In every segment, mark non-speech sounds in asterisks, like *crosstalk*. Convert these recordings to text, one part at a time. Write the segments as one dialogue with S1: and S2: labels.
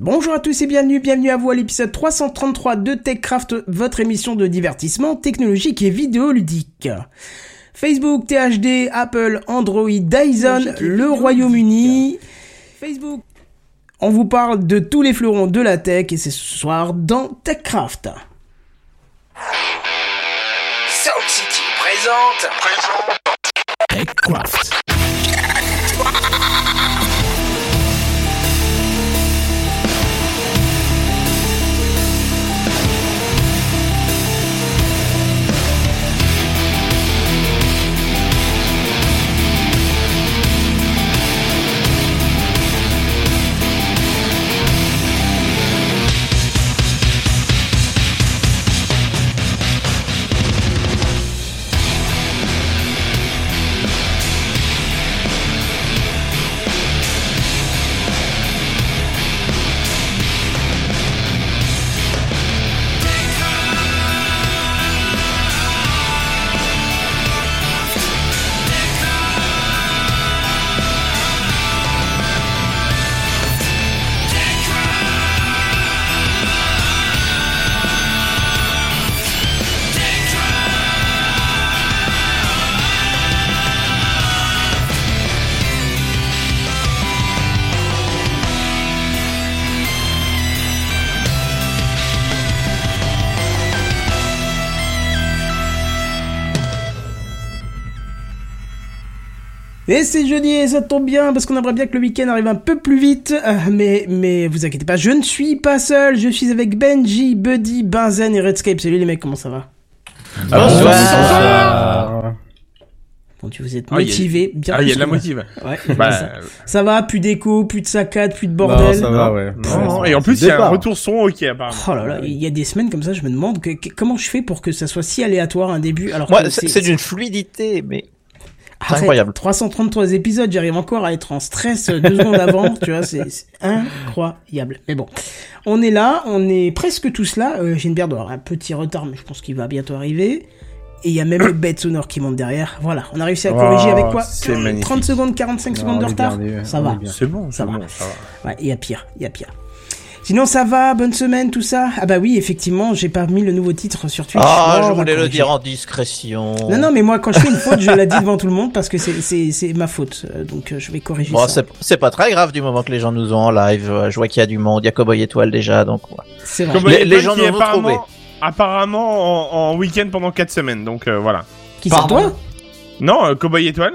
S1: Bonjour à tous et bienvenue, bienvenue à vous à l'épisode 333 de TechCraft, votre émission de divertissement technologique et vidéoludique. Facebook, THD, Apple, Android, Dyson, le Royaume-Uni. Facebook. On vous parle de tous les fleurons de la tech et c'est ce soir dans TechCraft.
S2: Sound City présente.
S1: TechCraft. Et c'est jeudi et ça tombe bien parce qu'on aimerait bien que le week-end arrive un peu plus vite. Euh, mais, mais vous inquiétez pas, je ne suis pas seul. Je suis avec Benji, Buddy, Benzen et Redscape. Salut les mecs, comment ça va? Bon, tu vous êtes
S3: Ah, il y a-
S1: motivés. bien
S3: Ah, il y a
S1: plus
S3: de la motive.
S1: Ouais, *laughs*
S3: Bah,
S1: ça, ça va, plus d'écho, plus de saccades, plus de
S4: Non,
S1: bordel.
S4: ça va, ouais.
S3: non,
S4: Ouais,
S3: non,
S4: ça
S3: et en plus, il y a un retour son ok, apparemment.
S1: Oh là là, il y a des semaines comme ça, je me demande que, que- comment je fais pour que ça soit si aléatoire un début. Alors
S5: Moi, c'est d'une fluidité, mais
S1: Arrête,
S5: incroyable.
S1: 333 épisodes, j'arrive encore à être en stress euh, deux secondes avant, *laughs* tu vois, c'est incroyable. Mais bon, on est là, on est presque tous là. Euh, J'ai une bière d'or, un petit retard, mais je pense qu'il va bientôt arriver. Et il y a même les bêtes sonores qui montent derrière. Voilà, on a réussi à
S3: Oh,
S1: corriger avec quoi
S3: c'est magnifique.
S1: 30 secondes, 45
S4: Non,
S1: secondes de retard Ça va.
S3: C'est bon,
S1: Ça va.
S3: bon, ça va.
S1: Ouais, il y a pire, il y a pire. Sinon ça va, bonne semaine, tout ça? Ah bah oui, effectivement, j'ai pas mis le nouveau titre sur Twitch.
S5: Ah,
S1: Oh,
S5: je voulais le dire en discrétion.
S1: Non, non, mais moi, quand je fais une faute, je la dis devant tout le monde parce que c'est- c'est c'est ma faute. Euh, Donc, euh, je vais corriger
S5: Bon,
S1: ça.
S5: c'est c'est pas très grave du moment que les gens nous ont en live. Euh, Je vois qu'il y a du monde, il y a Cowboy Étoile déjà, donc ouais.
S1: C'est vrai.
S5: Les- les gens
S3: qui
S5: nous ont
S3: apparemment, apparemment en, en week-end pendant 4 semaines, donc euh, voilà.
S1: Qui c'est
S6: Pardon
S1: toi?
S3: Non, euh, Cowboy Étoile,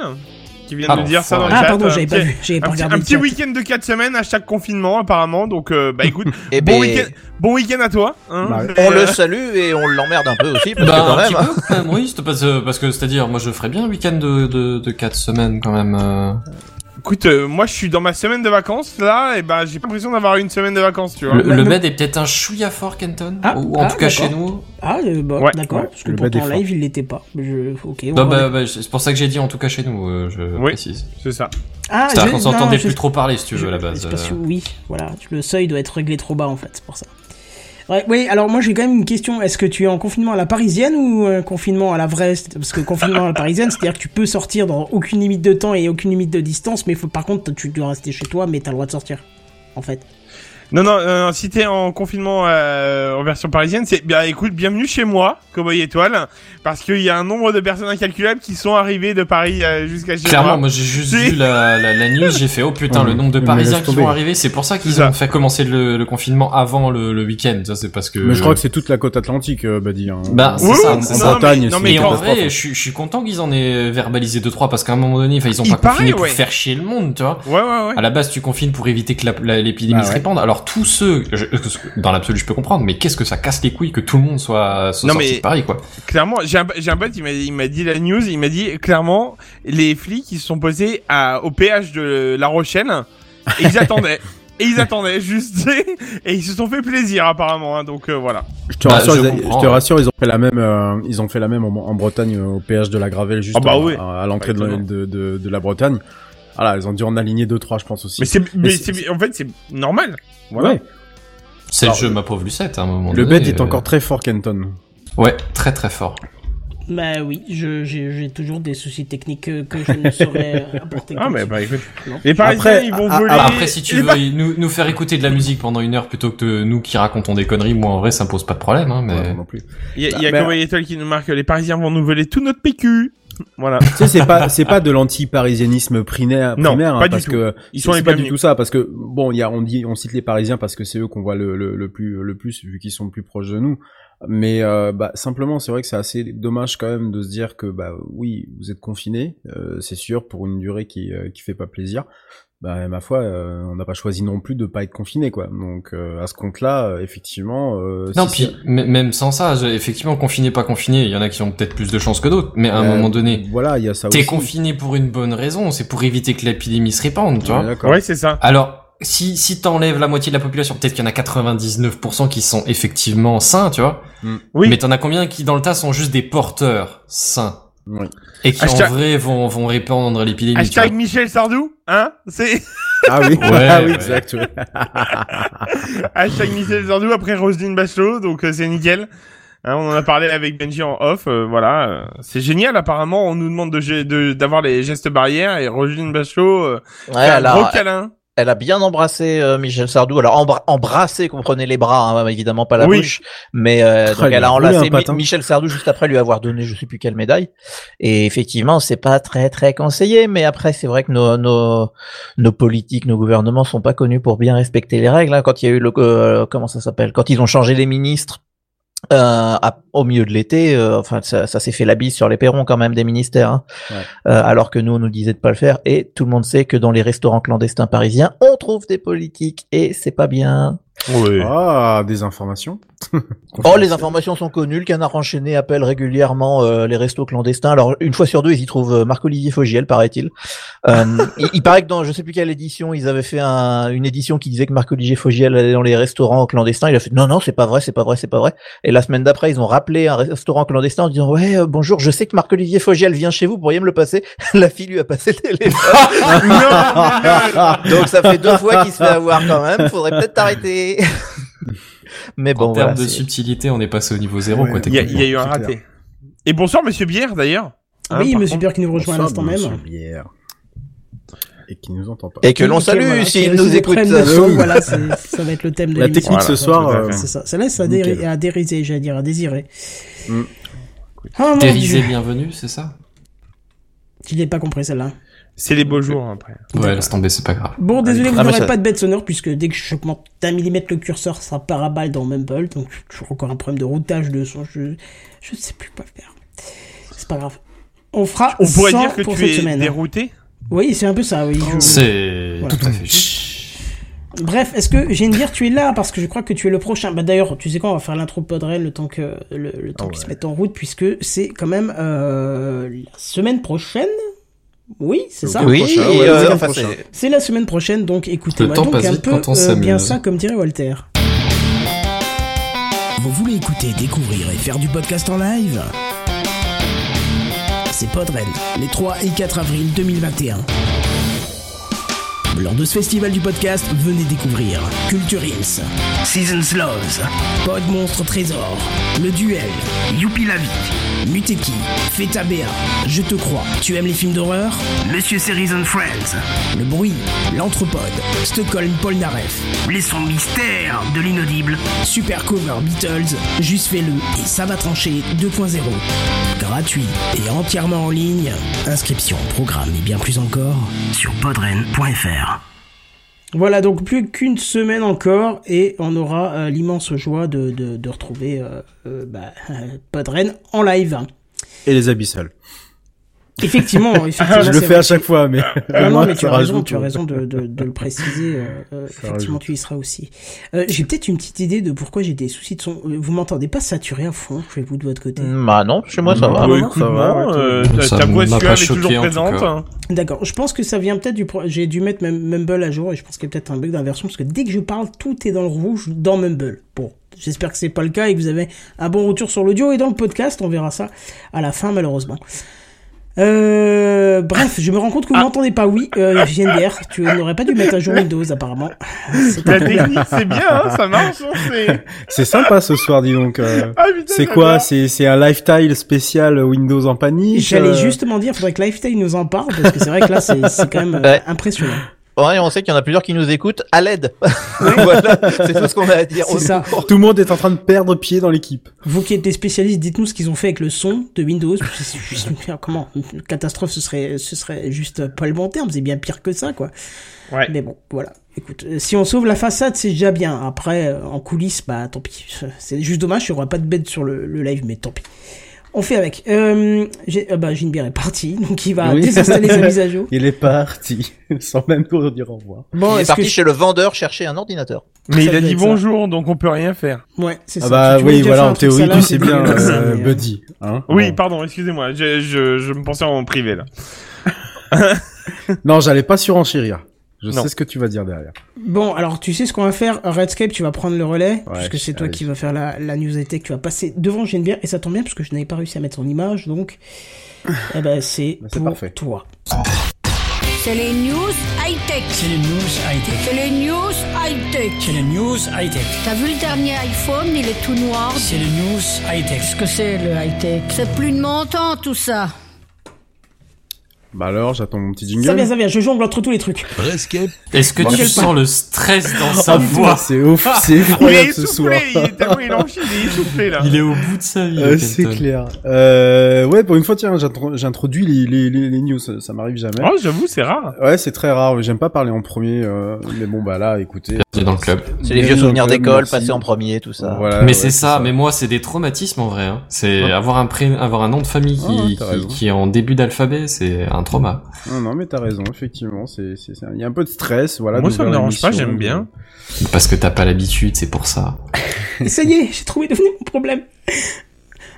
S3: qui vient
S6: Ah
S3: de
S6: bon,
S3: dire ça dans le
S1: Ah,
S3: chat.
S1: pardon,
S3: un
S1: j'avais pas vu. J'avais pas
S3: Un petit,
S1: regardé
S3: un petit week-end de 4 semaines à chaque confinement apparemment, donc euh, bah écoute, *laughs*
S5: Eh
S3: bon
S5: ben,
S3: week-end bon week-end à toi. Hein,
S4: Bah,
S5: on
S3: Euh,
S5: le salue et on l'emmerde un peu aussi, parce
S6: Bah,
S5: que quand
S6: un
S5: même.
S6: petit
S5: hein.
S6: peu, quand même, oui, c'est parce, parce que c'est-à-dire, moi je ferais bien un week-end de, de, de 4 semaines quand même.
S3: Écoute, euh, moi je suis dans ma semaine de vacances là, et bah j'ai pas l'impression d'avoir une semaine de vacances, tu vois.
S6: Le, le bed est peut-être un chouïa fort, Kenton
S1: Ah,
S6: Ou en
S1: ah,
S6: tout cas chez nous.
S1: Ah, euh, bah,
S3: Ouais,
S1: d'accord.
S4: ouais,
S1: parce que
S4: le
S1: pourtant, en live, il l'était pas. Je...
S6: Non, bah, bah, c'est pour ça que j'ai dit en tout cas chez nous, euh, je
S3: Oui.
S6: précise.
S3: C'est ça.
S1: Ah,
S6: C'est-à-dire
S1: je-
S6: qu'on s'entendait plus trop parler si tu
S1: je-
S6: veux à la base.
S1: c'est parce que-
S6: euh.
S1: oui, voilà. Le seuil doit être réglé trop bas, en fait, c'est pour ça. Ouais, oui, alors moi j'ai quand même une question. Est-ce que tu es en confinement à la parisienne ou un confinement à la vraie? Parce que confinement à la parisienne, c'est-à-dire que tu peux sortir dans aucune limite de temps et aucune limite de distance, mais faut, par contre tu dois rester chez toi, mais t'as le droit de sortir, en fait.
S3: Non, non, non, non, si t'es en confinement euh, en version parisienne, c'est bien. Écoute, bienvenue chez moi, Cowboy Étoile, parce qu'il y a un nombre de personnes incalculables qui sont arrivées de Paris euh, jusqu'à chez
S6: Clairement,
S3: moi.
S6: moi j'ai juste vu la, la, la news, j'ai fait oh putain le nombre de Parisiens qui vont arriver, c'est pour ça qu'ils ont fait commencer le, le confinement avant le, le week-end. Ça c'est parce que.
S4: Mais je crois que c'est toute la côte atlantique, euh, Buddy. Hein.
S6: Bah, c'est
S3: Oui,
S6: ça,
S3: oui, non, mais-
S4: Bretagne,
S3: non,
S4: c'est
S3: mais
S6: Et en vrai, je suis, je suis content qu'ils en aient verbalisé deux trois parce qu'à un moment donné, enfin, ils ont
S3: Il
S6: pas
S3: paraît,
S6: confiné pour faire chier le monde, tu vois.
S3: Ouais, ouais, ouais.
S6: À la base, tu confines pour éviter que l'épidémie
S4: Bah
S6: se répande. Alors tous ceux, je- dans l'absolu, je peux comprendre, mais qu'est-ce que ça casse les couilles que tout le monde soit, soit
S3: Non,
S6: sorti
S3: mais-
S6: de Paris, quoi.
S3: Clairement, j'ai un, j'ai un pote, il m'a, il m'a dit la news, il m'a dit clairement, les flics, ils se sont posés à, au péage de La Rochelle, et ils attendaient. *laughs* Et ils attendaient juste, *laughs* et ils se sont fait plaisir apparemment, hein, donc euh, voilà.
S4: Je te
S6: Bah,
S4: rassure,
S6: je
S4: ils,
S6: comprends,
S4: je te rassure, ils ont fait la même, euh, ils ont fait la même en, en Bretagne euh, au péage de la Gravelle juste
S3: Ah bah
S4: à,
S3: oui.
S4: à- à l'entrée de, de, de, de la Bretagne. Voilà, ils ont dû en aligner deux trois, je pense aussi.
S3: Mais c'est, mais
S4: c'est-
S3: c'est, en fait, c'est normal. Voilà.
S4: Ouais.
S6: C'est le jeu, ma pauvre Lucette, à un moment
S4: Le
S6: donné.
S4: bed est
S6: euh,
S4: encore très fort, Kenton.
S6: Ouais, très très fort.
S1: Bah oui, je- j'ai toujours des soucis techniques que, que je ne saurais *laughs* apporter.
S3: Ah, mais bah écoute.
S1: Non.
S3: Les Parisiens,
S4: Après,
S3: ils vont voler.
S6: Après, si tu veux nous, nous faire écouter de la musique pendant une heure plutôt que nous qui racontons des conneries, moi en vrai ça me pose pas de problème, hein, mais...
S4: Ouais, non plus.
S3: Il y a, il y a
S4: Bah,
S3: qui nous marque les Parisiens vont nous voler tout notre PQ. Voilà.
S4: Tu sais, c'est pas, c'est pas de l'anti-parisianisme primaire,
S3: Non,
S4: primaire, hein,
S3: pas du
S4: parce
S3: tout.
S4: que
S3: Ils sont
S4: pas du tout ça, parce que bon, il y a, on dit, on cite les Parisiens parce que c'est eux qu'on voit le, le, le plus, le plus, vu qu'ils sont le plus proches de nous. Mais euh, bah, simplement, c'est vrai que c'est assez dommage quand même de se dire que bah oui, vous êtes confinés, euh, c'est sûr, pour une durée qui euh, qui fait pas plaisir. Bah ma foi, euh, on n'a pas choisi non plus de pas être confiné quoi. Donc euh, à ce compte-là, euh, effectivement. Euh,
S6: Non,
S4: si
S6: puis m- même sans ça, je- effectivement, confiné, pas confiné, il y en a qui ont peut-être plus de chances que d'autres, mais à un
S4: Euh,
S6: moment donné,
S4: Voilà, il y a ça
S6: t'es
S4: aussi.
S6: confiné pour une bonne raison, c'est pour éviter que l'épidémie se répande, tu
S4: Ouais,
S6: vois.
S4: d'accord.
S3: Ouais, c'est ça.
S6: Alors, si, si t'enlèves la moitié de la population, peut-être qu'il y en a 99% qui sont effectivement sains, tu vois.
S3: Oui.
S6: Mais t'en as combien qui, dans le tas, sont juste des porteurs sains?
S4: Oui.
S6: et qui,
S3: Hashtag-
S6: en vrai, vont, vont répandre l'épidémie, tu
S3: Hashtag. Michel Sardou, hein C'est *laughs*
S4: Ah oui,
S6: Ouais,
S4: ah oui,
S6: ouais.
S4: exact. ouais. *laughs*
S3: hashtag Michel Sardou après Roselyne Bachelot, donc euh, c'est nickel. Hein, on en a parlé avec Benji en off, euh, voilà. euh, c'est génial, apparemment, on nous demande de gé- de- d'avoir les gestes barrières et Roselyne Bachelot euh,
S5: Ouais,
S3: fait un gros câlin.
S5: Elle a bien embrassé euh, Michel Sardou. Alors embra- embrassé, comprenez les bras, hein, évidemment pas la
S3: Oui.
S5: bouche, mais euh, donc elle
S4: a
S5: enlacé Mi-. Michel Sardou juste après lui avoir donné je sais plus quelle médaille. Et effectivement, c'est pas très très conseillé, mais après c'est vrai que nos, nos nos politiques, nos gouvernements sont pas connus pour bien respecter les règles. hein. Quand il y a eu le euh, comment ça s'appelle, quand ils ont changé les ministres. Euh, à- au milieu de l'été, euh, enfin ça, ça s'est fait la bise sur les perrons quand même des ministères, hein.
S4: Ouais.
S5: Euh, alors que nous on nous disait de pas le faire. Et tout le monde sait que dans les restaurants clandestins parisiens, on trouve des politiques et c'est pas bien.
S3: Oui.
S4: Ah, des informations. *laughs*
S5: Oh, les informations sont connues. Le canard enchaîné appelle régulièrement euh, les restos clandestins. Alors, une fois sur deux, ils y trouvent euh, Marc-Olivier Fogiel, paraît-il. Euh, *laughs* il, il paraît que dans je sais plus quelle édition, ils avaient fait un- une édition qui disait que Marc-Olivier Fogiel allait dans les restaurants clandestins. Il a fait non, non, c'est pas vrai, c'est pas vrai, c'est pas vrai. Et la semaine d'après, ils ont rappelé un restaurant clandestin en disant ouais, euh, bonjour, je sais que Marc-Olivier Fogiel vient chez vous, pourriez me le passer? *laughs* La fille lui a passé le téléphone. Donc ça fait deux fois qu'il se fait avoir quand même. Faudrait peut-être *laughs* Mais bon,
S6: en termes
S5: voilà,
S6: de subtilité, on est passé au niveau zéro,
S4: Ouais.
S6: quoi,
S3: Il y, a- y eu un raté.
S4: clair.
S3: Et bonsoir Monsieur Bière d'ailleurs. Hein,
S1: oui,
S3: par
S1: Monsieur. Pierre qui nous rejoint à l'instant même.
S4: Bière. Et qui nous entend pas.
S5: Et que l'on salue
S1: voilà, qu'ils
S5: nous
S1: son,
S4: Oui.
S1: voilà, ça va être le thème de
S4: La technique ce soir, euh.
S1: C'est ça. Ça laisse à,
S4: Nickel.
S1: déri- à dériser, j'allais dire, à désirer.
S4: Mm.
S1: Oh
S6: Dérisé,
S1: dieu.
S6: bienvenue, c'est ça?
S1: Je l'ai pas compris celle-là.
S3: C'est les beaux jours après.
S6: Ouais, laisse tomber, c'est pas grave.
S1: Bon, désolé, vous
S5: Ah,
S1: n'aurez
S5: ça-
S1: pas de bête sonore puisque dès que je augmente d'un millimètre le curseur, ça part à balle dans Mumble. Donc, j'ai toujours encore un problème de routage de son. Je, je ne sais plus quoi faire. C'est pas grave. On fera
S3: On pourrait
S1: 100
S3: dire que
S1: pour
S3: tu es
S1: semaine.
S3: dérouté?
S1: Oui, c'est un peu ça, oui. je-
S6: C'est
S1: Voilà.
S6: tout à fait.
S1: Bref, est-ce que Génir, tu es là parce que je crois que tu es le prochain. Bah d'ailleurs, tu sais quoi, on va faire l'intro Podren le temps que le, le temps
S4: Ah
S1: qu'ils se mettent en route puisque c'est quand même euh, la semaine prochaine. Oui, c'est ça.
S5: Oui, euh, enfin, c'est-
S1: C'est la semaine prochaine, donc écoutez-moi
S6: Le temps
S1: donc
S6: passe
S1: un
S6: vite
S1: peu
S6: quand on
S1: euh,
S6: s'amuse.
S1: bien ça comme dirait Walter.
S7: Vous voulez écouter, découvrir et faire du podcast en live? C'est Podren, les 3 et 4 avril 2021. Lors de ce festival du podcast, venez découvrir Culture Seasons Loves, Pod Monstre Trésor, Le Duel, Youpi la vie, Muteki, Feta Béa, Je te crois, tu aimes les films d'horreur Monsieur Series and Friends, Le Bruit, L'Anthropode, Stockholm Polnareff, Les sons mystères de l'inaudible, Super Cover Beatles, Juste fais-le et ça va trancher 2.0. Gratuit et entièrement en ligne. Inscription, programme et bien plus encore sur podren.fr.
S1: Voilà, donc plus qu'une semaine encore et on aura euh, l'immense joie de, de, de retrouver euh, euh, bah, *laughs* Podren en live.
S4: Et les abyssales.
S1: Effectivement, *laughs* effectivement.
S4: Je le fais
S1: vrai.
S4: à chaque fois, mais.
S1: Non, mais tu
S4: ça
S1: as raison, tu as
S4: euh,
S1: raison de, de, de le préciser. euh, *laughs* euh, effectivement,
S4: rajoute.
S1: tu y seras aussi. Euh, j'ai peut-être une petite idée de pourquoi j'ai des soucis de son. Vous m'entendez pas saturé à fond chez vous de votre côté?
S5: Bah non, chez moi ça va.
S4: Ah,
S3: Bah, écoute,
S4: ça va, ouais,
S3: euh,
S6: tout-
S3: ta-
S6: ça
S3: ta voix
S6: pas
S3: est toujours présente. hein.
S1: D'accord. Je pense que ça vient peut-être du. pro- J'ai dû mettre Mum- Mumble à jour et je pense qu'il y a peut-être un bug d'inversion parce que dès que je parle, tout est dans le rouge dans Mumble. Bon, j'espère que c'est pas le cas et que vous avez un bon retour sur l'audio et dans le podcast. On verra ça à la fin, malheureusement. Euh, bref, je me rends compte que vous
S3: Ah.
S1: m'entendez pas. Oui, euh, JNBR, tu n'aurais pas dû mettre à jour Windows apparemment. C'est
S3: La
S1: un problème.
S3: technique, c'est bien, hein, ça marche. hein, c'est- *laughs*
S4: C'est sympa ce soir, dis donc. euh.
S3: Ah,
S4: C'est quoi? C'est c'est un lifestyle spécial Windows en panique
S1: J'allais
S4: euh,
S1: justement dire, faudrait que Lifestyle nous en parle parce que c'est vrai que là, c'est c'est quand même euh,
S5: Ouais.
S1: impressionnant.
S5: Ouais, on sait qu'il y en a plusieurs qui nous écoutent à l'aide. *laughs* voilà, c'est tout ce qu'on a à dire.
S1: C'est ça.
S4: Tout le monde est en train de perdre pied dans l'équipe.
S1: Vous qui êtes des spécialistes, dites-nous ce qu'ils ont fait avec le son de Windows. C'est juste- Comment Une catastrophe, ce serait, ce serait juste pas le bon terme. C'est bien pire que ça, quoi.
S3: Ouais.
S1: Mais bon, voilà. Écoute, euh, si on sauve la façade, c'est déjà bien. Après, euh, en coulisses, bah tant pis. C'est juste dommage, il n'y aura pas de bête sur le, le live, mais tant pis. On fait avec. Euh, j'ai- euh, bah, Ginebert est parti, *laughs* donc il va
S4: Oui.
S1: désinstaller sa mise à jour.
S4: Il est parti, *laughs* sans même nous dire au revoir.
S1: Bon,
S5: Il est parti
S1: que...
S5: chez le vendeur chercher un ordinateur.
S3: Mais il
S1: Ça
S3: a dit
S1: ça.
S3: bonjour, donc on peut rien faire.
S1: Ouais, c'est ça.
S4: Ah bah
S1: Si tu voulais
S4: oui, voilà, en théorie, tu sais bien,
S1: ça,
S4: euh,
S1: euh,
S4: Buddy. Hein
S3: Oui,
S4: Bon.
S3: pardon, excusez-moi, je, je, je me pensais en privé là. *laughs*
S4: Non, j'allais pas surenchérir. Je
S3: Non.
S4: sais ce que tu vas dire derrière.
S1: Bon, alors tu sais ce qu'on va faire, Redscape, tu vas prendre le relais,
S4: Ouais,
S1: puisque c'est toi qui vas faire la, la news high tech, tu vas passer devant Geneviève, et ça tombe bien, parce que je n'avais pas réussi à mettre son image, donc, eh ben, c'est
S4: Bah, c'est
S1: pour
S4: parfait.
S1: toi.
S8: C'est les news high-tech.
S7: C'est les news high-tech.
S8: C'est les news high-tech.
S7: C'est les news high-tech.
S8: T'as vu le dernier iPhone, il est tout noir.
S7: C'est les news high-tech.
S8: Qu'est-ce que c'est le high-tech? C'est plus de mon temps tout ça.
S4: Bah alors, j'attends mon petit
S1: Ça vient,
S4: jingle.
S1: ça vient, je jongle entre tous les trucs.
S6: Est-ce que
S1: Bon,
S6: tu sens le stress dans sa
S4: Ah,
S6: voix
S4: C'est ouf, c'est
S3: Il est
S4: effroyable ce soir.
S3: essoufflé, il est élanché, il est essoufflé là.
S6: Il est au bout de sa vie.
S4: Euh, c'est clair. Euh, ouais, pour une fois, tiens, j'intro- j'introduis les, les, les, les news, ça, ça m'arrive jamais.
S3: Oh, j'avoue, c'est rare.
S4: Ouais, c'est très rare. J'aime pas parler en premier, euh, mais bon, bah là, écoutez.
S6: Dans le club.
S5: C'est les vieux souvenirs d'école, passer en premier, tout ça.
S4: Voilà,
S6: mais
S4: ouais,
S6: c'est ça, mais moi c'est des traumatismes en vrai. Hein. C'est avoir un pré... avoir un nom de famille qui,
S4: Ah
S6: qui, est en début d'alphabet, c'est un trauma.
S4: Non, non, mais t'as raison, effectivement. C'est, il y a un peu de stress, voilà.
S3: Moi, ça me dérange pas, j'aime bien.
S6: Parce que t'as pas l'habitude, c'est pour ça. *laughs*
S1: Ça y est, j'ai trouvé devenu mon problème.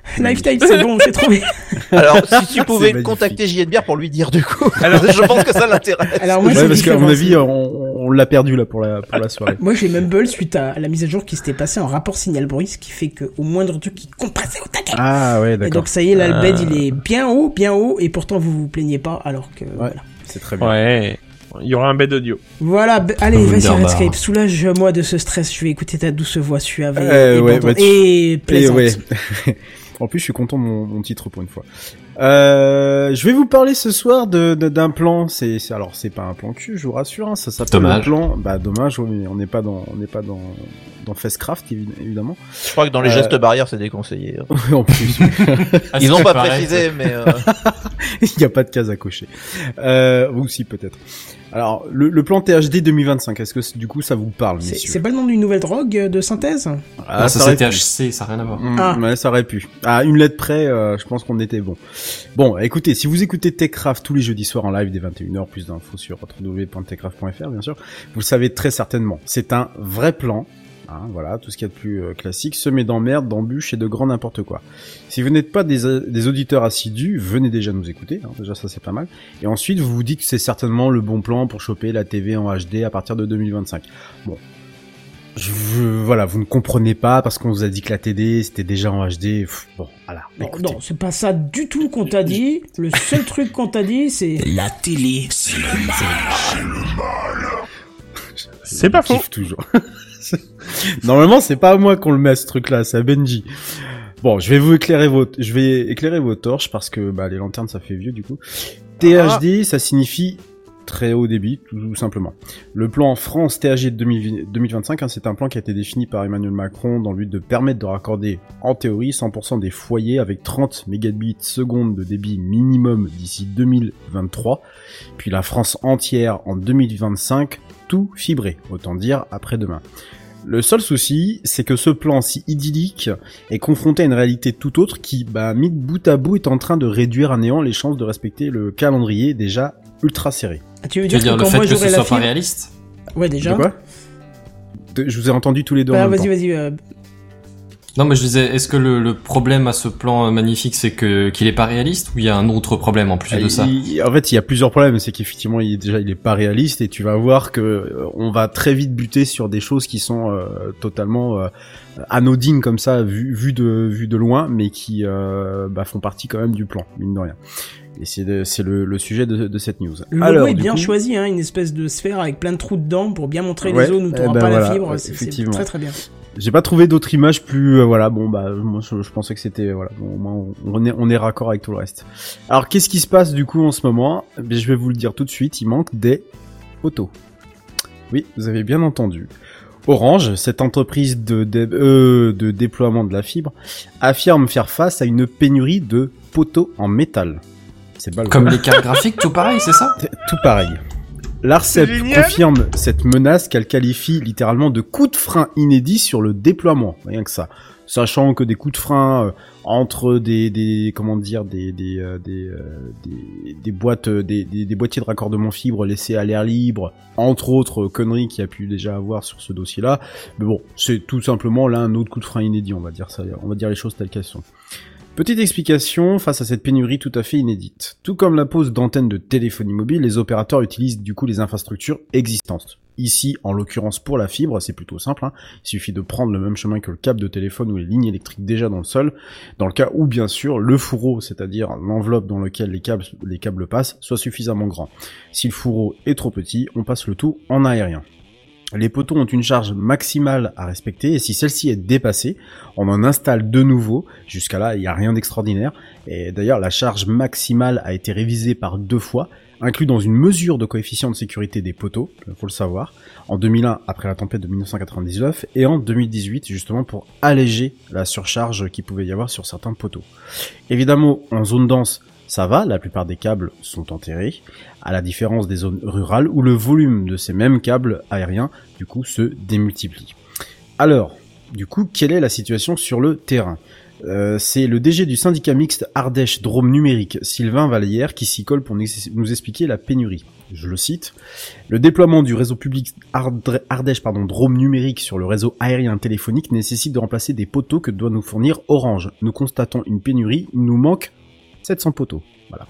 S1: *laughs* Lifetime, c'est bon, j'ai trouvé. *laughs*
S5: Alors, si tu pouvais contacter JNBR pour lui dire du coup. *laughs*
S3: Alors-
S5: je pense que ça l'intéresse.
S1: Alors moi,
S4: Ouais, parce qu'à mon avis, on, on l'a perdu là pour la, pour la soirée.
S1: Moi, j'ai Mumble suite à la mise à jour qui s'était passée en rapport signal bruit, ce qui fait que au moindre truc qui compressait au taquet.
S4: Ah ouais,
S1: et
S4: d'accord.
S1: donc ça y est, là, le bed, il est bien haut, bien haut, et pourtant vous vous plaignez pas, alors que voilà.
S4: C'est très bien.
S3: Ouais. Il y aura un bed audio.
S1: Voilà, b- allez, vas-y. Redscape, soulage-moi de ce stress, je vais écouter ta douce voix suave et,
S4: Euh,
S1: et,
S4: ouais, bah, tu-
S1: et
S4: Et
S1: plaisante.
S4: ouais. En plus, je suis content de mon, mon titre pour une fois. Euh, je vais vous parler ce soir de de- d'un plan. C'est c'est- alors c'est pas un plan cul, je vous rassure. Hein, ça s'appelle le
S6: Dommage.
S4: plan. Bah dommage, oui, mais on n'est pas dans on n'est pas dans dans Festcraft évi- évidemment.
S5: Je crois que dans les
S4: Euh,
S5: gestes barrières, c'est déconseillé. hein. *laughs*
S4: en plus,
S6: À
S5: Ils
S6: ce
S5: ont
S6: qui
S5: pas précisé, mais euh, *laughs*
S4: il n'y a pas de case à cocher. Euh, ou si peut-être. Alors le, le plan THD 2025. Est-ce que du coup ça vous parle,
S1: C'est pas le nom d'une nouvelle drogue euh, de synthèse?
S4: Ah,
S6: Non, ça c'est. THC, ça a rien à voir.
S4: Mm,
S1: Ah.
S4: Ouais, ça aurait pu. À une lettre près, euh, je pense qu'on était bon. Bon, écoutez, si vous écoutez TechCraft tous les jeudis soirs en live dès 21h, plus d'infos sur www.techcraft.fr, bien sûr, vous le savez très certainement. C'est un vrai plan. Hein, voilà, tout ce qu'il y a de plus euh, classique, semé d'emmerdes, d'embûches et de grand n'importe quoi. Si vous n'êtes pas des, euh, des auditeurs assidus, venez déjà nous écouter, hein, déjà ça c'est pas mal. Et ensuite, vous vous dites que c'est certainement le bon plan pour choper la TV en HD à partir de 2025. Bon, je, voilà, vous ne comprenez pas parce qu'on vous a dit que la TD c'était déjà en HD. Pff, bon, voilà.
S1: Non, non, c'est pas ça du tout qu'on t'a dit. Le seul truc qu'on t'a dit, c'est
S7: La télé, c'est le mal.
S3: C'est pas faux.
S4: toujours. *laughs* *laughs* Normalement, c'est pas à moi qu'on le met ce truc-là, c'est à Benji. Bon, je vais vous éclairer vos, je vais éclairer vos torches parce que bah, les lanternes ça fait vieux du coup. THD, ça signifie très haut débit, tout simplement. Le plan France 2020 2025, hein, c'est un plan qui a été défini par Emmanuel Macron dans le but de permettre de raccorder, en théorie, 100% des foyers avec 30 mégabits seconde de débit minimum d'ici 2023, puis la France entière en 2025, tout fibré, autant dire après-demain. Le seul souci, c'est que ce plan si idyllique est confronté à une réalité tout autre qui, bah, mis bout à bout, est en train de réduire à néant les chances de respecter le calendrier déjà ultra serré.
S1: Ah, tu veux
S6: Tu veux
S1: dire,
S6: dire
S1: que
S6: le
S1: quand
S6: fait
S1: moi
S6: que ce soit pas
S1: fibre...
S6: réaliste
S1: Ouais, déjà.
S4: De quoi De- Je vous ai entendu tous les deux
S1: Bah, vas-y, vas-y. euh,
S6: Non, mais je disais, est-ce que le, le problème à ce plan euh, magnifique, c'est que qu'il est pas réaliste ou il y a un autre problème en plus de ça?
S4: Il- en fait, il y a plusieurs problèmes. C'est qu'effectivement, il déjà, il est pas réaliste et tu vas voir que euh, on va très vite buter sur des choses qui sont euh, totalement euh, anodines comme ça, vu, vu de vu de loin, mais qui euh, bah, font partie quand même du plan, mine de rien. Et c'est le, sujet de, de cette news.
S1: Le logo est bien
S4: coup-
S1: choisi, hein, une espèce de sphère avec plein de trous dedans pour bien montrer
S4: Ouais,
S1: les zones où tu
S4: eh
S1: n'auras
S4: ben
S1: pas
S4: voilà,
S1: la fibre.
S4: ouais,
S1: c'est- très très bien.
S4: J'ai pas trouvé d'autres images plus euh, voilà bon bah moi je, je pensais que c'était voilà bon, au moins on, est on est raccord avec tout le reste. Alors qu'est-ce qui se passe du coup en ce moment? Eh Je vais vous le dire tout de suite, il manque des poteaux. Oui, vous avez bien entendu. Orange, cette entreprise de, dé- euh, de déploiement de la fibre, affirme faire face à une pénurie de poteaux en métal. C'est pas le
S6: Comme les cartes graphiques, tout pareil, c'est ça
S4: tout pareil. L'ARCEP
S3: génial.
S4: confirme cette menace qu'elle qualifie littéralement de coup de frein inédit sur le déploiement, rien que ça. Sachant que des coups de frein euh, entre des, des comment dire des des euh, des, euh, des, des boîtes des, des, des boîtiers de raccordement fibre laissés à l'air libre, entre autres conneries qu'il y a pu déjà avoir sur ce dossier-là. Mais bon, c'est tout simplement là un autre coup de frein inédit, on va dire ça, on va dire les choses telles qu'elles sont. Petite explication face à cette pénurie tout à fait inédite. Tout comme la pose d'antennes de téléphonie mobile, les opérateurs utilisent du coup les infrastructures existantes. Ici, en l'occurrence pour la fibre, c'est plutôt simple. hein. Il suffit de prendre le même chemin que le câble de téléphone ou les lignes électriques déjà dans le sol. Dans le cas où, bien sûr, le fourreau, c'est-à-dire l'enveloppe dans laquelle les câbles, les câbles passent, soit suffisamment grand. Si le fourreau est trop petit, on passe le tout en aérien. Les poteaux ont une charge maximale à respecter et si celle-ci est dépassée, on en installe de nouveau. Jusqu'à là, il n'y a rien d'extraordinaire. Et d'ailleurs, la charge maximale a été révisée par deux fois, inclus dans une mesure de coefficient de sécurité des poteaux, il faut le savoir, en 2001 après la tempête de 1999 et en 2018 justement pour alléger la surcharge qu'il pouvait y avoir sur certains poteaux. Évidemment, en zone dense, ça va, la plupart des câbles sont enterrés, à la différence des zones rurales où le volume de ces mêmes câbles aériens du coup se démultiplie. Alors, du coup, quelle est la situation sur le terrain? Euh, c'est le DG du syndicat mixte Ardèche Drôme Numérique, Sylvain Vallière, qui s'y colle pour nous expliquer la pénurie. Je le cite. Le déploiement du réseau public Ardèche pardon, Drôme Numérique sur le réseau aérien téléphonique nécessite de remplacer des poteaux que doit nous fournir Orange. Nous constatons une pénurie, il nous manque 700 poteaux. Voilà.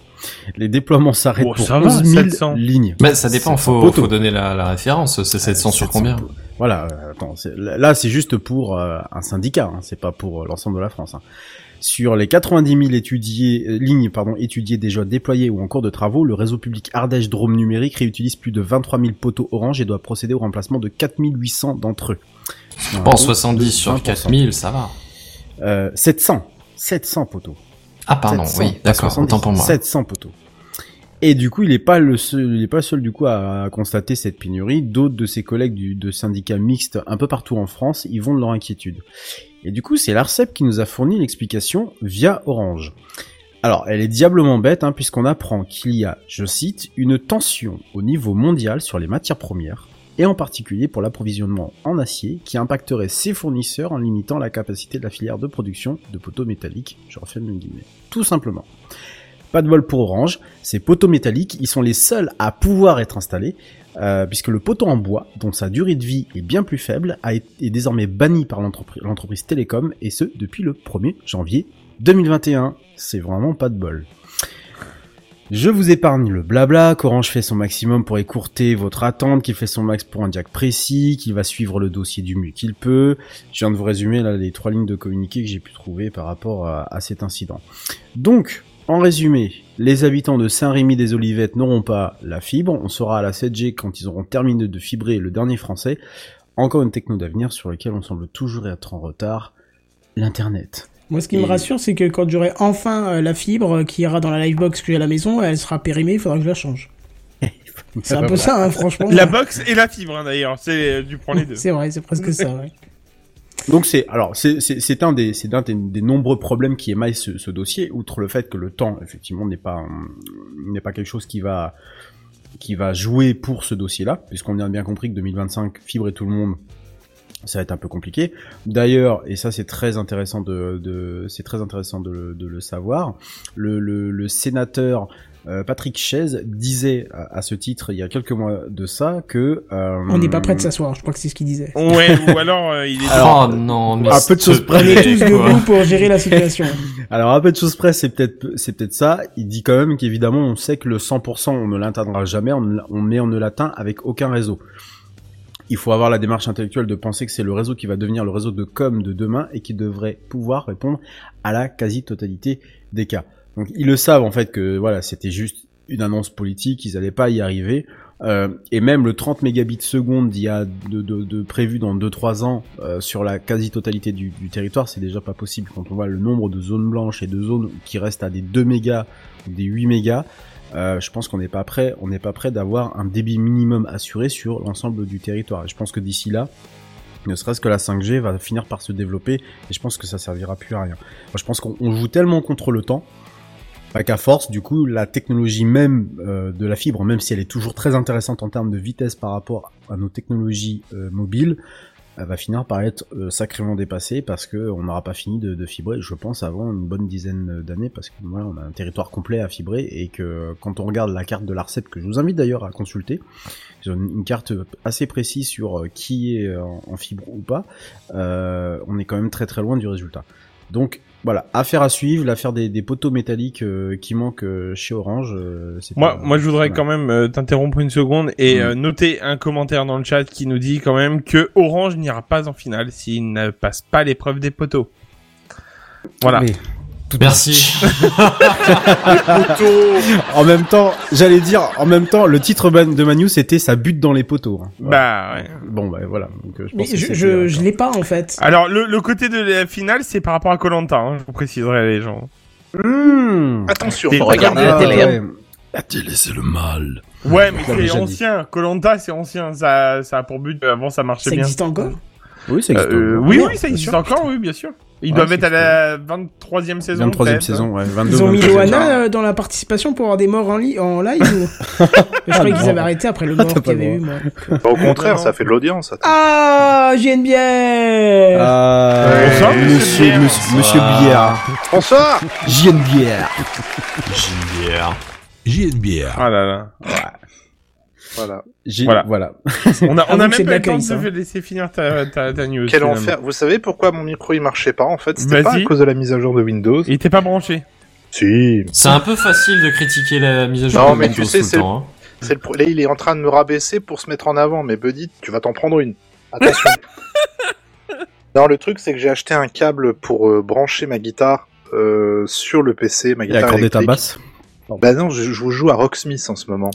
S4: Les déploiements s'arrêtent
S3: Oh,
S4: pour
S3: ça va,
S4: 11 000
S3: 700.
S4: lignes.
S6: Bah, ça dépend,
S4: 700
S6: faut, faut donner la, la référence. C'est 700 sur
S4: 700
S6: combien
S4: Voilà, euh, attends, là c'est juste pour euh, un syndicat, hein, c'est pas pour euh, l'ensemble de la France. hein. Sur les 90 000 étudiés, euh, lignes pardon, étudiées déjà déployées ou en cours de travaux, le réseau public Ardèche Drôme Numérique réutilise plus de 23 000 poteaux orange et doit procéder au remplacement de 4 800 d'entre eux.
S6: Bon,
S4: taux
S6: 70
S4: de
S6: sur
S4: 20%.
S6: 4000, ça va.
S4: Euh, 700 700 poteaux.
S6: Ah, pardon,
S4: 700,
S6: oui, d'accord,
S4: 70,
S6: autant pour moi.
S4: 700 poteaux. Et du coup, il est pas le seul, il est pas le seul du coup à, à constater cette pénurie. D'autres de ses collègues du, de syndicats mixtes un peu partout en France, ils vont de leur inquiétude. Et du coup, c'est l'Arcep qui nous a fourni l'explication via Orange. Alors, elle est diablement bête, hein, puisqu'on apprend qu'il y a, je cite, une tension au niveau mondial sur les matières premières, et en particulier pour l'approvisionnement en acier, qui impacterait ses fournisseurs en limitant la capacité de la filière de production de poteaux métalliques. Je refais le guillemets. Tout simplement. Pas de bol pour Orange, ces poteaux métalliques, ils sont les seuls à pouvoir être installés, euh, puisque le poteau en bois, dont sa durée de vie est bien plus faible, a été, désormais banni par l'entreprise Télécom, et ce, depuis le 1er janvier 2021. C'est vraiment pas de bol. Je vous épargne le blabla, qu'Orange fait son maximum pour écourter votre attente, qu'il fait son max pour un diac précis, qu'il va suivre le dossier du mieux qu'il peut. Je viens de vous résumer là les trois lignes de communiqué que j'ai pu trouver par rapport à, cet incident. Donc, en résumé, les habitants de Saint-Rémy des Olivettes n'auront pas la fibre, on sera à la 7G quand ils auront terminé de fibrer le dernier français. Encore une techno d'avenir sur laquelle on semble toujours être en retard, l'Internet.
S1: Moi, ce qui me rassure, c'est que quand j'aurai enfin euh, la fibre euh, qui ira dans la livebox que j'ai à la maison, elle sera périmée, il faudra que je la change. *laughs* C'est un peu ça, hein, franchement.
S3: La box et la fibre, hein, d'ailleurs. C'est, tu prends les deux. *laughs*
S1: C'est vrai, c'est presque ça, ouais.
S4: Donc c'est alors c'est un des c'est un des, des nombreux problèmes qui émaillent ce, ce dossier outre le fait que le temps effectivement n'est pas hum, n'est pas quelque chose qui va qui va jouer pour ce dossier-là puisqu'on a bien compris que 2025 fibre et tout le monde ça va être un peu compliqué. D'ailleurs, et ça c'est très intéressant de, de c'est très intéressant de, le- de le savoir, le, le, le sénateur euh, Patrick Chaise disait à, à ce titre il y a quelques mois de ça que euh,
S1: On n'est pas prêt de s'asseoir, je crois que c'est ce qu'il disait.
S3: Ouais, *laughs* ou alors euh, il est.
S6: oh non, mais
S4: à peu de choses près.
S1: On tous *laughs* debout pour gérer la situation. *laughs*
S4: Alors à peu de choses près, c'est peut-être c'est peut-être ça. Il dit quand même qu'évidemment on sait que le 100% on ne l'atteindra jamais, on, on mais on ne l'atteint avec aucun réseau. Il faut avoir la démarche intellectuelle de penser que c'est le réseau qui va devenir le réseau de com de demain et qui devrait pouvoir répondre à la quasi-totalité des cas. Donc ils le savent en fait que voilà, c'était juste une annonce politique, ils n'allaient pas y arriver. Euh, et même le 30 mégabits seconde d'il y a de, de, prévu dans 2-3 ans euh, sur la quasi-totalité du, du territoire, c'est déjà pas possible quand on voit le nombre de zones blanches et de zones qui restent à des 2 mégas ou des 8 mégas. Euh, je pense qu'on n'est pas prêt, on n'est pas prêt d'avoir un débit minimum assuré sur l'ensemble du territoire. Et je pense que d'ici là, ne serait-ce que la 5G va finir par se développer et je pense que ça servira plus à rien. Moi, je pense qu'on on joue tellement contre le temps bah, qu'à force, du coup, la technologie même euh, de la fibre, même si elle est toujours très intéressante en termes de vitesse par rapport à nos technologies euh, mobiles, elle va finir par être euh, sacrément dépassée parce que on n'aura pas fini de, de fibrer, je pense, avant une bonne dizaine d'années parce que voilà, on a un territoire complet à fibrer et que quand on regarde la carte de l'ARCEP, que je vous invite d'ailleurs à consulter, une carte assez précise sur euh, qui est en, en fibre ou pas, euh, on est quand même très très loin du résultat. Donc voilà, affaire à suivre, l'affaire des, des poteaux métalliques euh, qui manquent euh, chez Orange. euh,
S3: Moi,
S4: pas-
S3: moi, je voudrais
S4: voilà.
S3: quand même euh, t'interrompre une seconde et
S4: Mm.
S3: euh, noter un commentaire dans le chat qui nous dit quand même que Orange n'ira pas en finale s'il ne passe pas l'épreuve des poteaux. Voilà.
S4: Mais,
S6: Merci. *laughs*
S4: en même temps, j'allais dire, en même temps, le titre de Manu c'était ça bute dans les poteaux. hein. Voilà.
S3: Bah ouais.
S4: Bon, bah voilà. Donc, euh, je
S1: Mais
S4: que
S1: je,
S4: c'était,
S1: je,
S4: euh,
S1: je l'ai pas en fait.
S3: Alors le, le côté de la finale, c'est par rapport à Colanta. Hein, je vous préciserai les gens.
S4: Hmm.
S9: Attention, faut regarder
S5: la télé, hein.
S4: La télé, c'est le mal?
S3: Ouais, mais c'est ancien. Colanta, c'est ancien. Ça, ça a pour but. Avant, ça marchait
S1: Ça
S3: bien.
S1: existe encore
S4: Oui, ça existe.
S3: Euh,
S4: encore.
S3: oui, ça existe
S4: sûr.
S3: encore, oui, bien sûr. Ils
S4: Ouais,
S3: doivent être à la 23e saison.
S4: 23 e
S3: peut-être.
S4: saison, ouais. 22,
S1: Ils ont mis
S4: 23e.
S1: Loana euh, dans la participation pour avoir des morts en, li- en live ou... *laughs* Je croyais qu'ils avaient arrêté après le
S4: Ah,
S1: mort qu'il y avait eu, moi.
S9: Au contraire, ça fait de l'audience.
S1: Ah, bière
S4: Ah,
S3: Bonsoir, monsieur
S4: monsieur,
S3: Bière.
S4: monsieur, monsieur Bière.
S9: Bonsoir
S4: J'ai une bière.
S10: J'ai une bière.
S3: Ah là là.
S9: Voilà.
S4: J'ai-
S3: Voilà.
S4: voilà. *laughs*
S3: On a, on
S1: Avoue
S3: a même pas le temps de se laisser finir ta, ta, ta news.
S9: Quel
S3: finalement.
S9: enfer. Vous savez pourquoi mon micro il marchait pas en fait? C'était pas à cause de la mise à jour de Windows.
S3: Il était pas branché.
S9: Si.
S6: C'est un peu facile de critiquer la mise à jour
S9: Non,
S6: de
S9: mais
S6: Windows
S9: tu sais,
S6: tout
S9: c'est
S6: le
S9: le-
S6: temps. hein.
S9: C'est le pro- Là, il est en train de me rabaisser pour se mettre en avant, mais Buddy, tu vas t'en prendre une. Attention. *laughs* non, le truc, c'est que j'ai acheté un câble pour euh, brancher ma guitare euh, sur le PC, ma guitare
S4: accordé ta
S9: électrique. Bah non, je, je vous joue à Rocksmith en ce moment.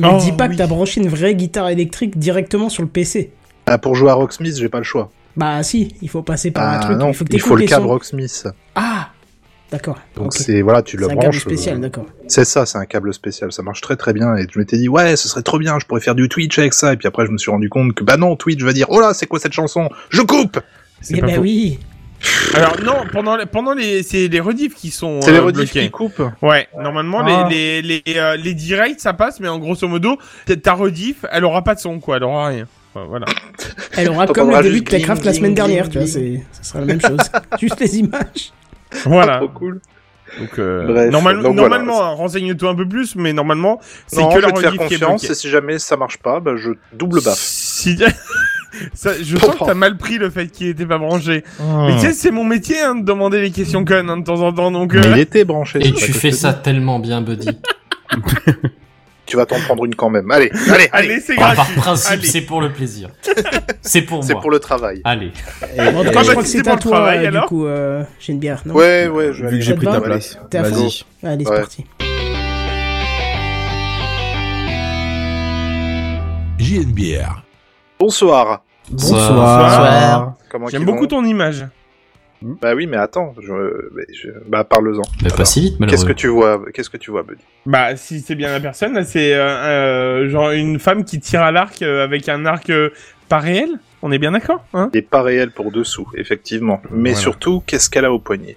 S1: Mais
S3: Oh,
S1: dis pas
S3: oui.
S1: que t'as branché une vraie guitare électrique directement sur le PC.
S9: Ah, pour jouer à Rocksmith, j'ai pas le choix.
S1: Bah si, il faut passer par un
S9: Ah
S1: truc,
S9: non,
S1: il faut que
S9: il faut le câble. Rocksmith.
S1: Ah D'accord.
S9: Donc c'est voilà, tu le
S1: C'est un câble
S9: branches.
S1: spécial,
S9: euh,
S1: d'accord.
S9: C'est ça, c'est un câble spécial, ça marche très très bien. Et je m'étais dit, ouais, ce serait trop bien, je pourrais faire du Twitch avec ça. Et puis après, je me suis rendu compte que, bah non, Twitch va dire, oh là, c'est quoi cette chanson? Je coupe
S3: C'est
S1: Eh
S3: faux.
S1: oui
S3: Alors non, pendant les, pendant les, c'est les rediffs qui sont
S9: C'est les
S3: euh,
S9: rediffs
S3: bloqués.
S9: qui coupent.
S3: Ouais, normalement
S9: Ah.
S3: les les les, euh, les directs ça passe, mais en grosso modo, ta- rediff, elle aura pas de son quoi, elle aura rien. Enfin, voilà. *laughs*
S1: Elle aura comme le début de Techcraft la semaine dernière, tu vois, c'est, ça sera la même chose. *laughs* Juste les images.
S3: Voilà.
S9: Trop cool.
S3: Donc, euh,
S9: Bref,
S3: normal-
S9: donc
S3: normalement,
S9: voilà.
S3: hein, renseigne-toi un peu plus, mais normalement, c'est que
S9: je
S3: la
S9: vais te faire
S3: rediff qui est
S9: et si jamais ça marche pas, bah je double baffe.
S3: Si... *laughs* Ça, je sens que t'as mal pris le fait qu'il était pas branché. Mais tu sais, c'est mon métier hein, de demander les questions connes hein, de temps en temps, donc... euh,
S9: Mais il était branché.
S6: Et
S9: c'est
S6: tu fais ça tellement bien, Buddy. *laughs*
S9: Tu vas t'en prendre une quand même. Allez, allez, allez.
S3: Allez, c'est
S6: Par,
S3: gratuit.
S6: par principe, c'est pour le plaisir. C'est pour *laughs*
S9: C'est
S6: moi.
S9: pour le travail.
S6: Allez.
S1: Bon, en tout
S3: Ah
S1: cas, je crois que
S3: c'est
S1: c'est
S3: pour
S1: à
S3: le
S1: toi,
S3: travail,
S1: euh, du
S3: alors
S1: coup, euh, j'ai une bière, non
S9: Ouais, ouais, je vais
S4: Vu que j'ai pris
S1: te
S4: ta place.
S1: T'es à fond
S4: Vas-y.
S1: Allez, c'est parti.
S10: J'ai
S9: Bonsoir.
S1: Bonsoir.
S9: Comment
S3: J'aime beaucoup ton image.
S9: Bah oui, mais attends, je... mais je- bah parle-en.
S6: Mais pas si vite,
S9: Qu'est-ce
S6: malheureusement.
S9: que tu vois Qu'est-ce que tu vois, Buddy?
S3: Bah, si c'est bien la personne, c'est euh, euh, genre une femme qui tire à l'arc euh, avec un arc pas réel? On est bien d'accord, hein?
S9: Il est pas réel pour dessous, effectivement. Mais
S3: Voilà.
S9: surtout, qu'est-ce qu'elle a au poignet?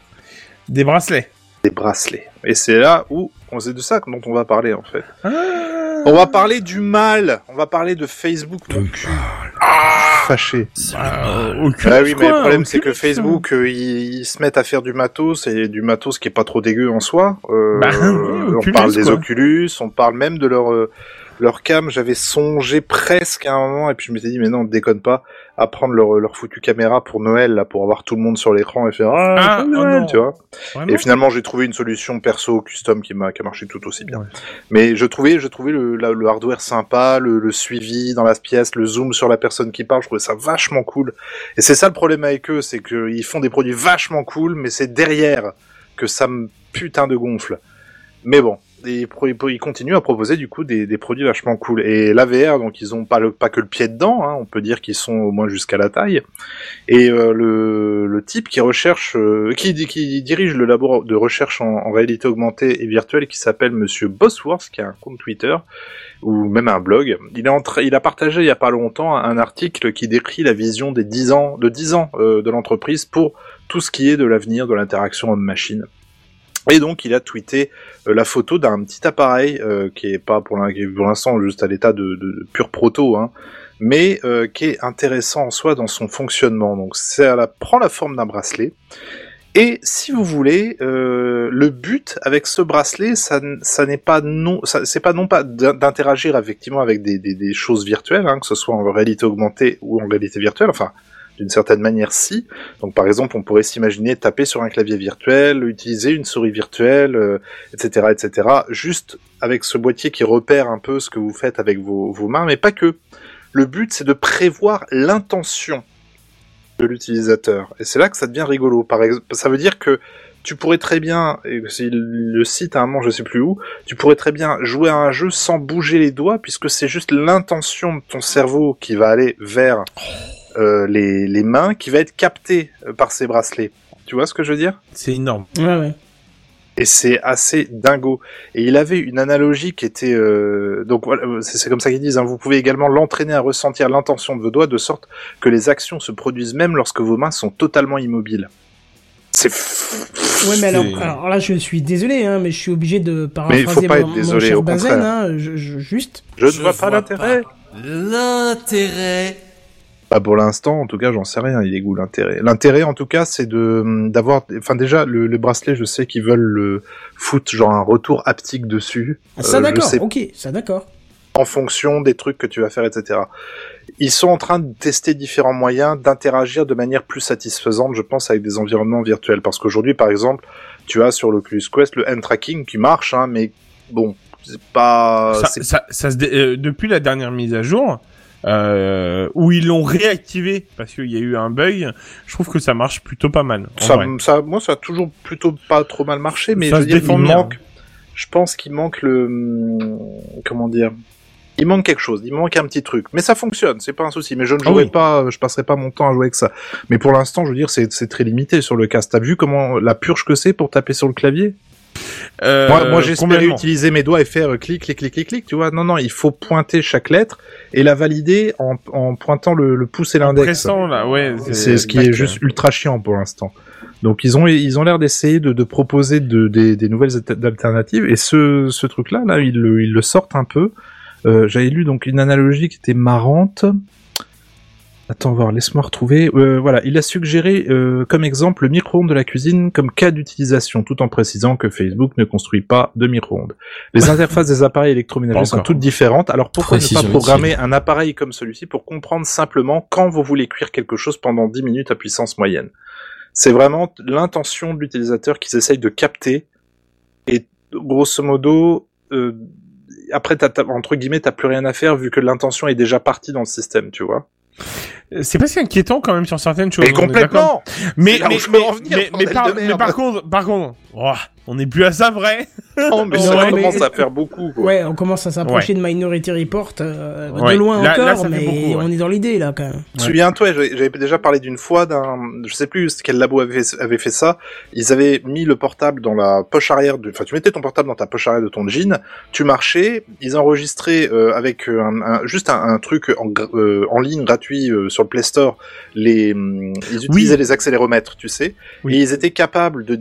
S3: Des bracelets.
S9: Des bracelets. Et c'est là où on sait de ça dont on va parler en fait.
S3: Ah.
S9: On va parler du mal. On va parler de Facebook. Ah, fâché.
S3: Bah, Oculus,
S9: Ah oui, mais le problème c'est que Facebook, euh, ils, ils se mettent à faire du matos et du matos qui est pas trop dégueu en soi. Euh,
S3: Bah, oui,
S9: on
S3: Oculus,
S9: parle des
S3: quoi.
S9: Oculus, on parle même de leur euh, leur cam. J'avais songé presque à un moment et puis je m'étais dit mais non, déconne pas, à prendre leur leur foutu caméra pour Noël là pour avoir tout le monde sur l'écran et faire ah,
S3: Ah, oh
S9: tu vois.
S3: Vraiment
S9: Et finalement, j'ai trouvé une solution perso custom qui m'a qui a marché tout aussi bien.
S3: Ouais.
S9: Mais je trouvais je trouvais le la- le hardware sympa, le, le suivi dans la pièce, le zoom sur la personne qui parle, je trouvais ça vachement cool. Et c'est ça le problème avec eux, c'est qu'ils font des produits vachement cool, mais c'est derrière que ça me putain de gonfle. Mais bon, et ils continuent à proposer du coup des, produits vachement cool. Et l'AVR, donc ils ont pas, que le pied dedans, hein, on peut dire qu'ils sont au moins jusqu'à la taille. Et euh, le, le type qui recherche, euh, qui, dirige le labo de recherche en, réalité augmentée et virtuelle, qui s'appelle Monsieur Bosworth, qui a un compte Twitter ou même un blog, il, est il a partagé il y a pas longtemps un article qui décrit la vision des 10 ans, de 10 ans euh, de l'entreprise pour tout ce qui est de l'avenir de l'interaction homme-machine. Et donc il a tweeté euh, la photo d'un petit appareil euh, qui est pas pour l'instant juste à l'état de, pur proto, hein, mais euh, qui est intéressant en soi dans son fonctionnement. Donc ça prend la forme d'un bracelet. Et si vous voulez, le but avec ce bracelet, ça, n'est pas non, c'est pas non pas d'in- d'interagir effectivement avec des choses virtuelles, hein, que ce soit en réalité augmentée ou en réalité virtuelle. Enfin, d'une certaine manière, si. Donc, par exemple, on pourrait s'imaginer taper sur un clavier virtuel, utiliser une souris virtuelle, euh, etc., etc. Juste avec ce boîtier qui repère un peu ce que vous faites avec vos, mains, mais pas que. Le but, c'est de prévoir l'intention de l'utilisateur. Et c'est là que ça devient rigolo. Par exemple, ça veut dire que tu pourrais très bien, et le site à un moment, je sais plus où, tu pourrais très bien jouer à un jeu sans bouger les doigts, puisque c'est juste l'intention de ton cerveau qui va aller vers euh, les, les mains, qui va être captée euh, par ces bracelets. Tu vois ce que je veux dire?
S3: C'est énorme.
S1: Ouais, ouais.
S9: et c'est assez dingo. Et il avait une analogie qui était euh, donc voilà, c'est comme ça qu'ils disent. hein, vous pouvez également l'entraîner à ressentir l'intention de vos doigts de sorte que les actions se produisent même lorsque vos mains sont totalement immobiles. C'est f-
S1: Ouais, mais alors, alors là, je suis désolé, hein, mais je suis obligé de
S9: Mais
S1: paraphraser
S9: il faut pas
S1: mon,
S9: être
S1: mon
S9: désolé,
S1: cher
S9: au
S1: Bazen,
S9: contraire.
S1: hein, je, je- juste.
S9: je ne
S6: Je
S9: vois pas l'intérêt.
S6: L'intérêt.
S9: Bah pour l'instant, en tout cas, j'en sais rien. Il est où l'intérêt? L'intérêt, en tout cas, c'est de d'avoir. Enfin déjà, le, le bracelet, je sais qu'ils veulent le foutre genre un retour haptique dessus.
S1: Ça,
S9: Euh,
S1: d'accord,
S9: sais
S1: ok, ça, d'accord.
S9: en fonction des trucs que tu vas faire, etc. Ils sont en train de tester différents moyens d'interagir de manière plus satisfaisante, je pense, avec des environnements virtuels. Parce qu'aujourd'hui, par exemple, tu as sur l'Oculus Quest le hand tracking qui marche, hein, mais bon, c'est pas.
S3: ça, ça, ça se dé- euh, depuis la dernière mise à jour, euh, où ils l'ont réactivé parce qu'il y a eu un bug, je trouve que ça marche plutôt pas mal.
S9: ça, ça, moi, ça a toujours plutôt pas trop mal marché, mais
S3: Ça
S9: je veux dire, il manque. Je pense qu'il manque le. Comment dire il manque quelque chose, il manque un petit truc. Mais ça fonctionne, c'est pas un souci. Mais je ne
S3: Ah
S9: jouerai
S3: oui.
S9: pas, je passerai pas mon temps à jouer avec ça. Mais pour l'instant, je veux dire, c'est c'est très limité sur le casque. T'as vu comment la purge que c'est pour taper sur le clavier?
S3: Euh,
S9: Moi, moi j'espérais
S3: complètement.
S9: utiliser mes doigts et faire euh, clic, clic, clic, clic, clic, tu vois. Non, non, il faut pointer chaque lettre et la valider en, en pointant le, le pouce et l'index.
S3: Ouais.
S9: C'est ce qui est juste ultra chiant pour l'instant. Donc ils ont ils ont l'air d'essayer de, de proposer de, des, des nouvelles alternatives et ce, ce truc là là ils le, ils le sortent un peu. Euh, J'avais lu donc une analogie qui était marrante. Attends voir, laisse-moi retrouver. Euh, voilà, il a suggéré euh, comme exemple le micro-ondes de la cuisine comme cas d'utilisation, tout en précisant que Facebook ne construit pas de micro-ondes. Les *laughs* interfaces des appareils électroménagers sont toutes différentes. Alors pourquoi ne pas programmer un appareil comme celui-ci pour comprendre simplement quand vous voulez cuire quelque chose pendant 10 minutes à puissance moyenne? C'est vraiment l'intention de l'utilisateur qu'ils essayent de capter. Et grosso modo, euh, après, t'as, t'as- entre guillemets, t'as plus rien à faire vu que l'intention est déjà partie dans le système, tu vois.
S3: C'est pas si inquiétant quand même sur certaines choses.
S9: Mais complètement.
S3: Mais, mais, mais, mais, par, mais par contre, par contre, on n'est plus à ça vrai.
S9: Non, *laughs* mais ça commence à faire beaucoup. Quoi.
S1: Ouais, on commence à s'approcher de Minority Report euh,
S3: Ouais.
S1: de loin
S3: Là-
S1: encore,
S3: là, fait
S1: mais
S3: beaucoup, ouais.
S1: on est dans l'idée là quand même.
S9: Souviens-toi, j'avais j'avais déjà parlé d'une fois d'un, je sais plus quel labo avait, avait fait ça. Ils avaient mis le portable dans la poche arrière de, enfin, tu mettais ton portable dans ta poche arrière de ton jean, tu marchais, ils enregistraient euh, avec euh, un, un- juste un, un truc en, euh, en ligne gratuit euh, sur le Play Store. Les, hum, ils utilisaient les accéléromètres, tu sais,
S3: Oui.
S9: et ils étaient capables de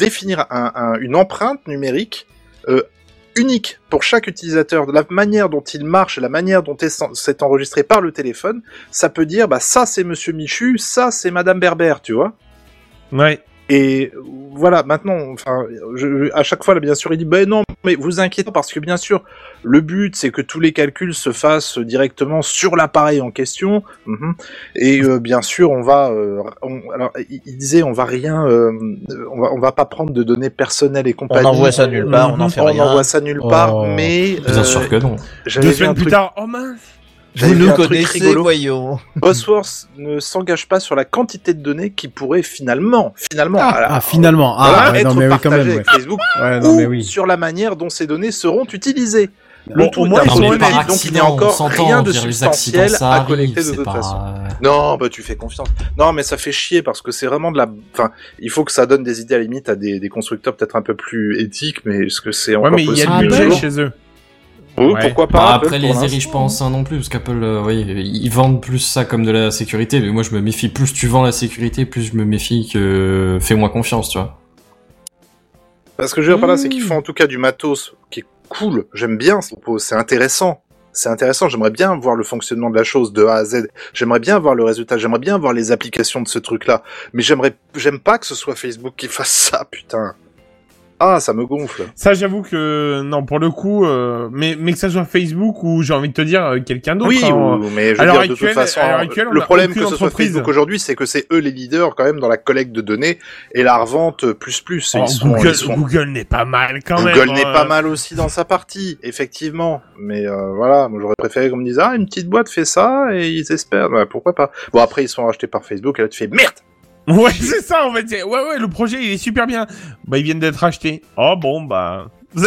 S9: définir un- un- une empreinte numérique euh, unique pour chaque utilisateur, de la manière dont il marche, la manière dont est- c'est enregistré par le téléphone, ça peut dire bah ça c'est Monsieur Michu, ça c'est Madame Berber, tu vois?
S3: Ouais.
S9: Et voilà, maintenant, enfin, je, à chaque fois, là, bien sûr, il dit, ben non, mais vous inquiétez pas, parce que bien sûr, le but, c'est que tous les calculs se fassent directement sur l'appareil en question. Mhm. Et euh, bien sûr, on va, euh, on- alors, il, disait, on va rien, euh, on va, on va pas prendre de données personnelles et
S5: On
S9: compagnie.
S5: envoie ça nulle part, on n'en fait
S9: on
S5: rien.
S9: envoie ça nulle part,
S6: Oh,
S9: mais
S6: Bien
S9: euh,
S6: sûr que non.
S3: Deux semaines plus
S9: truc-
S3: tard, oh mince.
S5: Vous nous connaissez, voyons. *laughs*
S9: Bosworth ne s'engage pas sur la quantité de données qui pourraient finalement, finalement,
S4: Ah, ah, finalement.
S9: voilà,
S4: Ah, ouais,
S9: être
S4: non, mais oui, quand
S9: partagées
S4: même.
S9: avec Facebook
S4: Ouais, non,
S9: ou
S4: mais oui.
S9: sur la manière dont ces données seront utilisées.
S3: Bon,
S9: Le tout
S3: au moins,
S9: un
S3: ils sont honnêtes.
S9: donc il n'y a encore rien de substantiel à
S6: arrive,
S9: collecter de toute
S6: pas-
S9: façon. Non, bah tu fais confiance. Non, mais ça fait chier parce que c'est vraiment de la. Enfin, il faut que ça donne des idées à la limite à des, des constructeurs peut-être un peu plus éthiques, mais est-ce que c'est
S3: Ouais,
S9: encore
S3: mais il y a
S1: bah,
S3: budget chez eux.
S9: Oui,
S3: Ouais.
S9: pourquoi pas
S6: Bah,
S9: Apple,
S6: après, les érigent pas en saint non plus, parce qu'Apple, euh, oui, ils vendent plus ça comme de la sécurité, mais moi je me méfie. Plus tu vends la sécurité, plus je me méfie que fais-moi confiance, tu vois.
S9: Parce que je veux dire par là, c'est qu'ils font en tout cas du matos qui est cool. J'aime bien ce propos, c'est intéressant. C'est intéressant, j'aimerais bien voir le fonctionnement de la chose de A à Z. J'aimerais bien voir le résultat, j'aimerais bien voir les applications de ce truc-là. Mais j'aimerais, j'aime pas que ce soit Facebook qui fasse ça, putain. Ah, ça me gonfle.
S3: Ça, j'avoue que non, pour le coup, euh, mais mais que ça soit Facebook ou j'ai envie de te dire euh, quelqu'un d'autre.
S9: Oui,
S3: hein.
S9: mais je veux dire, de toute
S3: actuelle-
S9: façon,
S3: à l'heure actuelle, on
S9: le problème que ce soit. Facebook aujourd'hui, c'est que c'est eux les leaders quand même dans la collecte de données et la revente plus plus. Ils sont-
S3: Google,
S9: sont-
S3: Google n'est pas mal quand même.
S9: Google n'est
S3: hein.
S9: pas mal aussi dans sa partie, effectivement. Mais euh, voilà, moi j'aurais préféré qu'on me dise ah une petite boîte fait ça et ils espèrent. Ouais, pourquoi pas Bon après ils sont rachetés par Facebook et là tu fais merde.
S3: Ouais, *laughs* c'est ça en fait. c'est- Ouais, ouais, le projet il est super bien. Bah, ils viennent d'être achetés. Oh bon, bah. *laughs*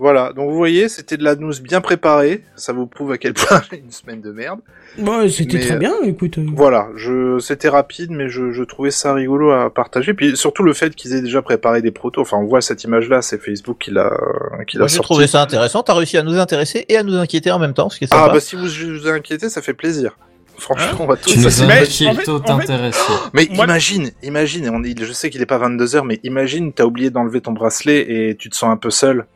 S9: Voilà, donc vous voyez, c'était de la news bien préparée. Ça vous prouve à quel point j'ai *laughs* une semaine de merde.
S1: Ouais, c'était
S9: Mais,
S1: très
S9: euh,
S1: bien, écoute. euh.
S9: Voilà, je c'était rapide, mais je, je trouvais ça rigolo à partager. Puis surtout le fait qu'ils aient déjà préparé des protos. Enfin, on voit cette image-là, c'est Facebook qui l'a qui l'a
S5: Moi, j'ai
S9: sorti.
S5: trouvé ça intéressant. T'as réussi à nous intéresser et à nous inquiéter en même temps, ce qui est
S9: Ah
S5: sympa.
S9: bah si vous vous inquiétez, ça fait plaisir. Franchement, on va tous
S6: Tu nous
S3: mais- en fait- en fait-.
S9: Mais
S3: Moi-
S9: imagine, imagine, et on dit, je sais qu'il est pas 22h, mais imagine, t'as oublié d'enlever ton bracelet et tu te sens un peu seul.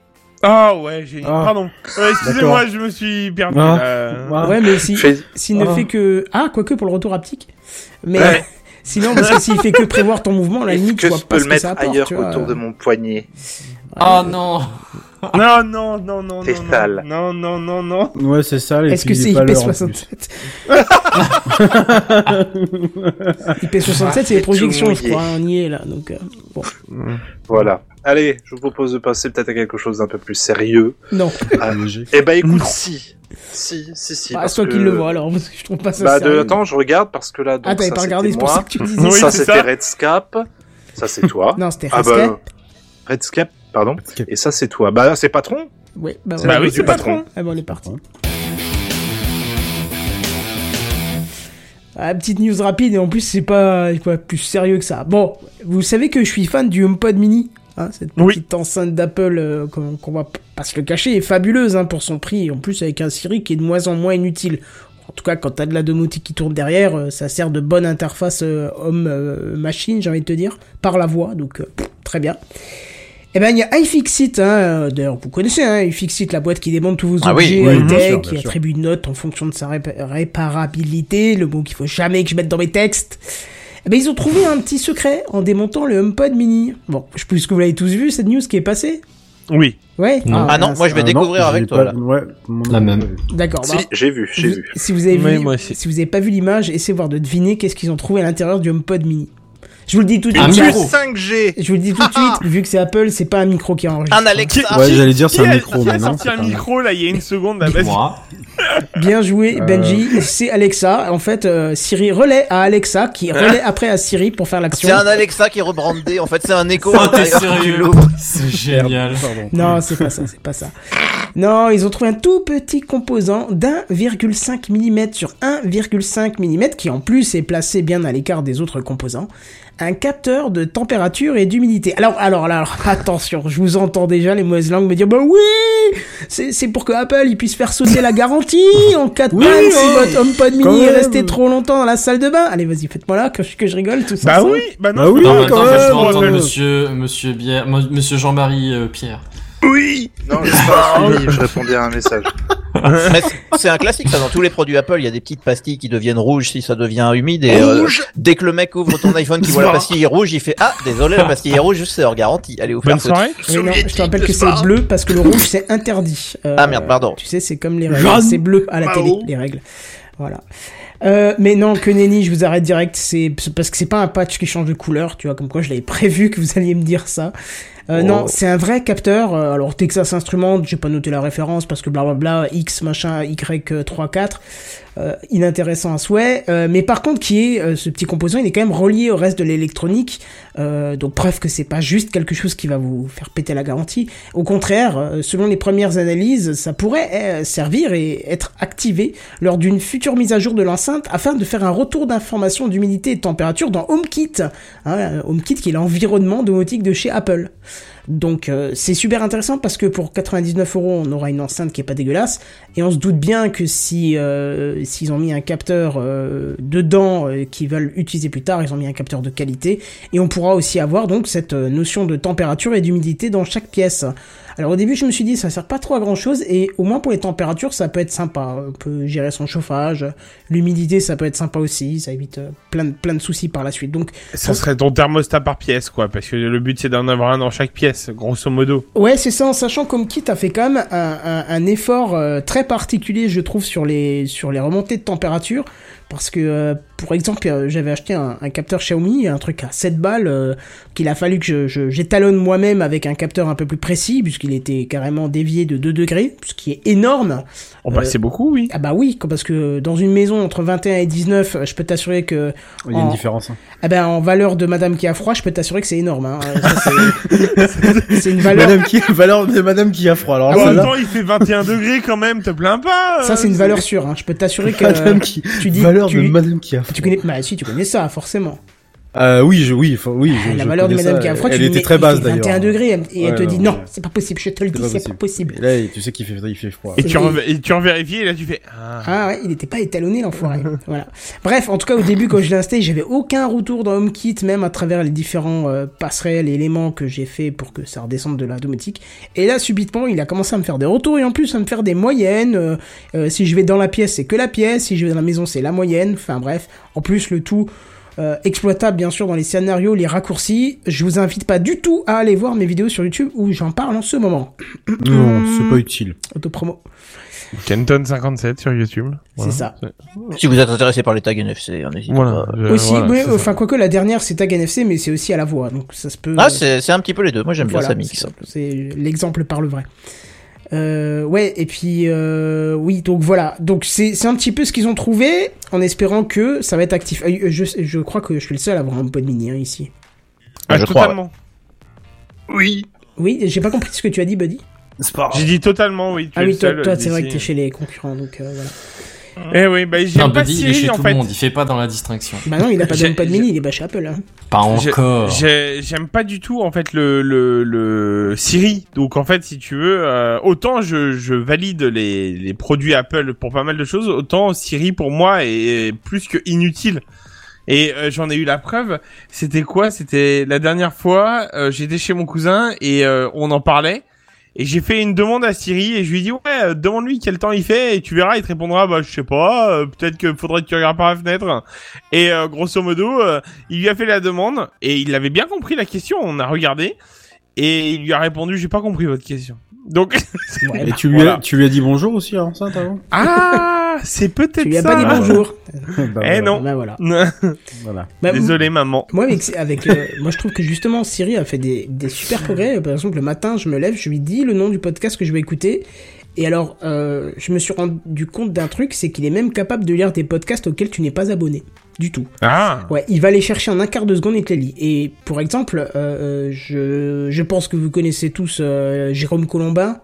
S3: Ah ouais, j'ai.
S4: Ah.
S3: Pardon. Ouais, Excusez-moi, je me suis perdu.
S4: Ah. Ah.
S1: Ouais, mais si,
S9: Fais-
S1: s'il ne
S4: Ah.
S1: fait que. Ah, quoique pour le retour haptique. Mais.
S9: Ouais.
S1: Sinon, parce que s'il fait que prévoir ton mouvement, la limite, tu vois
S9: je
S1: pas
S9: peux
S1: ce
S9: le
S1: que
S9: mettre
S1: ça apporte.
S9: ailleurs qu'autour de mon poignet
S6: Ah non *laughs*
S3: Non, non, non, non,
S9: C'est sale.
S3: Non, non, non, non.
S4: Ouais, c'est ça.
S1: Est-ce que c'est IP67? *laughs* IP67, c'est les
S9: Tout
S1: projections, je crois. On y est là, donc. euh, bon.
S9: Voilà. Allez, je vous propose de passer peut-être à quelque chose d'un peu plus sérieux.
S1: Non,
S9: Ah. *laughs* Eh bah écoute,
S1: Non.
S9: si. Si, si, si. parce
S1: c'est toi qui le vois alors, parce que je trouve pas ça
S9: Bah de... Attends, je regarde parce que là, donc,
S1: Ah, t'avais pas regardé, c'est pour ça que tu me disais.
S3: Oui,
S9: ça c'était. Redscape. Ça c'est toi.
S1: Non, c'était
S9: ah
S1: Rescape.
S9: bah... Redscape, pardon. Et ça c'est toi. Bah c'est patron.
S1: Ouais, bah,
S3: Bah oui, c'est
S9: du
S3: patron.
S1: Ah bon, on est parti. Ah, petite news rapide et en plus c'est pas quoi, plus sérieux que ça. Bon, vous savez que je suis fan du HomePod Mini, hein, cette
S3: Oui.
S1: petite enceinte d'Apple euh, qu'on qu'on va pas se le cacher, est fabuleuse hein, pour son prix. En plus avec un Siri qui est de moins en moins inutile. En tout cas, quand t'as de la domotique qui tourne derrière, euh, ça sert de bonne interface euh, homme-machine, j'ai envie de te dire, par la voix, donc euh, pff, très bien. Eh ben, il y a iFixit, hein, euh, d'ailleurs, vous connaissez, hein, iFixit, la boîte qui démonte tous vos
S5: Ah
S1: objets
S4: oui,
S1: high-tech,
S4: bien sûr, bien
S1: qui
S4: sûr.
S1: attribue une note en fonction de sa répa- réparabilité, le mot qu'il faut jamais que je mette dans mes textes. Eh ben, ils ont trouvé un petit secret en démontant le HomePod mini. Bon, je pense que vous l'avez tous vu, cette news qui est passée?
S3: Oui.
S1: Ouais.
S6: Non.
S5: Ah non,
S1: mince.
S5: moi je vais
S4: Ah,
S5: découvrir
S4: non,
S5: avec toi
S4: pas-
S5: là.
S4: Ouais,
S6: La même.
S1: D'accord.
S9: Si,
S1: bah,
S9: j'ai vu, j'ai vu.
S1: Si vous avez
S3: Oui,
S1: vu, si vous avez pas vu l'image, essayez voir de deviner qu'est-ce qu'ils ont trouvé à l'intérieur du HomePod mini. Je vous le dis tout de
S6: Un
S1: suite.
S6: micro.
S9: 5G.
S1: Je vous le dis tout de suite, *laughs* vu que c'est Apple, c'est pas un micro qui enregistre.
S5: Un Alexa
S4: Ouais, j'allais dire c'est un micro, mais non.
S3: sorti un micro là il y a une seconde là. *laughs*
S1: Bien joué,
S4: Euh.
S1: Benji. C'est Alexa. En fait, euh, Siri relaie à Alexa, qui relaie après à Siri pour faire l'action.
S5: C'est un Alexa qui est rebrandé. En fait, c'est un écho.
S6: C'est génial.
S4: Pardon.
S1: Non, c'est pas ça, c'est pas ça. Non, ils ont trouvé un tout petit composant d'1,5 mm sur 1,5 mm qui en plus est placé bien à l'écart des autres composants. Un capteur de température et d'humidité. Alors, alors, alors, *laughs* attention, je vous entends déjà les mauvaises langues me dire, bah oui, c'est c'est pour que Apple il puisse faire sauter la garantie en cas de
S4: Oui,
S1: panne si
S4: oh,
S1: votre HomePod mini est resté trop longtemps dans la salle de bain. Allez, vas-y, faites-moi là que je, que je rigole tout ça.
S3: Bah oui, bah non.
S4: Bah
S3: je
S4: oui,
S6: Non, attends,
S4: quand
S6: je
S4: même,
S6: monsieur, monsieur Bière, mo- monsieur Jean-Marie euh, Pierre.
S9: Oui. Non, j'ai pas. Je répondais à un message.
S5: Mais c'est- c'est un classique ça dans tous les produits Apple. Il y a des petites pastilles qui deviennent rouges si ça devient humide. Et euh, dès que le mec ouvre ton iPhone qui voit la pastille rouge, il fait ah désolé la pastille est rouge, c'est hors garantie. Allez vous faire
S1: non, je te rappelle que c'est bleu parce que le rouge c'est interdit. Euh,
S5: Ah, merde, pardon.
S1: Tu sais, c'est comme les règles. C'est bleu à la
S9: Mao.
S1: télé, les règles. Voilà. Euh, mais non, que nenni, je vous arrête direct. C'est c'est parce que c'est pas un patch qui change de couleur, tu vois. Comme quoi, je l'avais prévu que vous alliez me dire ça. Euh,
S4: Oh.
S1: Non, c'est un vrai capteur. euh, alors Texas Instruments, j'ai pas noté la référence parce que blablabla, X machin, Y34, euh, inintéressant à souhait. Euh, mais par contre, qui est euh, ce petit composant, il est quand même relié au reste de l'électronique. Euh, donc preuve que c'est pas juste quelque chose qui va vous faire péter la garantie. Au contraire, selon les premières analyses, ça pourrait euh, servir et être activé lors d'une future mise à jour de l'enceinte afin de faire un retour d'informations d'humidité et de température dans HomeKit. Hein, HomeKit qui est l'environnement domotique de chez Apple. Donc euh, c'est super intéressant parce que pour 99 euros on aura une enceinte qui est pas dégueulasse et on se doute bien que si euh, s'ils ont mis un capteur euh, dedans euh, qu'ils veulent utiliser plus tard ils ont mis un capteur de qualité et on pourra aussi avoir donc cette euh, notion de température et d'humidité dans chaque pièce. Alors au début je me suis dit ça sert pas trop à grand chose et au moins pour les températures ça peut être sympa. On peut gérer son chauffage, l'humidité ça peut être sympa aussi, ça évite euh, plein de, plein de soucis par la suite. Donc
S3: Ça serait ton thermostat par pièce, quoi, parce que le but c'est d'en avoir un dans chaque pièce, grosso modo.
S1: Ouais, c'est ça, en sachant qu'HomeKit a fait quand même un, un, un effort euh, très particulier, je trouve, sur les, sur les remontées de température. Parce que, euh, pour exemple, euh, j'avais acheté un, capteur Xiaomi, un truc à 7 balles, euh, qu'il a fallu que je, je- j'étalonne moi-même avec un capteur un peu plus précis, puisqu'il était carrément dévié de 2 degrés, ce qui est énorme.
S3: Oh bah
S1: Euh,
S3: c'est beaucoup, oui.
S1: Ah bah oui, parce que dans une maison entre 21 et 19, je peux t'assurer que...
S4: Il y a une
S1: en-
S4: différence. hein.
S1: Ah ben, en valeur de madame qui a froid, je peux t'assurer que c'est énorme. Hein. *laughs* C'est- une valeur...
S4: Madame qui, valeur de madame qui a froid. Alors
S3: En même
S4: là,
S3: temps, il fait 21 degrés quand même, te plains pas. euh,
S1: Ça, c'est une valeur sûre. Hein. Je peux t'assurer que...
S4: madame qui,
S1: tu dis-
S4: valeur
S1: tu-
S4: de madame qui a froid.
S1: Tu connais, bah si, tu connais ça, forcément.
S4: Euh, oui, je, oui, faut- oui. Je,
S1: la
S4: je
S1: valeur de Madame
S4: ça.
S1: qui a froid, tu
S4: Elle
S1: lui
S4: était très basse d'ailleurs.
S1: 21 degrés, et elle
S4: Ouais,
S1: te dit
S4: non,
S1: c'est pas possible, je te le dis, c'est pas possible.
S4: Et là, tu sais qu'il fait, il fait froid.
S3: Et tu, rev- et tu revérifies et là tu fais. Ah.
S1: Ah ouais, il était pas étalonné l'enfoiré. *laughs* voilà. Bref, en tout cas au début quand je l'ai installé, j'avais aucun retour dans HomeKit, même à travers les différents euh, passerelles et éléments que j'ai fait pour que ça redescende de la domotique. Et là subitement, il a commencé à me faire des retours et en plus à me faire des moyennes. Euh, euh, si je vais dans la pièce, c'est que la pièce. Si je vais dans la maison, c'est la moyenne. Enfin bref, en plus le tout. Euh, exploitable bien sûr dans les scénarios, les raccourcis. Je vous invite pas du tout à aller voir mes vidéos sur YouTube où j'en parle en ce moment. *clears throat*
S4: Non, c'est pas utile.
S1: Autopromo.
S3: Kenton 57 sur YouTube. Voilà.
S1: ça.
S5: Si vous êtes intéressé par les tags NFC, n'hésitez
S3: Voilà.
S5: pas.
S3: je-
S1: aussi,
S3: voilà,
S1: oui,
S3: c'est ça.
S1: enfin quoique la dernière c'est Tag NFC, mais c'est aussi à la voix, donc ça se peut.
S5: Ah, c'est c'est un petit peu les deux. Moi, j'aime bien ça mix.
S1: c'est- C'est l'exemple par le vrai. Euh, ouais, et puis euh, oui, donc voilà, donc c'est c'est un petit peu ce qu'ils ont trouvé, en espérant que ça va être actif. Euh, Je, je crois que je suis le seul à avoir un pod mini hein, ici.
S3: Ah,
S5: je crois,
S3: totalement. Oui.
S1: Oui, j'ai pas compris ce que tu as dit, Buddy.
S3: J'ai dit totalement, oui. Tu
S1: Ah
S3: es
S1: oui,
S3: le
S1: toi, toi c'est vrai que t'es chez les concurrents, donc euh, voilà.
S3: Eh oui, bah
S6: Non,
S3: j'aime pas
S6: Buddy, il est
S3: Siri
S6: chez
S3: en
S6: tout
S3: fait.
S6: le monde, il fait pas dans la distinction.
S1: Bah non, il a pas
S3: J'ai-
S1: de mini, il est bah chez Apple. Hein.
S6: Pas encore.
S3: j'ai- J'aime pas du tout en fait le, le, le Siri. Donc en fait, si tu veux, euh, autant je, je valide les, les produits Apple pour pas mal de choses, autant Siri pour moi est plus que inutile. Et euh, j'en ai eu la preuve. C'était quoi? C'était la dernière fois. euh, J'étais chez mon cousin et euh, on en parlait. Et j'ai fait une demande à Siri et je lui ai dit ouais, euh, demande-lui quel temps il fait et tu verras, il te répondra bah je sais pas, euh, peut-être que faudrait que tu regardes par la fenêtre. Et euh, grosso modo, euh, il lui a fait la demande et il avait bien compris la question. On a regardé et il lui a répondu j'ai pas compris votre question. Donc *laughs*
S1: Ouais,
S4: Et tu lui,
S3: Voilà.
S4: as, tu lui as dit bonjour aussi à l'enceinte avant
S3: ah c'est peut-être
S1: tu lui as
S3: ça.
S1: pas dit bonjour. *laughs*
S4: Bah,
S3: Eh non.
S1: Bah *laughs* voilà.
S4: Voilà.
S1: Bah,
S3: Désolé maman.
S1: Moi, avec, *laughs* avec euh, moi, je trouve que justement, Siri a fait des, des super progrès. Par exemple, le matin, je me lève, je lui dis le nom du podcast que je vais écouter. Et alors, euh, je me suis rendu compte d'un truc, c'est qu'il est même capable de lire des podcasts auxquels tu n'es pas abonné. Du tout.
S3: Ah.
S1: Ouais, il va les chercher en un quart de seconde et te les lit. Et pour exemple, euh, je, je pense que vous connaissez tous Jérôme Colombin.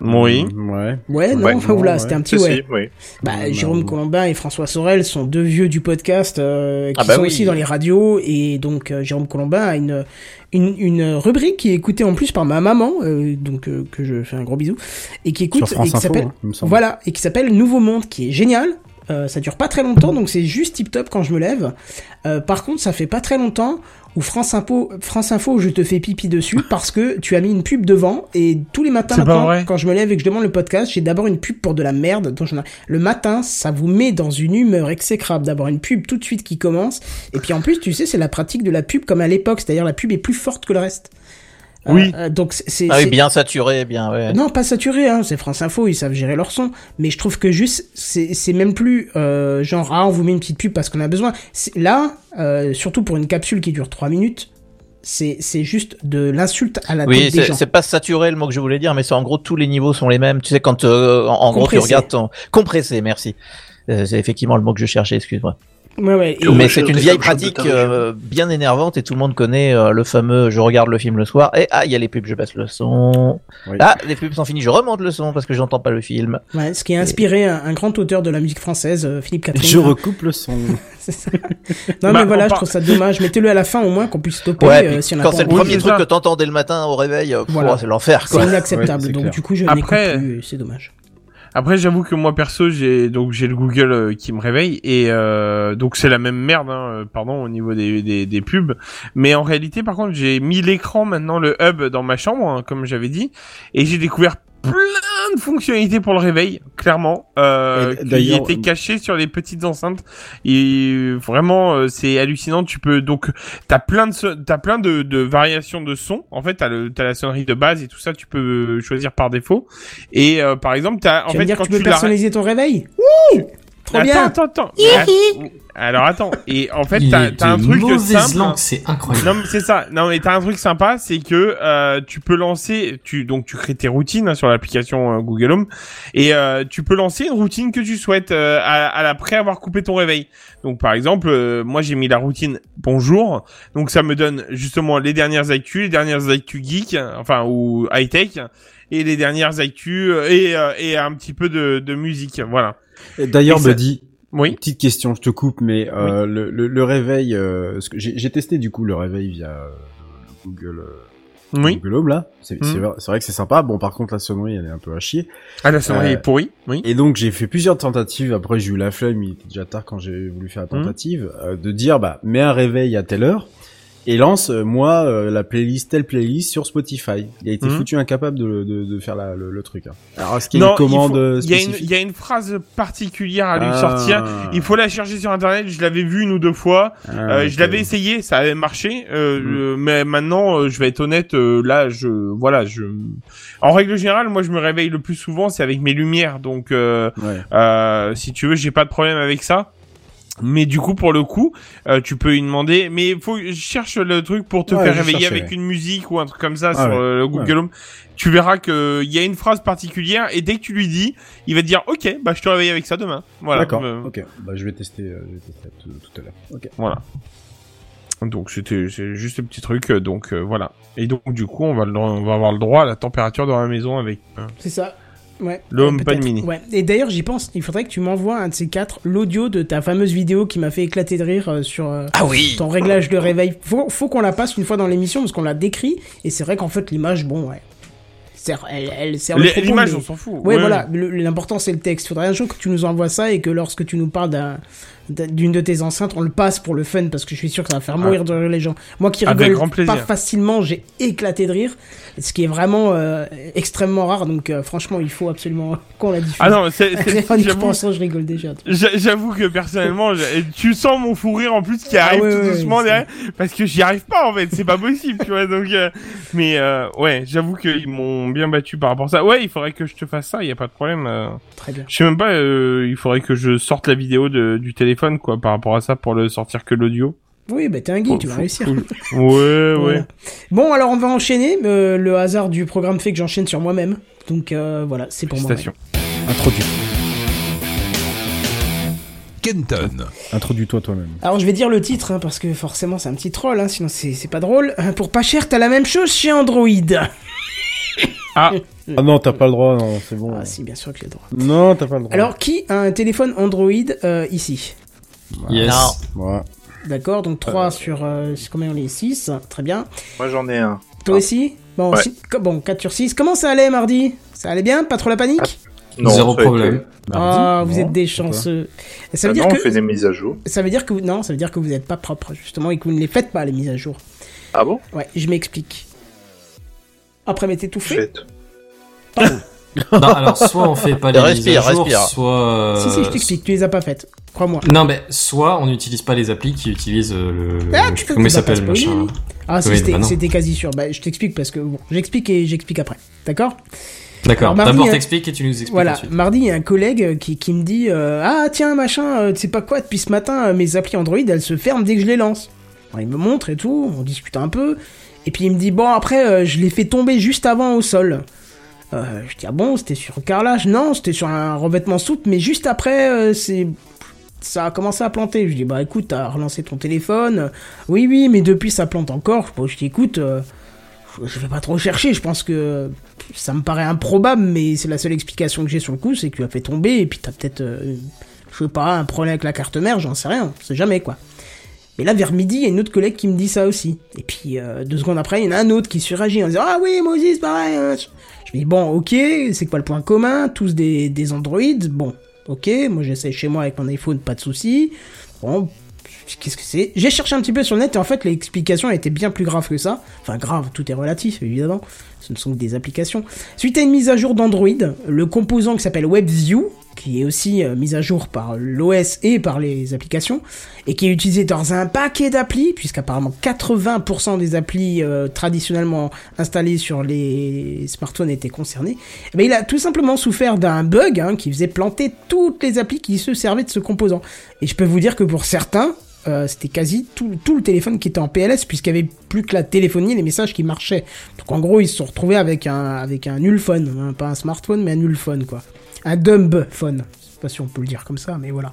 S3: Oui.
S4: Ouais.
S1: Ouais, non,
S9: Ouais,
S1: enfin voilà,
S4: ouais.
S1: c'était un petit ouais.
S9: si, oui.
S1: Bah, Jérôme
S4: non.
S1: Colombin et François Sorel sont deux vieux du podcast euh, qui
S5: Ah bah
S1: sont
S5: oui.
S1: aussi dans les radios et donc euh, Jérôme Colombin a une, une une rubrique qui est écoutée en plus par ma maman euh, donc euh, que je fais un gros bisou et qui écoute
S4: Sur France
S1: et qui
S4: Info,
S1: s'appelle
S4: hein, il me semble.
S1: voilà et qui s'appelle Nouveau Monde qui est génial. Euh, ça dure pas très longtemps donc c'est juste tip top quand je me lève. Euh, par contre ça fait pas très longtemps où France Info France Info je te fais pipi dessus *laughs* parce que tu as mis une pub devant et tous les matins maintenant, quand je me lève et que je demande le podcast j'ai d'abord une pub pour de la merde dont j'en ai- le matin ça vous met dans une humeur exécrable d'avoir une pub tout de suite qui commence. Et puis en plus tu sais c'est la pratique de la pub comme à l'époque c'est-à-dire la pub est plus forte que le reste
S3: Oui.
S1: euh, donc c'est
S5: Ah oui, bien saturé, bien, ouais.
S1: non, pas saturé, hein, c'est France Info, ils savent gérer leur son. Mais je trouve que juste, c'est même plus euh, genre, ah, on vous met une petite pub parce qu'on a besoin. C'est- Là, euh, surtout pour une capsule qui dure 3 minutes, c'est c'est juste de l'insulte à la
S5: Oui,
S1: tête des
S5: c'est
S1: gens.
S5: c'est pas saturé le mot que je voulais dire, mais c'est en gros tous les niveaux sont les mêmes. Tu sais quand euh, en, en gros tu
S1: Compressé.
S5: regardes ton compressé, merci. Euh, c'est effectivement le mot que je cherchais, excuse-moi.
S1: Ouais, ouais. et-
S5: Mais c'est une vieille pratique euh, bien énervante et tout le monde connaît euh, le fameux je regarde le film le soir et ah il y a les pubs je baisse le son.
S4: Oui.
S5: Ah les pubs sont finies je remonte le son parce que j'entends pas le film.
S1: ouais, ce qui a inspiré un, un grand auteur de la musique française, euh, Philippe Catherine.
S4: Je recoupe le son. *laughs*
S1: Ça. Non,
S3: Bah,
S1: mais voilà, je trouve ça dommage. Mettez-le à la fin au moins qu'on puisse stopper
S5: Ouais,
S1: euh,
S5: puis
S1: si on a
S5: quand c'est le.
S3: Oui,
S5: premier truc
S3: ça.
S5: que t'entendais le matin au réveil,
S1: Voilà.
S5: c'est l'enfer
S1: C'est inacceptable. Donc
S4: clair.
S1: du coup, je n'écoute plus. C'est dommage.
S3: Après, j'avoue que moi perso, j'ai donc j'ai le Google euh, qui me réveille et euh, donc c'est la même merde, hein, euh, pardon, au niveau des, des, pubs. Mais en réalité, par contre, j'ai mis l'écran maintenant, le hub dans ma chambre, hein, comme j'avais dit, et j'ai découvert plein de fonctionnalités pour le réveil, clairement, euh, qui étaient cachées sur les petites enceintes. Et vraiment, euh, c'est hallucinant. Tu peux donc, t'as plein de, so- t'as plein de, de variations de sons. En fait, t'as le, t'as la sonnerie de base et tout ça. Tu peux choisir par défaut. Et euh, par exemple, t'as en
S1: tu
S3: fait
S1: veux dire
S3: quand
S1: que tu peux
S3: tu
S1: personnaliser ton réveil? Wouh Trop
S3: attends,
S1: bien.
S3: attends, attends. Mais, Alors attends. Et en fait, t'as un truc simple.
S6: langue, c'est incroyable.
S3: Non mais c'est ça. Non mais t'as un truc sympa, c'est que euh, tu peux lancer, tu donc tu crées tes routines hein, sur l'application euh, Google Home et euh, tu peux lancer une routine que tu souhaites euh, à, à l'après avoir coupé ton réveil. Donc par exemple, euh, moi j'ai mis la routine bonjour, donc ça me donne justement les dernières actus, les dernières actus geek, enfin ou high tech et les dernières actus euh, et euh, et un petit peu de, de musique, voilà.
S4: D'ailleurs, Buddy,
S3: Oui.
S4: petite question, je te coupe, mais euh, le, le, le réveil, euh, j'ai testé du coup le réveil via euh, le Google, euh,
S3: Oui.
S4: Google Home là. C'est c'est vrai, que c'est sympa. Bon, par contre, la sonnerie, elle est un peu à chier.
S3: Ah la sonnerie est pourrie. Oui.
S4: Et donc j'ai fait plusieurs tentatives. Après j'ai eu la flemme, il était déjà tard quand j'ai voulu faire la
S3: Mhm.
S4: tentative, euh, de dire bah mets un réveil à telle heure et lance euh, moi euh, la playlist telle playlist sur Spotify. Il a été
S3: Mhm.
S4: foutu incapable de, de, de faire la, le, le truc. Hein. Alors est-ce qu'il y a
S3: Non,
S4: une commande
S3: il
S4: euh,
S3: il y a une
S4: spécifique
S3: il y a une phrase particulière à lui
S4: Ah.
S3: sortir. Il faut la chercher sur internet. Je l'avais vu une ou deux fois.
S4: Ah,
S3: Euh, Je l'avais essayé, ça avait marché. Euh, euh, mais maintenant, je vais être honnête. euh, là, je voilà, je. En règle générale, moi, je me réveille le plus souvent, c'est avec mes lumières. Donc, euh,
S4: Ouais.
S3: euh, si tu veux, j'ai pas de problème avec ça. Mais du coup, pour le coup, euh, tu peux lui demander. Mais faut je cherche le truc pour te
S4: Ouais,
S3: faire réveiller avec
S4: ouais.
S3: une musique ou un truc comme ça
S4: Ah
S3: sur
S4: ouais.
S3: euh, le Google
S4: Ouais.
S3: Home. Tu verras que il y a une phrase particulière et dès que tu lui dis, il va te dire OK, bah je te réveille avec ça demain. Voilà.
S4: D'accord.
S3: Euh,
S4: Ok. Bah je vais tester, euh, je vais tester tout, tout à l'heure. Ok.
S3: voilà. Donc c'était c'est juste un petit truc donc euh, voilà. Et donc du coup, on va le- on va avoir le droit à la température dans la maison avec euh,
S1: C'est ça. Ouais.
S3: Le
S1: Ouais,
S3: HomePod mini.
S1: Ouais. Et d'ailleurs, j'y pense. Il faudrait que tu m'envoies un de ces quatre, l'audio de ta fameuse vidéo qui m'a fait éclater de rire euh, sur euh,
S5: Ah oui.
S1: ton réglage de réveil. Faut, faut qu'on la passe une fois dans l'émission parce qu'on l'a décrit. Et c'est vrai qu'en fait, l'image, bon, ouais. Elle, elle sert le
S3: Les-
S1: propos,
S3: l'image,
S1: mais-
S3: on s'en fout.
S1: Ouais, voilà. Le- L'important, c'est le texte. Faudrait un jour que tu nous envoies ça et que lorsque tu nous parles d'un- d'une de tes enceintes, on le passe pour le fun parce que je suis sûr que ça va faire mourir de rire les gens. Moi qui rigole pas facilement, j'ai éclaté de rire, ce qui est vraiment euh, extrêmement rare. Donc euh, franchement, il faut absolument *laughs* qu'on la diffuse.
S3: Ah non, c'est
S1: je rigole déjà.
S3: J'a- J'avoue que personnellement, tu sens mon fou rire en plus qui
S1: Ah
S3: arrive
S1: ouais,
S3: tout
S1: ouais,
S3: doucement derrière, parce que j'y arrive pas en fait, c'est pas possible, tu vois. Donc, euh, mais ouais, j'avoue qu'ils m'ont bien battu par rapport à ça. Ouais, il faudrait que je te fasse ça, il y a pas de problème.
S1: Très bien.
S3: Je sais même pas, il faudrait que je sorte la vidéo de, du téléphone quoi, par rapport à ça pour le sortir que l'audio.
S1: Oui, bah t'es un geek, tu vas réussir.
S3: faut- *laughs* Ouais,
S1: Voilà.
S3: ouais.
S1: Bon, alors on va enchaîner. Euh, le hasard du programme fait que j'enchaîne sur moi-même. Donc euh, voilà, c'est pour moi.
S3: Félicitations.
S4: Introduis.
S10: Kenton.
S4: Introduis-toi toi-même.
S1: Alors je vais dire le titre, hein, parce que forcément c'est un petit troll, hein, sinon c'est c'est pas drôle. *laughs* Pour pas cher, t'as la même chose chez Android.
S3: Ah, *laughs*
S4: Ah non, t'as pas le droit, non, c'est bon.
S1: Ah si, bien sûr que j'ai le droit.
S4: Non, t'as pas le droit.
S1: Alors qui a un téléphone Android euh, ici?
S6: Yes.
S4: Ouais.
S1: D'accord, donc 3 sur... Euh, combien on est? 6, très bien.
S9: Moi j'en ai un.
S1: Toi aussi? Bon,
S9: Ouais.
S1: si- co- bon, 4 sur 6. Comment ça allait mardi? Ça allait bien? Pas trop la panique?
S9: Non,
S6: Zéro problème.
S1: Ah, vous
S4: Non,
S1: êtes des chanceux. Ça
S9: Ah
S1: veut dire
S9: non, on
S1: que...
S9: fait des mises à jour.
S1: Ça veut dire que vous... Non, ça veut dire que vous n'êtes pas propre, justement, et que vous ne les faites pas, les mises à jour.
S9: Ah bon?
S1: Ouais, je m'explique. Après m'être étouffé
S9: Faites.
S1: Pardon. *laughs* *laughs*
S6: Non, alors soit on fait pas les
S5: Respire,
S6: mises à jour,
S5: respire.
S6: soit.
S1: Si, si, je
S6: euh,
S1: t'explique, tu les as pas faites. Crois-moi.
S6: Non, mais soit on n'utilise pas les applis qui utilisent euh, le.
S1: Ah, tu peux-
S6: comment il s'appelle machin.
S1: Ah, si,
S6: Oui,
S1: c'était
S6: bah
S1: c'était quasi sûr. Bah, je t'explique parce que bon, j'explique et j'explique après. D'accord?
S6: D'accord. D'abord t'expliques et tu nous expliques
S1: Voilà.
S6: ensuite.
S1: Mardi, il y a un collègue euh, qui, qui me dit euh, Ah, tiens, machin, euh, tu sais pas quoi, depuis ce matin, euh, mes applis Android, elles se ferment dès que je les lance. Alors, il me montre et tout, on discute un peu. Et puis il me dit, bon, après, euh, je l'ai fait tomber juste avant au sol. Euh, je dis, ah bon, c'était sur un carrelage? Non, c'était sur un revêtement souple, mais juste après, euh. Ça a commencé à planter. Je dis, bah écoute, t'as relancé ton téléphone. Oui, oui, mais depuis, ça plante encore. Je dis, écoute, euh, je vais pas trop chercher. Je pense que ça me paraît improbable, mais c'est la seule explication que j'ai sur le coup, c'est que tu as fait tomber, et puis t'as peut-être, je sais pas, un problème avec la carte mère, j'en sais rien, on sait jamais, quoi. Mais là, vers midi, il y a une autre collègue qui me dit ça aussi. Et puis, euh, deux secondes après, il y en a un autre qui suragit en disant Ah oui, moi aussi, c'est pareil. hein. Je me dis Bon, ok, c'est quoi le point commun? Tous des, des. Bon, ok, moi j'essaie chez moi avec mon iPhone, pas de souci. Bon, qu'est-ce que c'est? J'ai cherché un petit peu sur le net et en fait, l'explication était bien plus grave que ça. Enfin, grave, tout est relatif, évidemment. Ce ne sont que des applications. Suite à une mise à jour d'Android, le composant qui s'appelle WebView, qui est aussi euh, mis à jour par l'OS et par les applications, et qui est utilisé dans un paquet d'applis, puisqu'apparemment 80% des applis euh, traditionnellement installées sur les smartphones étaient concernées, eh ben, il a tout simplement souffert d'un bug hein, qui faisait planter toutes les applis qui se servaient de ce composant. Et je peux vous dire que pour certains, euh, c'était quasi tout, le téléphone qui était en PLS puisqu'il y avait plus que la téléphonie et les messages qui marchaient. Donc en gros, ils se sont retrouvés avec un avec un nullphone, hein, pas un smartphone mais un nullphone quoi. Un dumb phone. Je sais pas si on peut le dire comme ça, mais voilà.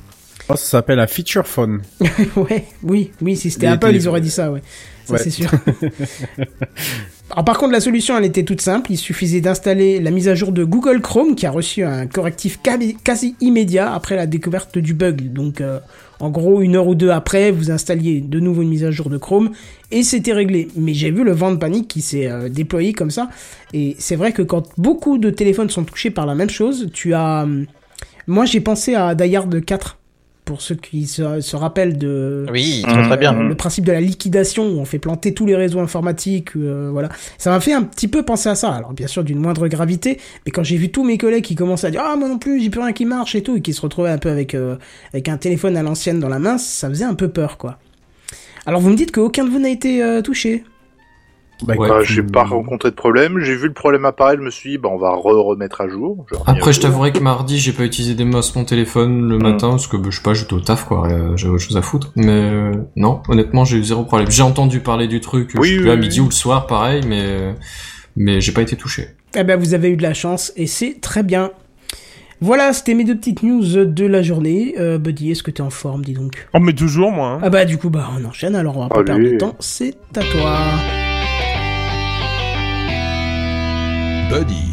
S4: Oh, ça s'appelle un feature phone. *laughs*
S1: ouais, oui, oui, si c'était Apple, ils auraient dit ça, ouais. Ça
S4: Ouais.
S1: c'est sûr. *laughs* Alors par contre, la solution, elle était toute simple. Il suffisait d'installer la mise à jour de Google Chrome, qui a reçu un correctif quasi, immédiat après la découverte du bug. Donc, euh, en gros, une heure ou deux après, vous installiez de nouveau une mise à jour de Chrome, et c'était réglé. Mais j'ai vu le vent de panique qui s'est euh, déployé comme ça. Et c'est vrai que quand beaucoup de téléphones sont touchés par la même chose, tu as... hum, Moi, j'ai pensé à Die Hard 4. Pour ceux qui se, se rappellent de
S5: Oui, très très bien.
S1: le principe de la liquidation où on fait planter tous les réseaux informatiques, euh, voilà. Ça m'a fait un petit peu penser à ça. Alors bien sûr d'une moindre gravité, mais quand j'ai vu tous mes collègues qui commençaient à dire ah moi non plus j'ai plus rien qui marche et tout et qui se retrouvaient un peu avec euh, avec un téléphone à l'ancienne dans la main, ça faisait un peu peur quoi. Alors vous me dites qu'aucun de vous n'a été euh, touché.
S4: Bah,
S6: Ouais.
S9: Bah, j'ai pas rencontré de problème. J'ai vu le problème apparaître, je me suis dit, bah, on va re-remettre à jour.
S6: Après, je t'avouerai que mardi, j'ai pas utilisé des masses mon téléphone le matin, parce que, bah, je sais pas, j'étais au taf, quoi, euh, j'avais autre chose à foutre. Mais, euh, non, honnêtement, j'ai eu zéro problème. J'ai entendu parler du truc,
S9: Oui,
S6: je sais
S9: oui,
S6: plus, à
S9: oui.
S6: midi ou le soir, pareil, mais, euh, mais j'ai pas été touché.
S1: Eh ben vous avez eu de la chance et c'est très bien. Voilà, c'était mes deux petites news de la journée. Euh, Buddy, est-ce que t'es en forme, dis donc?
S3: Oh, mais toujours, moi. hein.
S1: Ah bah du coup bah on enchaîne alors on va pas
S9: Allez.
S1: perdre de temps, c'est à toi.
S10: Buddy.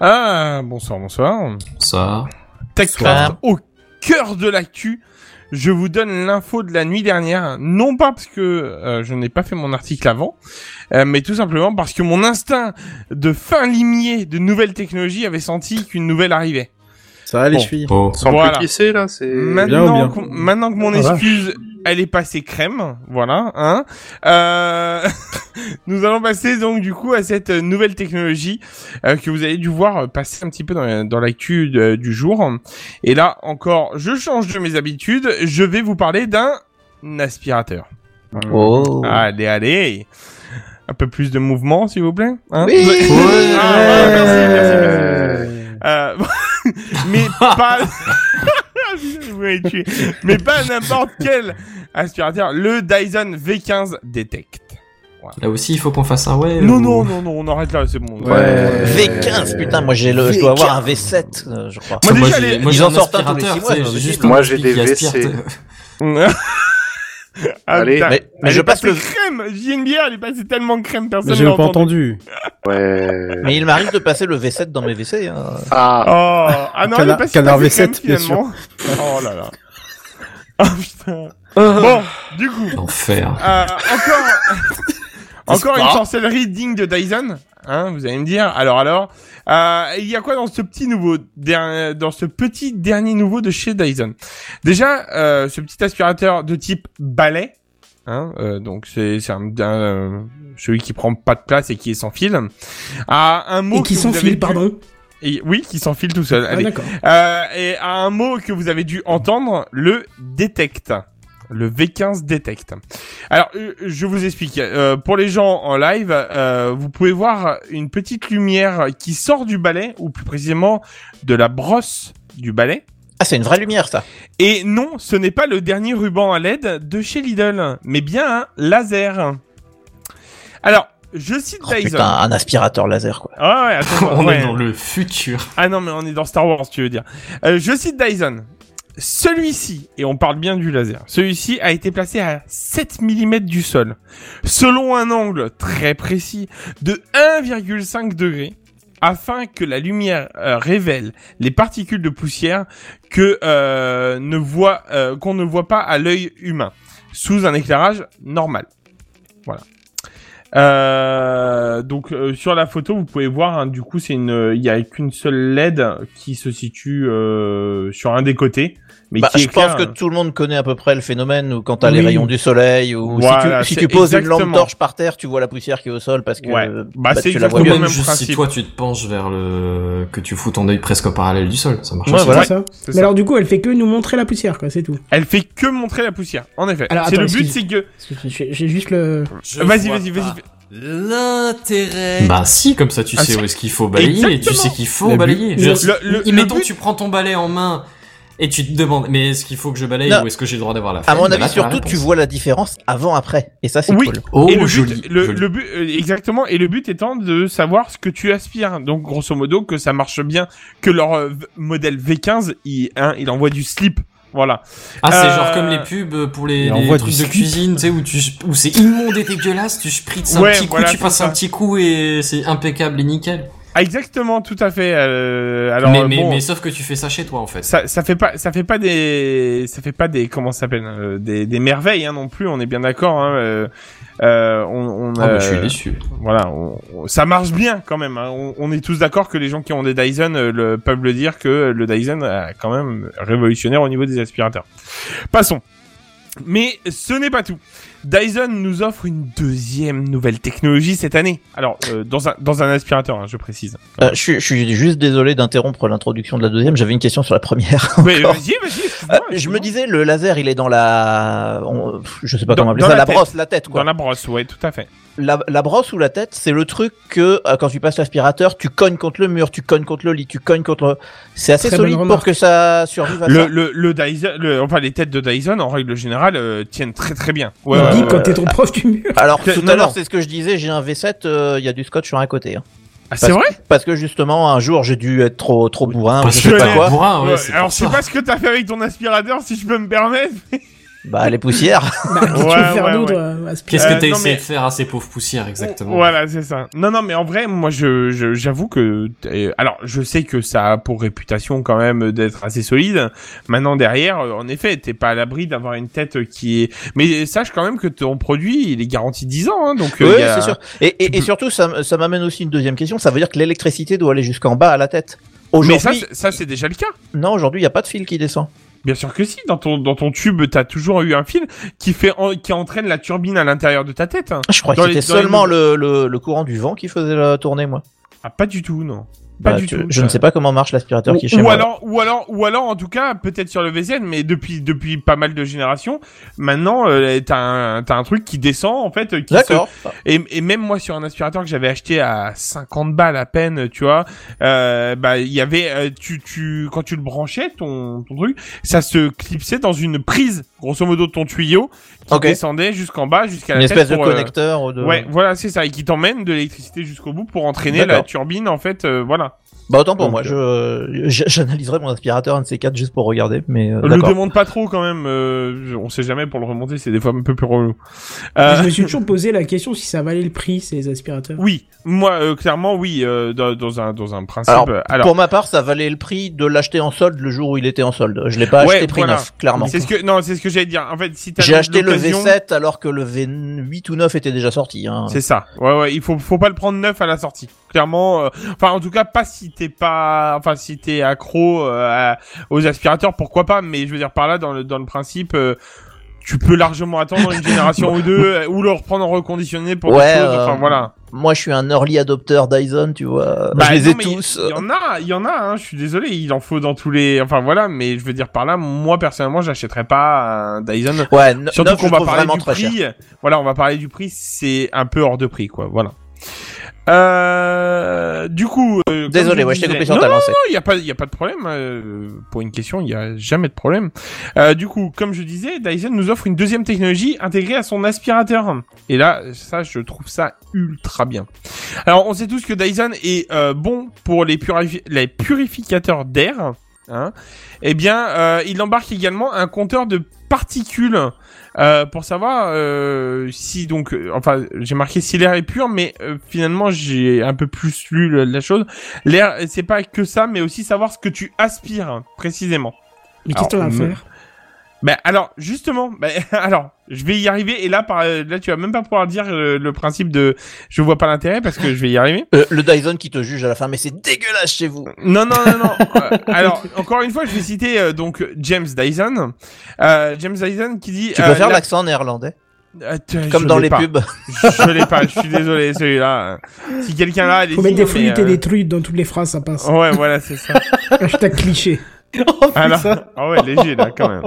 S3: Ah, bonsoir, bonsoir.
S6: Ça,
S3: TechCraft au cœur de l'actu. Je vous donne l'info de la nuit dernière, non pas parce que euh, je n'ai pas fait mon article avant, euh, mais tout simplement parce que mon instinct de fin limier de nouvelles technologies avait senti qu'une nouvelle arrivait.
S4: Ça va les
S3: Bon.
S6: oh.
S9: Sans
S3: Voilà.
S9: plus là, c'est...
S3: Maintenant,
S4: bien.
S3: maintenant que mon
S4: Ah,
S3: excuse, elle est passée crème, voilà, hein. Euh, *laughs* nous allons passer donc du coup à cette nouvelle technologie euh, que vous avez dû voir passer un petit peu dans, dans l'actu du jour. Et là encore, je change de mes habitudes. Je vais vous parler d'un aspirateur.
S5: Oh.
S3: Allez, allez. Un peu plus de mouvement, s'il vous plaît. Hein
S5: Oui.
S3: Ah, ouais, merci, merci, merci. Euh, *laughs* mais pas. *laughs* *laughs* Mais pas n'importe quel aspirateur. Le Dyson V15 Detect.
S6: Là aussi, il faut qu'on fasse un ouais.
S3: Non,
S6: ou-
S3: non, non, non, on arrête là, c'est bon.
S4: Ouais.
S5: V15, putain, moi j'ai le, je dois avoir un V7, euh, je crois.
S3: Moi,
S6: Moi,
S3: déjà, les-
S6: moi,
S5: ils
S6: j'ai
S5: en
S6: un
S5: sortent un tous les mois,
S6: juste
S9: Moi, j'ai des
S6: t'es- *laughs* *laughs*
S3: Ah,
S9: Allez.
S5: Mais, mais je
S3: est
S5: passe le,
S3: crème. J'ai une bière, elle est passée tellement crème, personne
S4: J'ai
S3: n'a
S4: pas entendu.
S9: Ouais.
S5: mais il m'arrive de passer le V7 dans mes WC, hein.
S9: Ah,
S3: Oh, ah non, elle est
S4: Canard-
S3: passée
S4: canard
S3: passée
S4: V7,
S3: crème,
S4: bien
S3: finalement. Oh là là. *laughs* Oh putain. Bon, du coup.
S6: L'enfer.
S3: Euh, encore, *laughs* encore une sorcellerie digne de Dyson, hein, vous allez me dire. Alors, alors, euh, il y a quoi dans ce petit nouveau, dans ce petit dernier nouveau de chez Dyson? Déjà, euh, ce petit aspirateur de type balai, hein, euh, donc c'est un, un, euh, celui qui prend pas de place et qui est sans fil, a un mot
S1: Et qui
S3: avez
S1: s'enfile,
S3: dû-
S1: pardon?
S3: et, oui, qui s'enfile tout seul.
S1: Ah,
S3: Allez. Euh, et à un mot que vous avez dû entendre, le détect. Le V15 détect. Alors, euh, je vous explique. Euh, pour les gens en live, euh, vous pouvez voir une petite lumière qui sort du balai, ou plus précisément de la brosse du balai.
S5: Ah, c'est une vraie lumière, ça.
S3: Et non, ce n'est pas le dernier ruban à LED de chez Lidl, mais bien un laser. Alors, je cite
S5: Oh,
S3: Dyson.
S5: putain, un aspirateur laser, quoi.
S3: Ah ouais, attends, *laughs*
S6: On
S3: ouais.
S6: est dans le futur.
S3: Ah non, mais on est dans Star Wars, tu veux dire. Euh, je cite Dyson. Celui-ci, et on parle bien du laser, celui-ci a été placé à 7 mm du sol, selon un angle très précis de 1,5 degré, afin que la lumière euh, révèle les particules de poussière que euh, ne voit euh, qu'on ne voit pas à l'œil humain, sous un éclairage normal. Voilà. Donc sur la photo, vous pouvez voir, hein, du coup, c'est une, il y a qu'une seule LED qui se situe sur un des côtés, mais
S5: Bah, je pense que tout le monde connaît à peu près le phénomène où quand t'as les
S3: Oui.
S5: rayons du soleil ou
S3: Voilà,
S5: si tu, si
S3: c'est
S5: tu poses une lampe torche par terre, tu vois la poussière qui est au sol parce que
S3: Ouais. Bah, c'est
S5: tu la vois
S3: exactement
S5: bien.
S3: le
S6: même juste si
S3: principe.
S6: toi tu te penches vers le, que tu fous ton œil presque au parallèle du sol, ça marche
S5: Ouais,
S6: aussi.
S5: voilà.
S1: C'est ça.
S3: c'est
S1: Mais
S3: ça.
S1: alors du coup, elle fait que nous montrer la poussière, quoi, c'est tout.
S3: Elle fait que montrer la poussière, en effet.
S1: Alors,
S3: C'est le but, c'est que.
S1: J'ai juste le.
S3: Vas-y, vas-y, vas-y.
S11: L'intérêt.
S6: Bah si, comme ça tu
S3: Ah,
S6: sais où est-ce qu'il faut balayer tu sais qu'il faut
S4: Le
S6: balayer.
S1: le-
S3: but-
S6: tu prends ton balai en main et tu te demandes mais est-ce qu'il faut que je balaye
S5: Non.
S6: ou est-ce que j'ai le droit d'avoir la
S5: À
S6: flemme
S5: mon
S6: Bah
S5: avis, surtout, tu vois la différence avant-après. Et ça, c'est
S3: Oui.
S5: cool.
S6: Oh
S3: et le
S6: joli,
S3: but, le,
S6: joli.
S3: le but, euh, exactement, et le but étant de savoir ce que tu aspires. Donc, grosso modo, que ça marche bien, que leur euh, v- modèle V15, il, hein, il envoie du slip. Voilà.
S6: Ah, c'est
S3: Euh,
S6: genre comme les pubs pour les, les trucs de cuisine, tu sais, où, tu, où c'est immonde et dégueulasse, tu spritzes un
S3: Ouais,
S6: petit coup,
S3: voilà,
S6: tu passes
S3: ça.
S6: un petit coup et c'est impeccable et nickel.
S3: Ah, exactement, tout à fait. euh, alors,
S6: mais,
S3: euh,
S6: mais,
S3: bon,
S6: mais sauf que tu fais ça chez toi en fait.
S3: ça, ça fait pas, ça fait pas des, ça fait pas des, comment ça s'appelle, euh, des, des merveilles hein, non plus. On est bien d'accord. Hein, euh, euh, on, on,
S6: Ah bah, je suis
S3: euh,
S6: déçu.
S3: Voilà, on- on- ça marche bien quand même. hein. On, on est tous d'accord que les gens qui ont des Dyson euh, le, peuvent le dire que le Dyson a quand même révolutionnaire au niveau des aspirateurs. Passons. Mais ce n'est pas tout. Dyson nous offre une deuxième nouvelle technologie cette année. Alors, euh, dans, un, dans un aspirateur, hein, je précise.
S5: Euh, je, suis- je suis juste désolé d'interrompre l'introduction de la deuxième. J'avais une question sur la première.
S3: Mais *laughs*
S5: encore.
S3: vas-y,
S5: Euh,
S3: excuse-moi,
S5: je me disais, le laser, il est dans la, on- je sais pas
S3: Dans-
S5: comment appeler ça,
S3: la
S5: brosse, la tête, quoi.
S3: Dans la brosse, ouais, tout à fait.
S5: La, la brosse ou la tête, c'est le truc que euh, quand tu passes l'aspirateur, tu cognes contre le mur, tu cognes contre le lit, tu cognes contre. le- C'est assez
S1: Très
S5: solide pour que ça survive à
S3: Le,
S5: ça.
S3: le, le Dyson, le- enfin les têtes de Dyson, en règle générale, euh, tiennent très très bien. Ouais,
S1: Il dit quand t'es trop proche du mur.
S5: Alors tout
S3: non,
S5: à l'heure, c'est ce que je disais, j'ai un V7, euh, il y a du scotch sur un côté. hein.
S3: Ah, c'est vrai?
S5: Parce que justement, un jour, j'ai dû être trop trop bourrin, ou
S6: Parce
S5: je sais pas quoi.
S6: bourrin, ouais,
S3: Ouais,
S6: c'est
S3: Alors je sais pas ce que t'as fait avec ton aspirateur, si je peux me permettre.
S5: Bah les poussières. *laughs*
S1: Bah, *laughs* qu'est-ce que tu
S3: Ouais,
S1: veux faire
S3: ouais,
S1: d'autre
S3: ouais.
S1: aspirer
S6: Qu'est-ce que
S3: Euh,
S6: t'as
S3: non,
S6: essayé
S3: mais-
S6: de faire à ces pauvres poussières exactement?
S3: Voilà, c'est ça. Non, non, mais en vrai, moi, je, je- j'avoue que, alors, je sais que ça a pour réputation quand même d'être assez solide. Maintenant, derrière, euh, en effet, t'es pas à l'abri d'avoir une tête qui est. Mais sache quand même que ton produit, il est garanti 10 ans, hein, donc. euh,
S5: Oui,
S3: a-
S5: c'est sûr. Et, et, surtout, ça, ça m'amène aussi une deuxième question. Ça veut dire que l'électricité doit aller jusqu'en bas à la tête.
S3: Mais
S5: Aujourd'hui,
S3: ça, c'est- ça, c'est déjà le cas.
S5: non, aujourd'hui, il n'y a pas de fil qui descend.
S3: Bien sûr que si. Dans ton, dans ton tube, t'as toujours eu un fil qui fait, en- qui entraîne la turbine à l'intérieur de ta tête.
S5: Je crois que c'était
S3: les
S5: seulement le, le courant du vent qui faisait la tournée, moi.
S3: Ah, pas du tout, non. Pas
S5: Bah,
S3: du
S5: tu-
S3: tout.
S5: Je ne sais pas comment marche l'aspirateur qui est chez
S3: ou
S5: moi.
S3: alors, ou alors, ou alors, en tout cas, peut-être sur le VZN, mais depuis depuis pas mal de générations, maintenant, euh, t'as un t'as un truc qui descend en fait, qui se-
S5: D'accord.
S3: et, et même moi sur un aspirateur que j'avais acheté à 50 balles à peine, tu vois, euh, bah il y avait, euh, tu tu quand tu le branchais ton ton truc, ça se clipsait dans une prise, grosso modo de ton tuyau, qui descendait jusqu'en bas jusqu'à la
S5: Une
S3: tête
S5: espèce de
S3: pour, euh,
S5: connecteur. de...
S3: Ouais, voilà, c'est ça, et qui t'emmène de l'électricité jusqu'au bout pour entraîner la turbine, en fait, euh, voilà.
S5: Bah autant pour
S3: Donc,
S5: moi. Je, je- j'analyserai mon aspirateur un de ces quatre juste pour regarder. Mais euh,
S3: Le demande pas trop quand même, euh, on sait jamais pour le remonter, c'est des fois un peu plus relou. Euh,
S1: Je me suis toujours posé la question si ça valait le prix, ces aspirateurs.
S3: oui, moi euh, clairement oui, euh, dans, dans un dans un principe.
S5: Alors,
S3: euh, alors
S5: Pour ma part, ça valait le prix de l'acheter en solde le jour où il était en solde. Je l'ai pas
S3: Ouais,
S5: acheté prix
S3: voilà.
S5: neuf, clairement.
S3: c'est ce que non, c'est ce que j'allais dire. En fait, si
S5: J'ai acheté le
S3: l'occasion-
S5: V7 alors que le V8 ou 9 était déjà sorti. Hein.
S3: C'est ça. Ouais ouais, il faut faut pas le prendre neuf à la sortie. Clairement, euh, enfin en tout cas pas si t'es pas, enfin si t'es accro euh, à- aux aspirateurs, pourquoi pas. Mais je veux dire par là dans le dans le principe. euh, tu peux largement attendre une génération *laughs* ou deux, euh, ou le reprendre en reconditionné pour
S5: Ouais,
S3: Enfin voilà.
S5: Moi, je suis un early adopter Dyson, tu vois.
S3: Bah,
S5: je les
S3: non,
S5: ai tous.
S3: Il y en a, il y en a. Hein, je suis désolé, il en faut dans tous les. Enfin voilà, mais je veux dire par là, moi personnellement, j'achèterais pas un Dyson.
S5: Ouais,
S3: Surtout qu'on va parler du
S5: cher.
S3: prix. Voilà, on va parler du prix, c'est un peu hors de prix, quoi. Voilà. Euh, du coup, euh, comme
S5: Désolé,
S3: je
S5: ouais, je t'ai
S3: disais-
S5: coupé sur
S3: non,
S5: ta lancée.
S3: Non, il y a pas, il y a pas de problème euh, pour une question, il y a jamais de problème. Euh, du coup, comme je disais, Dyson nous offre une deuxième technologie intégrée à son aspirateur. Et là, ça, je trouve ça ultra bien. Alors, on sait tous que Dyson est euh, bon pour les, purifi- les purificateurs d'air. Hein. Eh bien, euh, il embarque également un compteur de particules euh, pour savoir euh, si donc, euh, enfin, j'ai marqué si l'air est pur, mais euh, finalement j'ai un peu plus lu la chose. L'air, c'est pas que ça, mais aussi savoir ce que tu aspires précisément.
S1: Mais qu'est-ce que
S3: Alors,
S1: tu vas
S3: me-
S1: faire?
S3: Ben alors justement, ben *laughs* alors je vais y arriver et là par là tu vas même pas pouvoir dire euh, le principe de je vois pas l'intérêt parce que je vais y arriver.
S5: Euh, le Dyson qui te juge à la fin, mais c'est dégueulasse chez vous.
S3: Non, non, non, non. *laughs* Euh, alors, encore une fois, je vais citer euh, donc James Dyson. Euh, James Dyson qui dit...
S5: Tu
S3: euh,
S5: peux faire
S3: la-
S5: l'accent néerlandais
S3: Euh, tu-
S5: Comme dans les
S3: pas.
S5: pubs.
S3: Je l'ai pas, je suis désolé, celui-là. Si quelqu'un l'a, allez
S1: Faut mettre des flûtes et des trucs dans toutes les phrases, ça passe.
S3: Ouais, voilà, c'est ça. *laughs*
S1: Hashtag cliché. *laughs*
S3: Alors, ah ouais, léger là quand même.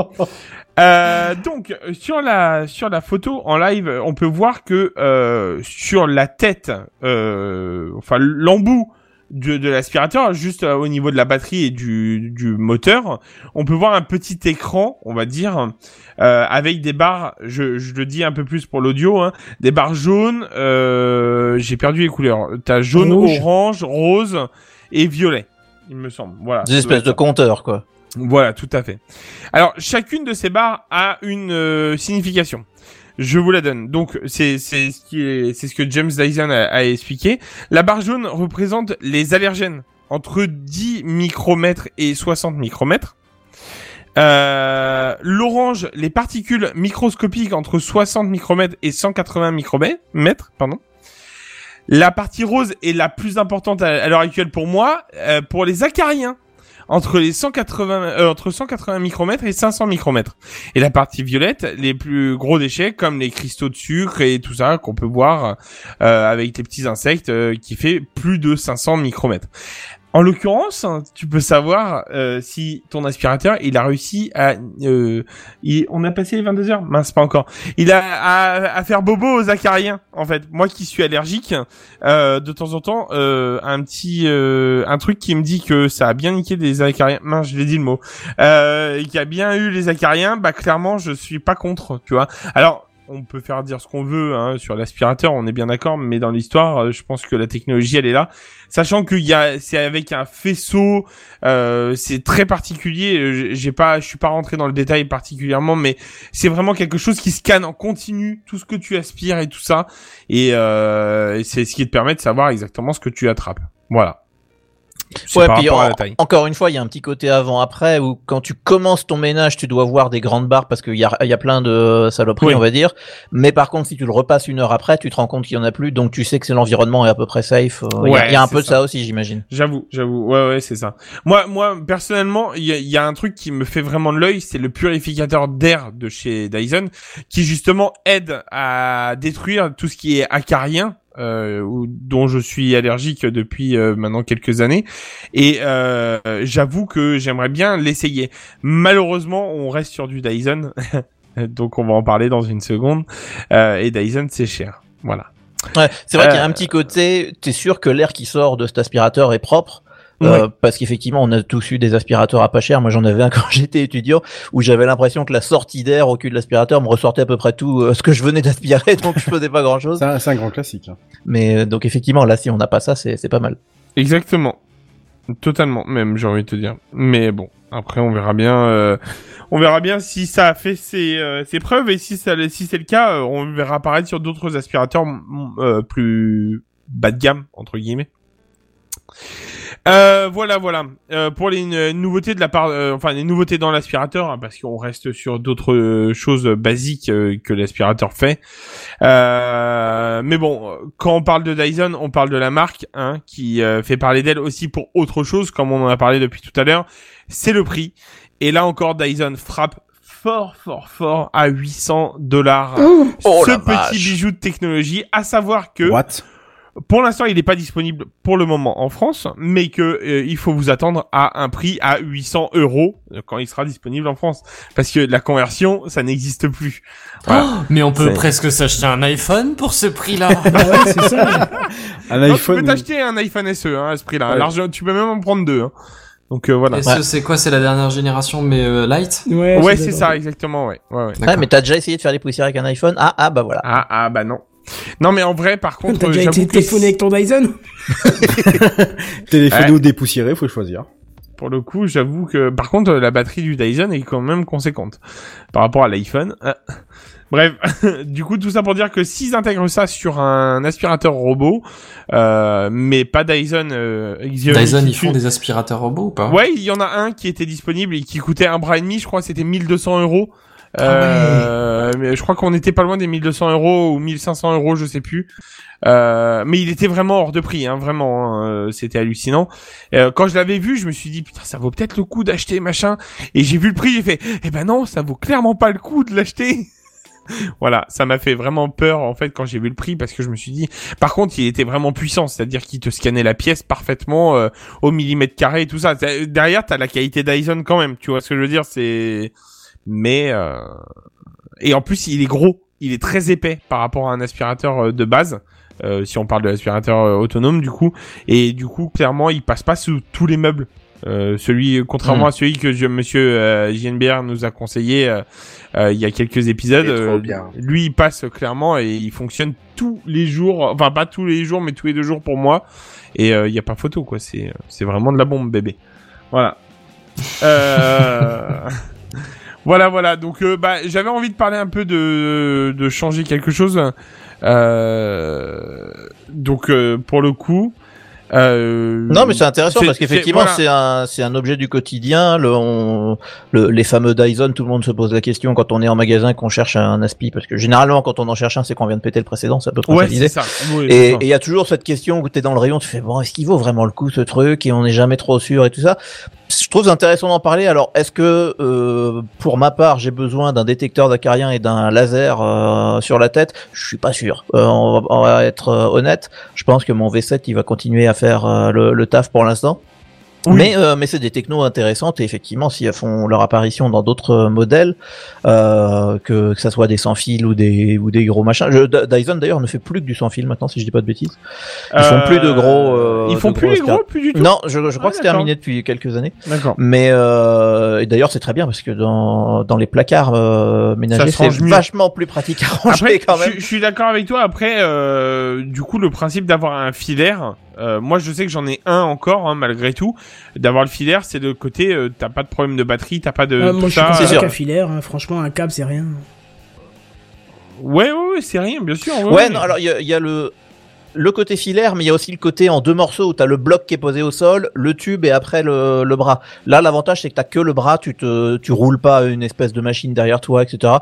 S3: Euh, donc sur la sur la photo en live, on peut voir que euh, sur la tête, euh, enfin l'embout de, de l'aspirateur, juste euh, au niveau de la batterie et du, du moteur, on peut voir un petit écran, on va dire, euh, avec des barres. Je, je le dis un peu plus pour l'audio, hein, des barres jaunes. Euh, J'ai perdu les couleurs. T'as jaune,
S1: Rouge.
S3: orange, rose et violet. Il me semble. Voilà.
S5: Des espèces de compteurs, quoi.
S3: Voilà, tout à fait. Alors, chacune de ces barres a une euh, signification. Je vous la donne. Donc, c'est c'est ce qui est c'est ce que James Dyson a, a expliqué. La barre jaune représente les allergènes entre 10 micromètres et 60 micromètres. Euh, L'orange, les particules microscopiques entre 60 micromètres et 180 micromètres, pardon. La partie rose est la plus importante à, l'heure actuelle pour moi, euh, pour les acariens entre les 180 euh, entre 180 micromètres et 500 micromètres. Et la partie violette, les plus gros déchets comme les cristaux de sucre et tout ça qu'on peut voir euh, avec les petits insectes euh, qui fait plus de 500 micromètres. En l'occurrence, tu peux savoir euh, si ton aspirateur il a réussi à euh, on a passé les 22 heures? Mince pas encore. Il a à, faire bobo aux acariens en fait. Moi qui suis allergique euh, de temps en temps un petit un truc qui me dit que ça a bien niqué des acariens. Mince je l'ai dit le mot. Euh, qui a bien eu les acariens. Bah clairement je suis pas contre tu vois. Alors on peut faire dire ce qu'on veut hein, sur l'aspirateur, on est bien d'accord, mais dans l'histoire, euh, je pense que la technologie elle est là, sachant qu'il y a, c'est avec un faisceau, euh, c'est très particulier. euh, J'ai pas, je suis pas rentré dans le détail particulièrement, mais c'est vraiment quelque chose qui scanne en continu tout ce que tu aspires et tout ça, et, euh, c'est ce qui te permet de savoir exactement ce que tu attrapes. Voilà.
S5: Ouais, puis en- encore une fois, il y a un petit côté avant-après où quand tu commences ton ménage, tu dois voir des grandes barres parce qu'il y a, il y a plein de saloperies,
S3: Oui.
S5: on va dire. Mais par contre, si tu le repasses une heure après, tu te rends compte qu'il y en a plus, donc tu sais que c'est l'environnement est à peu près safe. Euh, Il y a- y, un peu de
S3: ça.
S5: ça aussi, j'imagine.
S3: J'avoue, j'avoue. Ouais, ouais, c'est ça. Moi, moi, personnellement, il y a, il y a un truc qui me fait vraiment de l'œil, c'est le purificateur d'air de chez Dyson, qui justement aide à détruire tout ce qui est acarien. Euh, ou- dont je suis allergique depuis euh, maintenant quelques années. Et euh, j'avoue que j'aimerais bien l'essayer. Malheureusement on reste sur du Dyson. *laughs* Donc on va en parler dans une seconde. Euh, et Dyson c'est cher. Voilà.
S5: Ouais, c'est vrai qu'il y a
S3: Euh,
S5: un petit côté, t'es sûr que l'air qui sort de cet aspirateur est propre. Euh, parce qu'effectivement, on a tous eu des aspirateurs à pas cher. Moi, j'en avais un *laughs* quand j'étais étudiant où j'avais l'impression que la sortie d'air au cul de l'aspirateur me ressortait à peu près tout euh, ce que je venais d'aspirer, *laughs* donc je faisais pas grand chose.
S4: C'est un, grand classique. hein.
S5: Mais euh, donc effectivement, là, si on n'a pas ça, c'est pas mal.
S3: Exactement. Totalement, même, j'ai envie de te dire. Mais bon, après, on verra bien. euh, on verra bien si ça a fait ses, euh, ses preuves et si ça, si c'est le cas, euh, on verra apparaître sur d'autres aspirateurs plus bas de gamme entre guillemets. Euh, voilà, voilà. Euh, pour les nouveautés de la part, euh, enfin les nouveautés dans l'aspirateur, hein, parce qu'on reste sur d'autres euh, choses basiques euh, que l'aspirateur fait. Euh, mais bon, quand on parle de Dyson, on parle de la marque, hein, qui euh, fait parler d'elle aussi pour autre chose, comme on en a parlé depuis tout à l'heure. C'est le prix. Et là encore, Dyson frappe fort, fort, fort à 800 dollars.
S5: Oh
S3: ce petit
S5: vache.
S3: bijou de technologie, à savoir que
S4: What?
S3: Pour l'instant, il n'est pas disponible pour le moment en France, mais que euh, il faut vous attendre à un prix à 800 euros quand il sera disponible en France, parce que la conversion, ça n'existe plus. Voilà.
S6: Oh, mais on peut presque s'acheter un iPhone pour ce prix-là. *laughs* *laughs*
S4: Un
S3: Non, tu
S4: iPhone.
S3: peux t'acheter un iPhone SE hein, à ce prix-là.
S4: Ouais.
S3: Large- tu peux même en prendre deux. Hein. Donc euh, voilà.
S6: Et ce, c'est quoi? C'est la dernière génération, mais euh, light?
S1: Ouais,
S3: Ouais,
S1: ça
S3: c'est ça, exactement. Ouais. ouais, ouais.
S5: Ouais, mais t'as déjà essayé de faire des poussières avec un iPhone? Ah, ah, bah voilà.
S3: Ah, ah, bah non. Non, mais en vrai, par contre,
S1: T'as
S3: euh,
S1: déjà
S3: j'avoue
S1: été téléphoné avec ton Dyson *laughs*
S4: Téléphoné
S3: Ouais.
S4: ou dépoussiéré, faut choisir.
S3: pour le coup, j'avoue que, par contre, euh, la batterie du Dyson est quand même conséquente par rapport à l'iPhone. Ah. Bref, *laughs* du coup, tout ça pour dire que s'ils intègrent ça sur un aspirateur robot, euh, mais pas Dyson, euh, Xiaomi
S6: Dyson, ils font des aspirateurs robots ou pas?
S3: Ouais, il y en a un qui était disponible et qui coûtait un bras et demi, je crois, c'était 1200 euros.
S1: Ah
S3: Euh, mais je crois qu'on était pas loin des 1200 euros ou 1500 euros, je sais plus. Euh, mais il était vraiment hors de prix, hein, vraiment. hein, euh, c'était hallucinant. Euh, quand je l'avais vu, je me suis dit putain, ça vaut peut-être le coup d'acheter machin. Et j'ai vu le prix, j'ai fait eh ben non, ça vaut clairement pas le coup de l'acheter. *laughs* voilà, ça m'a fait vraiment peur en fait quand j'ai vu le prix parce que je me suis dit. Par contre, il était vraiment puissant, c'est-à-dire qu'il te scannait la pièce parfaitement euh, au millimètre carré et tout ça. Derrière, t'as la qualité Dyson quand même. Tu vois ce que je veux dire C'est mais euh... et en plus, il est gros. Il est très épais par rapport à un aspirateur euh, de base. euh, si on parle de l'aspirateur euh, autonome du coup et du coup clairement il passe pas sous tous les meubles euh, celui contrairement
S5: Mm.
S3: à celui que je, monsieur euh, JNBR nous a conseillé euh, euh, il y a quelques épisodes euh, lui il passe clairement et il fonctionne tous les jours enfin pas tous les jours mais tous les deux jours pour moi et euh, il y a pas photo quoi c'est c'est vraiment de la bombe bébé voilà euh... *laughs* Voilà, voilà. Donc, euh, bah, j'avais envie de parler un peu de, de changer quelque chose. Euh, donc, euh, pour le coup. Euh,
S5: Non, mais c'est intéressant parce qu'effectivement,
S3: c'est-
S5: un, c'est un objet du quotidien. Le, on- le- les fameux Dyson, tout le monde se pose la question quand on est en magasin qu'on cherche un aspi, parce que généralement, quand on en cherche un, c'est qu'on vient de péter le précédent, c'est à peu près
S3: Ouais,
S5: ça
S3: c'est ça. Oui,
S5: Et
S3: ça.
S5: il y a toujours cette question où tu es dans le rayon, tu fais bon, est-ce qu'il vaut vraiment le coup ce truc et on n'est jamais trop sûr et tout ça. Je trouve intéressant d'en parler. Alors, est-ce que euh, pour ma part, j'ai besoin d'un détecteur d'acarien et d'un laser euh, sur la tête? Je suis pas sûr. Euh, on, va, on va être euh, honnête. Je pense que mon V7 il va continuer à faire euh, le, le taf pour l'instant.
S3: Oui.
S5: Mais, euh, mais c'est des technos intéressantes et effectivement, si elles font leur apparition dans d'autres euh, modèles, euh, que, que ça soit des sans fil ou des ou des gros machins. Je, Dyson d'ailleurs ne fait plus que du sans fil maintenant, si je dis pas de bêtises. Ils font plus de gros. euh,
S3: Ils font plus les gros, plus du tout.
S5: Non, je, je crois
S3: Ah,
S5: que c'est terminé depuis quelques années.
S3: D'accord.
S5: Mais euh, et d'ailleurs, c'est très bien parce que dans dans les placards euh, ménagers, c'est vachement plus pratique à ranger
S3: Après,
S5: quand même.
S3: je, je suis d'accord avec toi. Après, euh, du coup, le principe d'avoir un filaire, euh, moi, je sais que j'en ai un encore, hein, malgré tout. D'avoir le filaire, c'est le côté, euh, t'as pas de problème de batterie, t'as pas de
S1: Ah,
S3: tout
S1: Moi, je suis
S3: ça.
S5: sûr.
S1: qu'un filaire. hein. Franchement, un câble, c'est rien.
S3: Ouais, ouais, ouais, c'est rien, bien sûr.
S5: Ouais, non, alors il y a, il y a le le côté filaire, mais il y a aussi le côté en deux morceaux où t'as le bloc qui est posé au sol, le tube et après le, bras. Là, l'avantage c'est que t'as que le bras, tu te tu roules pas une espèce de machine derrière toi, etc.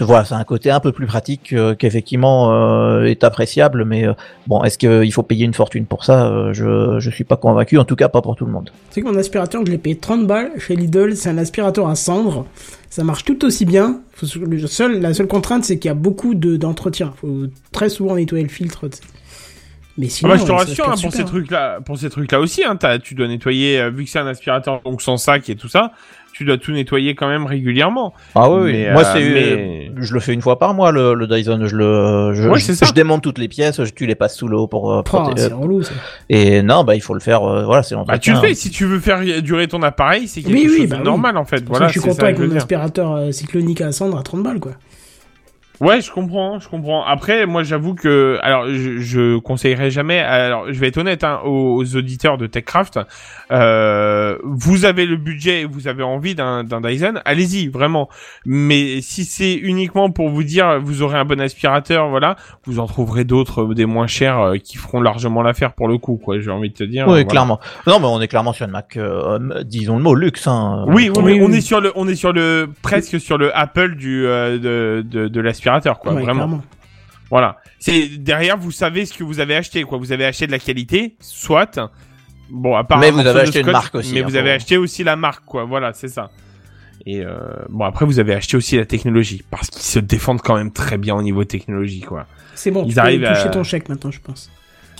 S5: Voilà, c'est un côté un peu plus pratique euh, qu'effectivement euh, est appréciable, mais euh, bon, est-ce qu'il faut payer une fortune pour ça? Je je suis pas convaincu, en tout cas pas pour tout le monde.
S1: Tu sais que mon aspirateur, je l'ai payé 30 balles chez Lidl. C'est un aspirateur à cendre. Ça marche tout aussi bien. La seule contrainte, c'est qu'il y a beaucoup de- d'entretien. faut très souvent nettoyer le filtre. tu Mais
S3: Ah bah, je te
S1: ça
S3: rassure, hein, pour ces trucs-là, pour ces trucs-là aussi, hein, tu dois nettoyer, euh, vu que c'est un aspirateur donc sans sac et tout ça, tu dois tout nettoyer quand même régulièrement.
S5: Ah oui, oui.
S3: Mais,
S5: moi
S3: euh,
S5: c'est
S3: mais-
S5: je le fais une fois par mois le, le Dyson, je le je,
S3: Ouais,
S5: je,
S3: c'est ça.
S5: je démonte toutes les pièces, je, tu les passes sous l'eau pour euh,
S1: Oh, c'est
S5: euh,
S1: relou, ça.
S5: et non bah il faut le faire euh, voilà, c'est
S3: Bah,
S5: l'entretien.
S3: tu le fais, si tu veux faire durer ton appareil, c'est quelque
S1: Oui, oui,
S3: chose
S1: bah
S3: de
S1: oui.
S3: normal, en fait. Voilà,
S1: je suis content avec mon aspirateur euh, cyclonique à cendre à 30 balles, quoi.
S3: Ouais, je comprends, je comprends. Après, moi, j'avoue que, alors, je, je conseillerais jamais. Alors, je vais être honnête hein, aux, aux auditeurs de Techcraft. Euh, vous avez le budget, et vous avez envie d'un d'un Dyson, allez-y, vraiment. Mais si c'est uniquement pour vous dire, vous aurez un bon aspirateur, voilà, vous en trouverez d'autres, euh, des moins chers, euh, qui feront largement l'affaire pour le coup, quoi. J'ai envie de te dire.
S5: Oui,
S3: voilà.
S5: clairement. Non mais on est clairement sur une Mac euh, disons le mot luxe hein.
S3: Oui, oui,
S1: Oui,
S3: oui, on est sur le, on est sur le presque sur le Apple du euh, de, de, de l'aspirateur, quoi.
S1: Ouais,
S3: vraiment.
S1: clairement.
S3: Voilà. C'est derrière, vous savez ce que vous avez acheté, quoi. Vous avez acheté de la qualité, soit. Bon, à part
S5: Mais vous avez acheté une marque aussi,
S3: Mais
S5: hein,
S3: vous avez acheté aussi la marque, quoi. Voilà, c'est ça. Et euh, bon, après, vous avez acheté aussi la technologie, parce qu'ils se défendent quand même très bien au niveau technologie, quoi.
S1: C'est bon,
S3: Ils
S1: tu peux
S3: arrivent
S1: toucher
S3: à-
S1: ton chèque maintenant, je pense.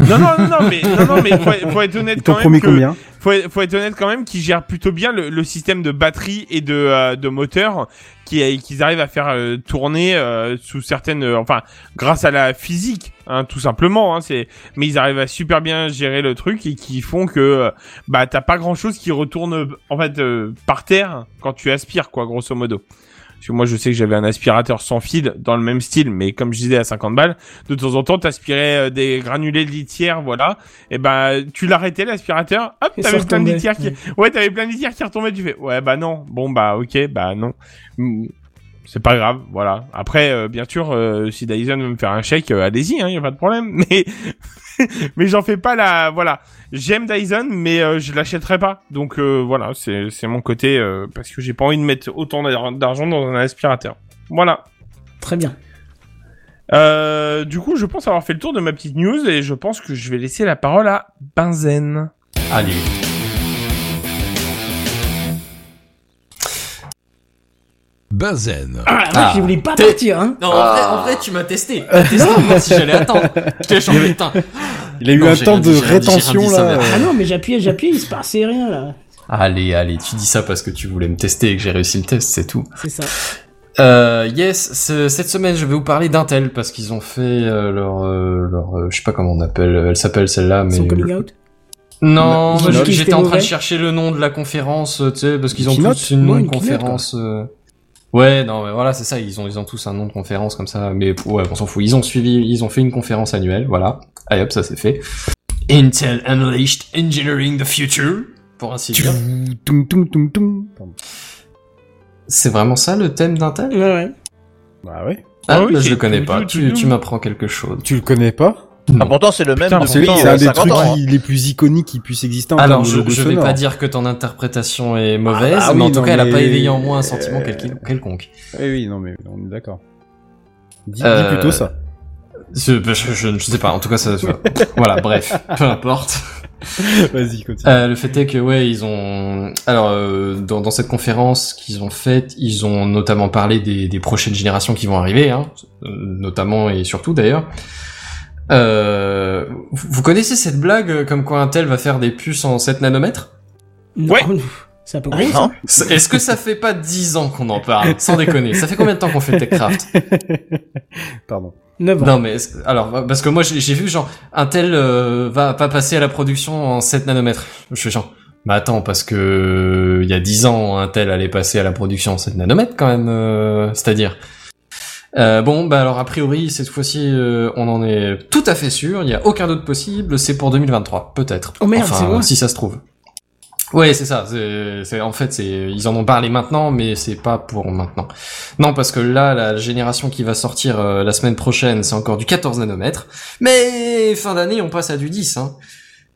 S3: Non, non, non, non, mais, non, non, mais faut, faut être honnête
S4: Ils
S3: quand même.
S4: promis
S3: que-
S4: combien
S3: faut, faut être honnête quand même qu'ils gèrent plutôt bien le, le système de batterie et de, euh, de moteur qui qu'ils arrivent à faire euh, tourner euh, sous certaines enfin grâce à la physique hein, tout simplement hein, c'est mais ils arrivent à super bien gérer le truc et qui font que bah t'as pas grand chose qui retourne en fait par terre quand tu aspires quoi grosso modo parce que moi je sais que j'avais un aspirateur sans fil dans le même style mais comme je disais à 50 balles de temps en temps t'aspirais euh, des granulés de litière voilà. Et ben tu l'arrêtais l'aspirateur hop t'avais plein de
S1: retombait.
S3: litière qui ouais. T'avais plein de litière qui retombaient tu fais ouais bah non. Bon bah ok bah non c'est pas grave voilà après euh, bien sûr euh, si Dyson veut me faire un chèque euh, allez-y hein y a pas de problème *laughs* mais mais j'en fais pas la voilà j'aime Dyson mais euh, je l'achèterai pas donc euh, voilà c'est c'est mon côté euh, parce que j'ai pas envie de mettre autant d'ar- d'argent dans un aspirateur voilà
S1: Très bien.
S3: euh, du coup, je pense avoir fait le tour de ma petite news et je pense que je vais laisser la parole à Benzen.
S6: Allez.
S10: Benzen.
S1: Ah, la vache, il voulait pas
S6: t'es-
S1: partir, hein.
S6: Non, en, vrai, en vrai, tu m'as testé. T'as testé pour voir si j'allais attendre. J'étais genre, putain.
S4: Il a eu
S6: Non,
S4: un temps de rétention
S6: dit,
S4: là.
S1: Ah non, mais j'appuyais, j'appuyais, il se passait rien, là.
S6: Allez, allez, tu dis ça parce que tu voulais me tester et que j'ai réussi le test, c'est tout.
S1: C'est ça.
S6: Euh, yes, ce- cette semaine, je vais vous parler d'Intel parce qu'ils ont fait euh, leur, euh, leur, euh, je sais pas comment on appelle, elle s'appelle celle-là, mais
S1: Son coming out.
S6: non,
S1: qu'ils
S6: j'étais en train de chercher le nom de la conférence, euh, tu sais, parce qu'ils ont tous une de conférence. euh, Ouais, non, mais voilà, c'est ça. Ils ont, ils ont tous un nom de conférence comme ça, mais ouais, on s'en fout. Ils ont suivi, ils ont fait une conférence annuelle, voilà. Allez hop, ça c'est fait. Intel Unleashed Engineering the Future, pour ainsi dire.
S4: Toum, toum, toum, toum. Pardon.
S6: C'est vraiment ça le thème d'Intel?
S1: Ouais, ouais.
S4: Bah ouais.
S6: Ah,
S3: Ah oui,
S6: bah, je le connais pas. Tu, tu m'apprends quelque chose.
S4: Tu le connais pas?
S5: Ah, pourtant, c'est le même
S3: Putain,
S4: C'est
S5: depuis
S4: c'est un
S5: euh,
S4: des
S5: 50
S4: trucs
S5: ans.
S4: qui- les plus iconiques qui puissent exister en
S6: Alors, je, je vais pas dire que ton interprétation est mauvaise,
S4: Ah bah
S6: mais
S4: oui,
S6: en tout
S4: non,
S6: cas, elle a pas éveillé en moi un sentiment
S4: Euh,
S6: quel- quelconque.
S4: Oui, oui, non, mais on est d'accord. Dis,
S6: Euh,
S4: dis plutôt ça.
S6: Je, je, je, je sais pas. En tout cas, ça. *laughs* voilà, bref, peu importe.
S4: Vas-y, continue.
S6: Euh, le fait est que ouais, ils ont alors euh, dans, dans cette conférence qu'ils ont faite, ils ont notamment parlé des, des prochaines générations qui vont arriver, hein, notamment et surtout d'ailleurs. Euh, vous connaissez cette blague euh, comme quoi Intel va faire des puces en 7 nanomètres?
S1: Non,
S3: Ouais. *laughs*
S1: C'est un peu
S5: Ah,
S1: gros, ça.
S6: Est-ce que ça fait pas 10 ans qu'on en parle Sans déconner? Ça fait combien de temps qu'on fait TechCraft? *laughs*
S4: Pardon.
S1: 9 ans.
S6: Non mais alors parce que moi j'ai j'ai vu genre Intel euh, va pas passer à la production en 7 nanomètres. Je suis genre bah attends parce que il y a 10 ans Intel allait passer à la production en 7 nanomètres quand même euh, c'est-à-dire euh, bon bah alors a priori cette fois-ci euh, on en est tout à fait sûr, il y a aucun doute possible, c'est pour 2023 peut-être.
S1: Oh merde,
S6: Enfin,
S1: c'est loin.
S6: si ça se trouve. Ouais, c'est ça. C'est, c'est- en fait, c'est, ils en ont parlé maintenant, mais c'est pas pour maintenant. Non, parce que là, la génération qui va sortir euh, la semaine prochaine, c'est encore du 14 nanomètres. Mais fin d'année, on passe à du 10. Hein.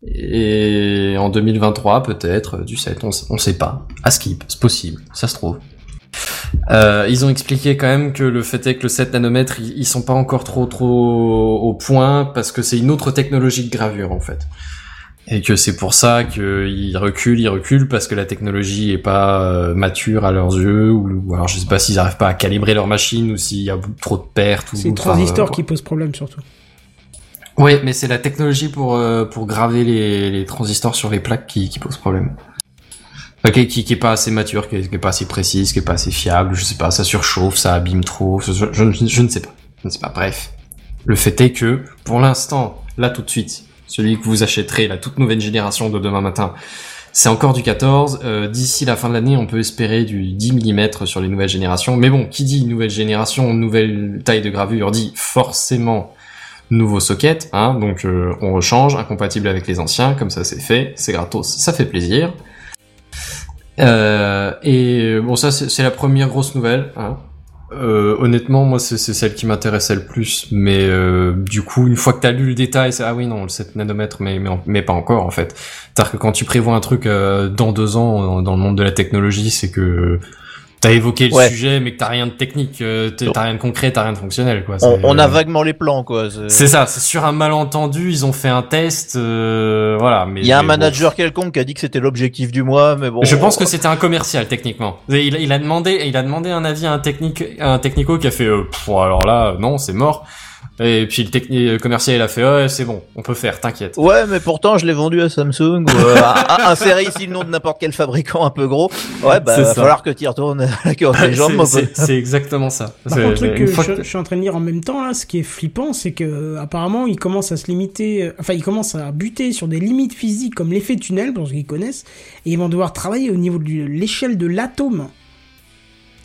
S6: Et en 2023, peut-être du 7. On, on sait pas. À skip, c'est possible. Ça se trouve. Euh, ils ont expliqué quand même que le fait est que le 7 nanomètres, ils, ils sont pas encore trop trop au point parce que c'est une autre technologie de gravure en fait. Et que c'est pour ça qu'ils reculent, ils reculent parce que la technologie est pas euh, mature à leurs yeux ou, ou alors je sais pas s'ils arrivent pas à calibrer leur machine ou s'il y a trop de pertes
S1: C'est le
S6: enfin,
S1: transistor
S6: euh,
S1: qui pose problème, surtout.
S6: Ouais, mais c'est la technologie pour euh, pour graver les, les transistors sur les plaques qui, qui pose problème. Ok, qui, qui est pas assez mature, qui est, pas assez précise, qui est pas assez fiable, je sais pas, ça surchauffe, ça abîme trop, je ne sais pas, je ne sais pas. Bref, le fait est que pour l'instant, là tout de suite, celui que vous achèterez, la toute nouvelle génération de demain matin, c'est encore du 14. Euh, D'ici la fin de l'année, on peut espérer du 10 mm sur les nouvelles générations. Mais bon, qui dit nouvelle génération, nouvelle taille de gravure, dit forcément nouveau socket. Hein, donc euh, on rechange, incompatible avec les anciens, comme ça c'est fait, c'est gratos, ça fait plaisir. Euh, et bon, ça c'est la première grosse nouvelle. Hein. Euh, honnêtement, moi c'est celle qui m'intéressait le plus, mais euh, du coup, une fois que t'as lu le détail, c'est ah oui non, le 7 nanomètres, mais mais, pas encore en fait. Que quand tu prévois un truc euh, dans deux ans dans le monde de la technologie, c'est que t'as évoqué le
S5: Ouais.
S6: sujet, mais que t'as rien de technique, euh, t'as rien de concret, t'as rien de fonctionnel quoi.
S5: On, a vaguement les plans, quoi.
S6: c'est ça, c'est sur un malentendu, ils ont fait un test, euh, voilà. Mais
S5: Il y a un
S6: bon.
S5: manager quelconque qui a dit que c'était l'objectif du mois, mais bon.
S6: Je pense que c'était un commercial techniquement. Il, il a demandé, il a demandé un avis à un technique, à un technico qui a fait, euh, Pff, alors là, non, c'est mort. Et puis le technique commercial il a fait ouais c'est bon, on peut faire, t'inquiète.
S5: Ouais, mais pourtant je l'ai vendu à Samsung ou euh, à, ici le nom de n'importe quel fabricant un peu gros. Ouais, bah
S6: C'est
S5: va
S6: ça.
S5: falloir que tu y retournes à *laughs* la cure des jambes.
S6: C'est- exactement ça.
S1: Par contre, truc que je,
S6: que-
S1: je suis en train de lire en même temps, là, ce qui est flippant, c'est que euh, apparemment, ils commencent à se limiter, euh, enfin, ils commencent à buter sur des limites physiques comme l'effet tunnel, pour ceux qui connaissent, et ils vont devoir travailler au niveau de l'échelle de l'atome.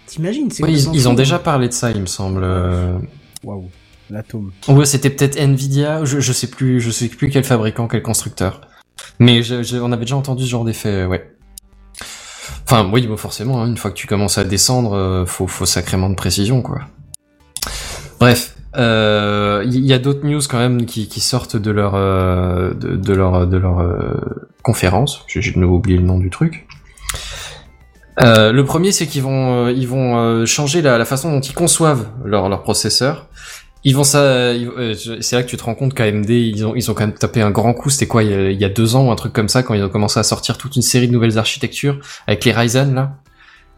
S1: T'imagines c'est
S6: Ouais, ils, ont déjà parlé de ça, il me semble. Euh. Ouais, c'était peut-être Nvidia, je, je sais plus, je sais plus quel fabricant, quel constructeur. Mais on avait déjà entendu ce genre d'effet, ouais. Enfin, oui, bon, forcément, hein, une fois que tu commences à descendre, euh, faut, faut sacrément de précision, quoi. Bref, euh, il y, a d'autres news quand même qui, sortent de leur euh, de, leur de leur euh, conférence. J'ai de nouveau oublié le nom du truc. Euh, le premier, c'est qu'ils vont, euh, ils vont euh, changer la, la façon dont ils conçoivent leur, leur processeur. Ils vont ça, euh, c'est là que tu te rends compte qu'AMD, ils ont, ils ont quand même tapé un grand coup. C'était quoi, il y, a, il y a deux ans ou un truc comme ça, quand ils ont commencé à sortir toute une série de nouvelles architectures avec les Ryzen là.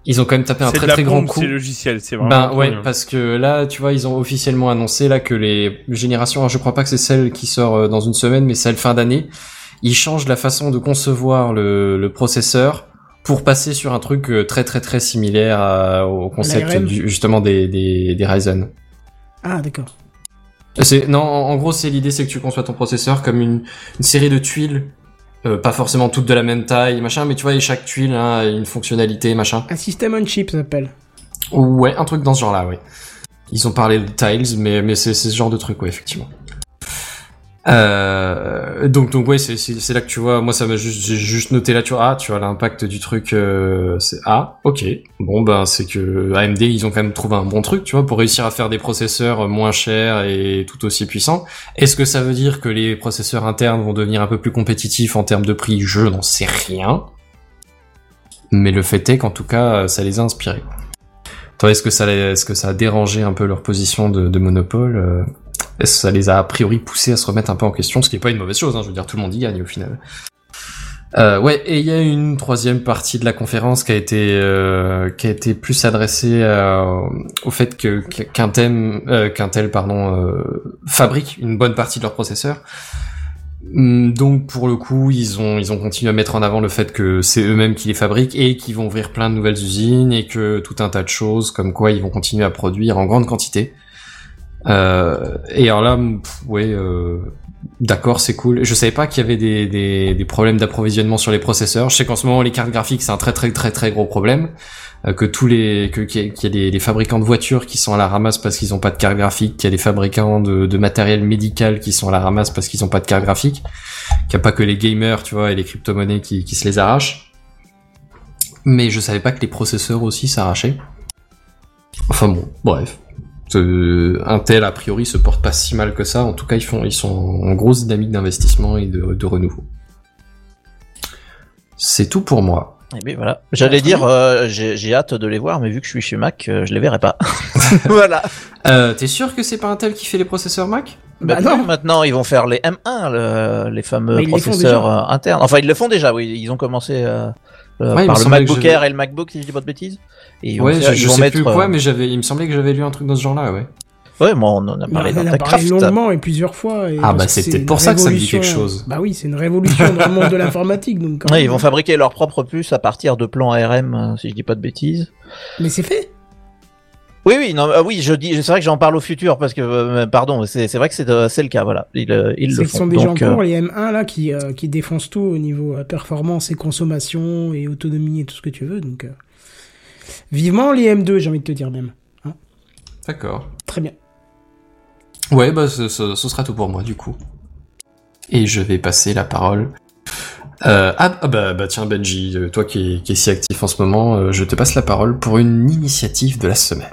S6: Ils ont quand même tapé un très
S3: de la
S6: très grand coup.
S3: c'est logiciel, c'est vraiment.
S6: Ben ouais,
S3: bien.
S6: parce que là, tu vois, ils ont officiellement annoncé là que les générations, alors, je crois pas que c'est celle qui sort euh, dans une semaine, mais celle fin d'année, ils changent la façon de concevoir le, le processeur pour passer sur un truc euh, très très très similaire à- au concept du, justement des, des, des Ryzen.
S1: Ah, d'accord.
S6: Non, en, gros, c'est l'idée, c'est que tu conçois ton processeur comme une, une série de tuiles, euh, pas forcément toutes de la même taille, machin, mais tu vois, et chaque tuile hein, a une fonctionnalité, machin.
S1: Un système on chip, ça s'appelle.
S6: Ouais, un truc dans ce genre-là, oui. Ils ont parlé de tiles, mais, mais c'est c'est ce genre de truc, ouais, effectivement. Euh, donc, donc ouais, c'est c'est- là que tu vois, moi ça m'a juste, j'ai juste noté là, tu vois, ah, tu vois l'impact du truc, euh, c'est ah, ok, bon ben c'est que AMD ils ont quand même trouvé un bon truc, tu vois, pour réussir à faire des processeurs moins chers et tout aussi puissants. Est-ce que ça veut dire que les processeurs internes vont devenir un peu plus compétitifs en termes de prix Je n'en sais rien, mais le fait est qu'en tout cas ça les a inspirés. Est-ce que ça, est-ce que ça a dérangé un peu leur position de, monopole euh, ça les a a priori poussés à se remettre un peu en question, ce qui est pas une mauvaise chose, hein, je veux dire, tout le monde y gagne au final. Euh, ouais, et il y a une troisième partie de la conférence qui a été euh, qui a été plus adressée euh, au fait que qu'un thème euh, qu'Intel pardon euh, fabrique une bonne partie de leur processeur. Hum, Donc pour le coup, ils ont ils ont continué à mettre en avant le fait que c'est eux-mêmes qui les fabriquent et qu'ils vont ouvrir plein de nouvelles usines et que tout un tas de choses comme quoi ils vont continuer à produire en grande quantité. Euh, et alors là, pff, ouais, euh, d'accord, c'est cool. Je savais pas qu'il y avait des, des, problèmes d'approvisionnement sur les processeurs. Je sais qu'en ce moment les cartes graphiques c'est un très très très très gros problème. Euh, que tous les que qu'il y a, des, fabricants de voitures qui sont à la ramasse parce qu'ils ont pas de carte graphique, qu'il y a des fabricants de, de matériel médical qui sont à la ramasse parce qu'ils ont pas de carte graphique, qu'il y a pas que les gamers, tu vois, et les crypto-monnaies qui, qui se les arrachent. Mais je savais pas que les processeurs aussi s'arrachaient. Enfin bon, bref. Euh, Intel a priori se porte pas si mal que ça. En tout cas, ils font, ils sont en grosse dynamique d'investissement et de, de renouveau. C'est tout pour moi.
S5: Et bien voilà. J'allais dire, euh, j'ai hâte de les voir, mais vu que je suis chez Mac, euh, je les verrai pas. *laughs* *laughs* voilà.
S6: Euh, T'es sûr que c'est pas Intel qui fait les processeurs Mac?
S5: Bah, non. Maintenant, ils vont faire les M1, le- les fameux
S6: Mais
S5: processeurs euh, internes. Enfin, ils le font déjà, oui. Ils ont commencé euh, euh,
S6: Ouais,
S5: par le MacBook Air et le MacBook, si je dis pas de bêtises. Et
S6: Ouais, je, je sais
S5: mettre,
S6: plus quoi,
S5: euh,
S6: mais j'avais, il me semblait que j'avais lu un truc dans ce genre-là, ouais.
S5: Ouais, moi, on en a parlé
S1: on en
S5: dans
S1: a parlé longuement et plusieurs fois. et
S6: Ah, bah, c'est peut-être pour ça que ça me dit quelque chose.
S1: Bah oui, c'est une révolution dans le monde de l'informatique. Donc,
S5: Ouais, ils vont fabriquer leur propre puce à partir de plans ARM, euh, si je dis pas de bêtises.
S1: Mais c'est fait.
S5: Oui, oui, non, euh, oui, je dis, c'est vrai que j'en parle au futur parce que, euh, pardon, c'est c'est vrai que c'est euh, c'est le cas, voilà. Ils, ils le font.
S1: sont déjà en
S5: Donc, euh,
S1: cours, les M1 là, qui, euh, qui défoncent tout au niveau performance et consommation et autonomie et tout ce que tu veux. Donc, euh, vivement les M2, j'ai envie de te dire même. Hein
S6: D'accord.
S1: Très bien.
S6: Ouais, bah, ce, ce- ce sera tout pour moi, du coup. Et je vais passer la parole. Euh, ah, ah, bah, bah tiens Benji, euh, toi qui es, qui es si actif en ce moment, euh, je te passe la parole pour une initiative de la semaine.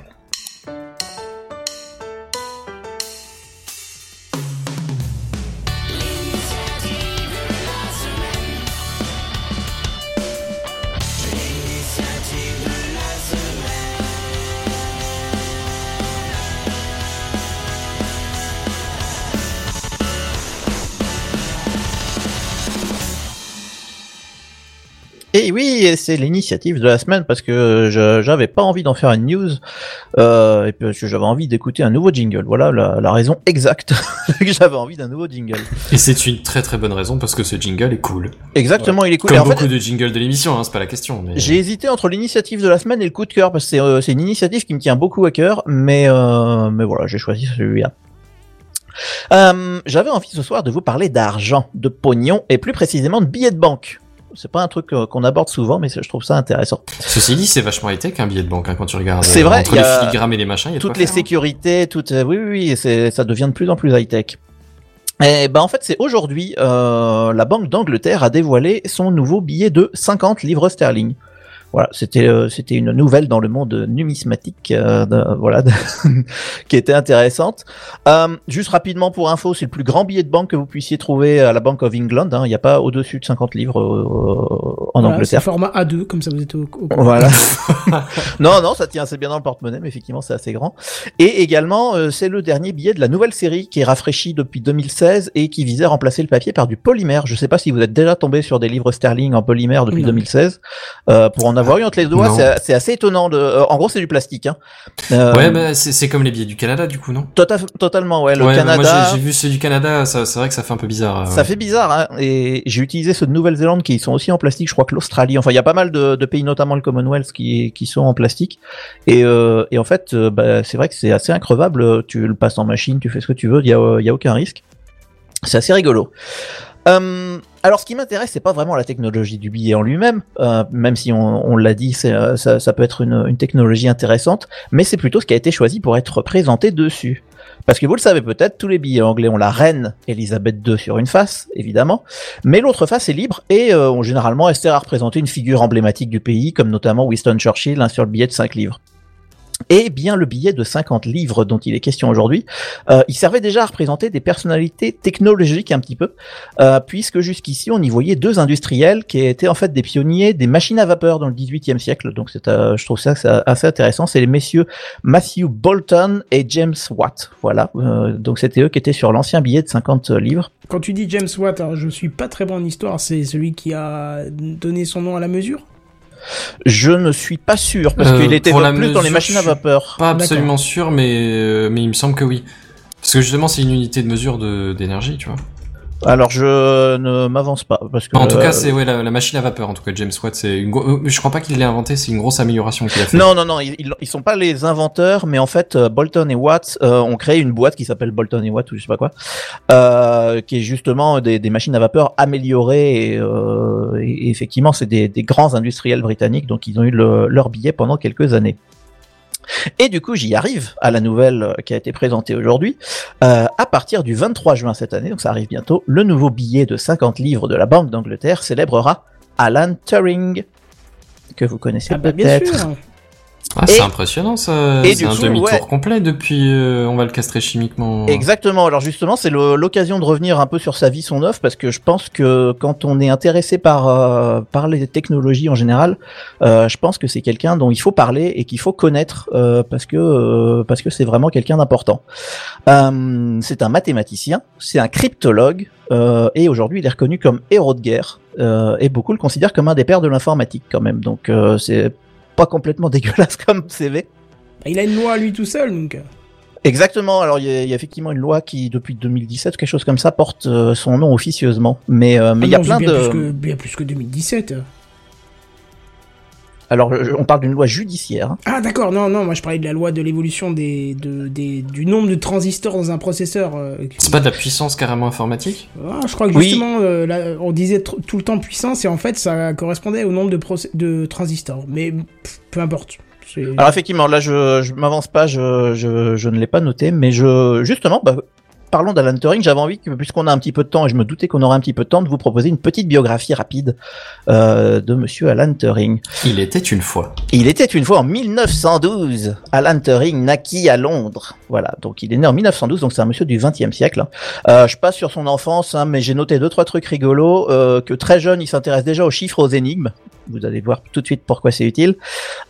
S5: Et c'est l'initiative de la semaine parce que j'avais pas envie d'en faire une news euh, et parce que j'avais envie d'écouter un nouveau jingle. Voilà la, la raison exacte *laughs* que j'avais envie d'un nouveau jingle.
S6: Et c'est une très très bonne raison parce que ce jingle est cool.
S5: Exactement, il est cool.
S6: Comme
S5: Et en fait,
S6: beaucoup de jingles de l'émission, hein, c'est pas la question. Mais...
S5: J'ai hésité entre l'initiative de la semaine et le coup de cœur parce que c'est euh, une initiative qui me tient beaucoup à cœur, mais euh, mais voilà, j'ai choisi celui-là. Euh, J'avais envie ce soir de vous parler d'argent, de pognon et plus précisément de billets de banque. C'est pas un truc qu'on aborde souvent, mais je trouve ça intéressant.
S6: Ceci dit, c'est vachement high-tech un billet de banque hein, quand tu regardes.
S5: C'est
S6: euh,
S5: vrai,
S6: Entre les filigrammes et les machins, il y a
S5: toutes les
S6: faire, hein.
S5: sécurités, toutes. euh, oui, oui, oui, ça devient de plus en plus high tech. Et ben en fait, c'est aujourd'hui euh, la Banque d'Angleterre a dévoilé son nouveau billet de 50 livres sterling. Voilà, c'était euh, c'était une nouvelle dans le monde numismatique, euh, de- voilà, de- *laughs* qui était intéressante. Euh, juste rapidement pour info, c'est le plus grand billet de banque que vous puissiez trouver à la Bank of England. hein. Il n'y a pas au-dessus de 50 livres euh, en
S1: Voilà,
S5: Angleterre.
S1: format A2, comme ça vous êtes au, au
S5: Voilà. *laughs* non, non, ça tient assez bien dans le porte-monnaie, mais effectivement, c'est assez grand. Et également, euh, c'est le dernier billet de la nouvelle série qui est rafraîchi depuis 2016 et qui visait à remplacer le papier par du polymère. Je sais pas si vous êtes déjà tombé sur des livres sterling en polymère depuis
S1: Non.
S5: 2016. Euh, pour en avoir eu entre les doigts, c'est assez étonnant. De... euh, en gros, c'est du plastique. Hein. Euh,
S6: Ouais, bah, c'est comme les billets du Canada, du coup, non?
S5: Tota- totalement, ouais. Le
S6: Ouais, bah, Moi,
S5: Canada.
S6: j'ai- vu ceux du Canada, c'est vrai que ça fait un peu bizarre. euh,
S5: Ça fait bizarre, hein. Et j'ai utilisé ceux de Nouvelle-Zélande qui sont aussi en plastique. Je crois que l'Australie. Enfin, il y a pas mal de, de pays, notamment le Commonwealth, qui, qui sont en plastique. Et, euh, et en fait, bah, c'est vrai que c'est assez increvable. Tu le passes en machine, tu fais ce que tu veux. Il y a, il y a aucun risque. C'est assez rigolo. Euh, alors, ce qui m'intéresse, c'est pas vraiment la technologie du billet en lui-même, euh, même si on, l'a dit, euh, ça, peut être une, technologie intéressante, mais c'est plutôt ce qui a été choisi pour être présenté dessus. Parce que vous le savez peut-être, tous les billets anglais ont la reine Elisabeth II sur une face, évidemment, mais l'autre face est libre et euh, ont généralement resté à représenter une figure emblématique du pays, comme notamment Winston Churchill sur le billet de 5 livres. Et bien le billet de 50 livres dont il est question aujourd'hui, euh, il servait déjà à représenter des personnalités technologiques un petit peu, euh, puisque jusqu'ici on y voyait deux industriels qui étaient en fait des pionniers des machines à vapeur dans le 18e siècle. Donc c'est, euh, je trouve ça assez intéressant. C'est les messieurs Matthew Bolton et James Watt. Voilà. Donc c'était eux qui étaient sur l'ancien billet de 50 livres.
S1: Quand tu dis James Watt, alors je suis pas très bon en histoire, c'est celui qui a donné son nom à la mesure?
S5: Je ne suis pas sûr parce
S6: Euh,
S5: qu'il était plus dans les machines à
S6: je suis
S5: vapeur.
S6: Pas absolument sûr, mais, euh, mais il me semble que oui. Parce que justement, c'est une unité de mesure de- d'énergie, tu vois.
S5: Alors je ne m'avance pas parce que
S6: En tout
S5: euh,
S6: cas, c'est ouais, la, la machine à vapeur. En tout cas, James Watt, c'est une euh, Je crois pas qu'il l'ait inventé, c'est une grosse amélioration qu'il a fait.
S5: Non, non, non, ils, ils- sont pas les inventeurs, mais en fait, euh, Bolton et Watt euh, ont créé une boîte qui s'appelle Bolton et Watt ou je sais pas quoi, euh, qui est justement des, des machines à vapeur améliorées. Et, euh, et effectivement, c'est des, des grands industriels britanniques, donc ils ont eu le- leur billet pendant quelques années. Et du coup, j'y arrive à la nouvelle euh, qui a été présentée aujourd'hui. Euh, à partir du 23 juin cette année, donc ça arrive bientôt, le nouveau billet de 50 livres de la Banque d'Angleterre célébrera Alan Turing, que vous connaissez
S1: Ah bah bien
S5: peut-être.
S6: Ah, c'est impressionnant ça.
S5: et
S6: C'est un demi-tour
S5: ouais.
S6: complet depuis. euh, on va le castrer chimiquement.
S5: Exactement. Alors justement, c'est l'occasion de revenir un peu sur sa vie, son œuvre, parce que je pense que quand on est intéressé par euh, par les technologies en général, euh, je pense que c'est quelqu'un dont il faut parler et qu'il faut connaître euh, parce que euh, parce que c'est vraiment quelqu'un d'important. Euh, c'est un mathématicien, c'est un cryptologue euh, et aujourd'hui il est reconnu comme héros de guerre euh, et beaucoup le considèrent comme un des pères de l'informatique quand même. Donc euh, c'est pas complètement *laughs* dégueulasse comme CV.
S1: Bah, Il a une loi lui tout seul, donc...
S5: Exactement. Alors il y, a, il y a effectivement une loi qui, depuis 2017, quelque chose comme ça, porte euh, son nom officieusement. Mais euh, mais
S1: ah
S5: il y a
S1: non,
S5: plein de.
S1: Plus que, bien plus que 2017.
S5: Alors je- on parle d'une loi judiciaire. hein.
S1: Ah d'accord, non, non, moi je parlais de la loi de l'évolution des, de, des, du nombre de transistors dans un processeur. euh, qui-
S6: C'est pas de la puissance carrément informatique?
S1: Ah, je crois que
S5: Oui.
S1: justement, euh, là, on disait tout le temps puissance et en fait ça correspondait au nombre de, transistors. Mais pff, peu importe.
S5: Alors effectivement, là je, je m'avance pas, je, je, je ne l'ai pas noté, mais je justement, bah, parlons d'Alan Turing. J'avais envie que puisqu'on a un petit peu de temps et je me doutais qu'on aurait un petit peu de temps, de vous proposer une petite biographie rapide euh, de Monsieur Alan Turing.
S6: Il était une fois.
S5: Il était une fois en 1912. Alan Turing naquit à Londres. Voilà, donc il est né en 1912, donc c'est un monsieur du 20e siècle. hein. Euh, je passe sur son enfance, hein, mais j'ai noté deux trois trucs rigolos. euh, que très jeune, il s'intéresse déjà aux chiffres, aux énigmes. Vous allez voir tout de suite pourquoi c'est utile.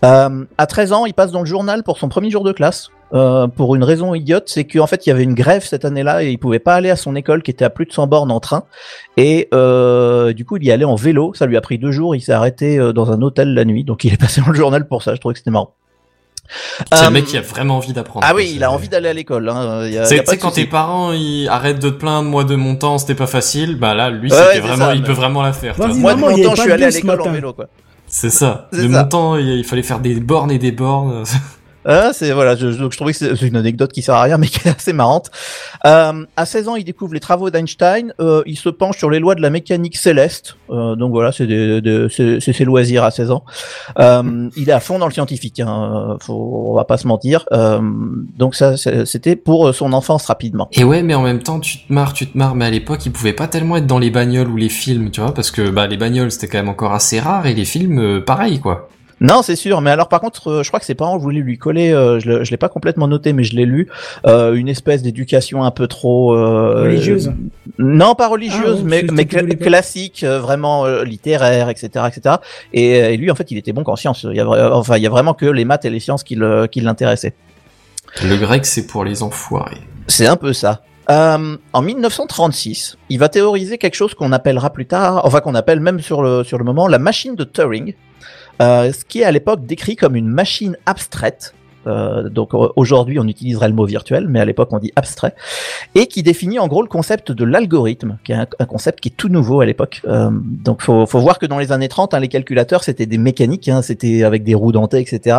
S5: À 13 ans, il passe dans le journal pour son premier jour de classe. Euh, pour une raison idiote, c'est qu'en fait il y avait une grève cette année-là et il pouvait pas aller à son école qui était à plus de 100 bornes en train. Et euh, du coup il y allait en vélo. Ça lui a pris deux jours. Il s'est arrêté euh, dans un hôtel la nuit, donc il est passé dans le journal pour ça. Je trouvais que c'était marrant.
S6: C'est
S5: Euh,
S6: le mec qui a vraiment envie d'apprendre.
S5: Ah oui, il a envie d'aller à l'école. Hein.
S6: C'est quand tes parents ils arrêtent de te plaindre moi de mon temps c'était pas facile bah là lui
S5: Ouais,
S6: vraiment
S5: ça,
S6: il
S5: mais-
S6: peut vraiment la faire
S5: Moi de mon temps, je
S1: pas
S5: suis allé à l'école en vélo quoi.
S6: c'est ça de
S5: ça.
S6: mon temps il fallait faire des bornes et des bornes *laughs*
S5: Ah, c'est voilà, je, donc je trouvais que c'est une anecdote qui sert à rien, *laughs* mais qui est assez marrante. Euh, à 16 ans, il découvre les travaux d'Einstein. Euh, il se penche sur les lois de la mécanique céleste. Euh, donc voilà, c'est ses loisirs à 16 ans. Euh, il est à fond dans le scientifique. Hein, faut, on va pas se mentir. Euh, donc ça, c'était pour son enfance rapidement.
S6: et ouais mais en même temps tu te marres tu te marres mais à l'époque il pouvait pas tellement être dans les bagnoles ou les films tu vois parce que bah les bagnoles c'était quand même encore assez rare et les films euh, pareil quoi
S5: Non, c'est sûr. Mais alors, par contre, euh, je crois que ses parents voulaient lui coller. euh, je l'ai- pas complètement noté, mais je l'ai lu. euh, une espèce d'éducation un peu trop euh,
S1: Religieuse
S5: Non, pas religieuse,
S1: Ah,
S5: mais, classique, euh, vraiment euh, littéraire, etc., etc. Et, et lui, en fait, il était bon qu'en sciences. Il y a, enfin, il y a vraiment que les maths et les sciences qui l'intéressaient.
S6: le grec c'est pour les enfoirés
S5: C'est un peu ça. Euh, en 1936, il va théoriser quelque chose qu'on appellera plus tard, enfin qu'on appelle même sur le sur le moment la machine de Turing, ce qui est à l'époque décrit comme une machine abstraite. Euh, donc euh, aujourd'hui on utiliserait le mot virtuel, mais à l'époque on dit abstrait, et qui définit en gros le concept de l'algorithme, qui est un, concept qui est tout nouveau à l'époque. Euh, donc faut, faut voir que dans les années 30, hein, les calculateurs c'était des mécaniques, hein, c'était avec des roues dentées, etc.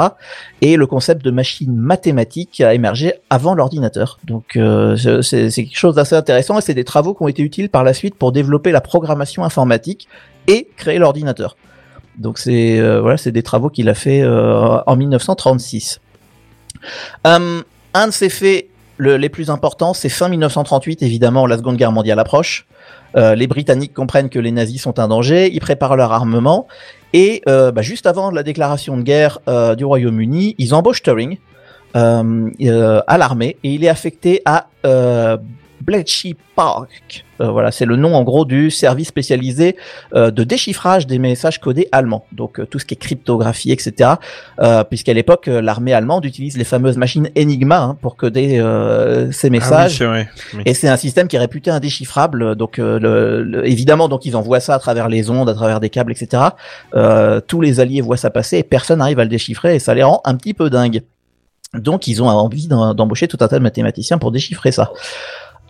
S5: Et le concept de machine mathématique a émergé avant l'ordinateur. Donc euh, c'est quelque chose d'assez intéressant et c'est des travaux qui ont été utiles par la suite pour développer la programmation informatique et créer l'ordinateur. Donc c'est euh, voilà, c'est des travaux qu'il a fait euh, en 1936. Euh, un de ses faits le- les plus importants, c'est fin 1938, évidemment, la Seconde Guerre mondiale approche. Euh, les Britanniques comprennent que les nazis sont un danger, ils préparent leur armement, et euh, bah, juste avant la déclaration de guerre euh, du Royaume-Uni, ils embauchent Turing euh, à l'armée, et il est affecté à Bletchley Park. Euh, voilà, c'est le nom en gros du service spécialisé euh, de déchiffrage des messages codés allemands. Donc euh, tout ce qui est cryptographie, etc. Euh, Puisqu'à l'époque, euh, l'armée allemande utilise les fameuses machines Enigma hein, pour coder euh, ces
S3: Ah oui,
S5: messages.
S3: Oui.
S5: Et c'est un système qui est réputé indéchiffrable. Donc, euh, le, le- évidemment, donc ils envoient ça à travers les ondes, à travers des câbles, etc. Euh, tous les alliés voient ça passer et personne n'arrive à le déchiffrer et ça les rend un petit peu dingues. Donc, ils ont envie d'embaucher tout un tas de mathématiciens pour déchiffrer ça.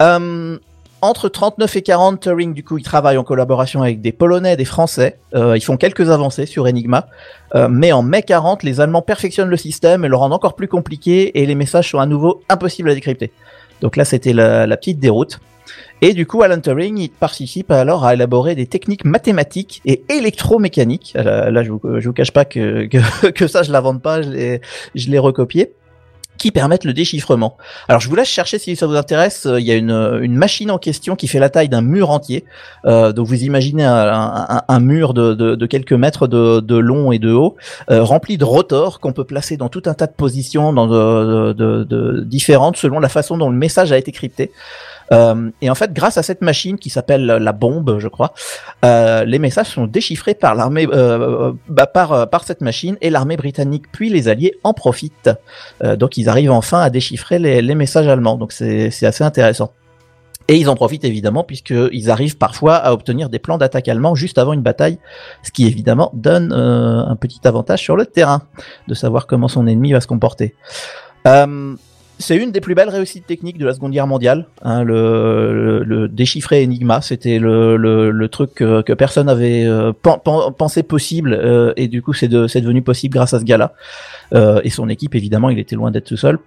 S5: Euh, entre 39 et 40, Turing, du coup, il travaille en collaboration avec des Polonais, des Français. Euh, ils font quelques avancées sur Enigma. Euh, mais en mai 40, les Allemands perfectionnent le système et le rendent encore plus compliqué et les messages sont à nouveau impossibles à décrypter. Donc là, c'était la, petite déroute. Et du coup, Alan Turing, il participe alors à élaborer des techniques mathématiques et électromécaniques. Euh, Là, je vous, vous cache pas que, que, *laughs* que ça, je l'invente pas, je l'ai recopié qui permettent le déchiffrement. Alors je vous laisse chercher si ça vous intéresse. Euh, Il y a une, une machine en question qui fait la taille d'un mur entier. Euh, donc vous imaginez un, mur de, quelques mètres de, long et de haut, euh, rempli de rotors qu'on peut placer dans tout un tas de positions différentes selon la façon dont le message a été crypté. Euh, et en fait, grâce à cette machine qui s'appelle la bombe, je crois, euh, les messages sont déchiffrés par l'armée, euh, bah, par cette machine et l'armée britannique puis les Alliés en profitent. Donc ils arrivent enfin à déchiffrer les, messages allemands. Donc c'est assez intéressant. Et ils en profitent évidemment puisqu'ils arrivent parfois à obtenir des plans d'attaque allemands juste avant une bataille, ce qui évidemment donne un petit avantage sur le terrain de savoir comment son ennemi va se comporter. C'est une des plus belles réussites techniques de la Seconde Guerre mondiale. hein, le, le, le déchiffrer Enigma, c'était le, le, truc que, personne avait euh, pen- pen- pensé possible, euh, et du coup c'est de, devenu possible grâce à ce gars-là. Euh, et son équipe, évidemment, il était loin d'être tout seul.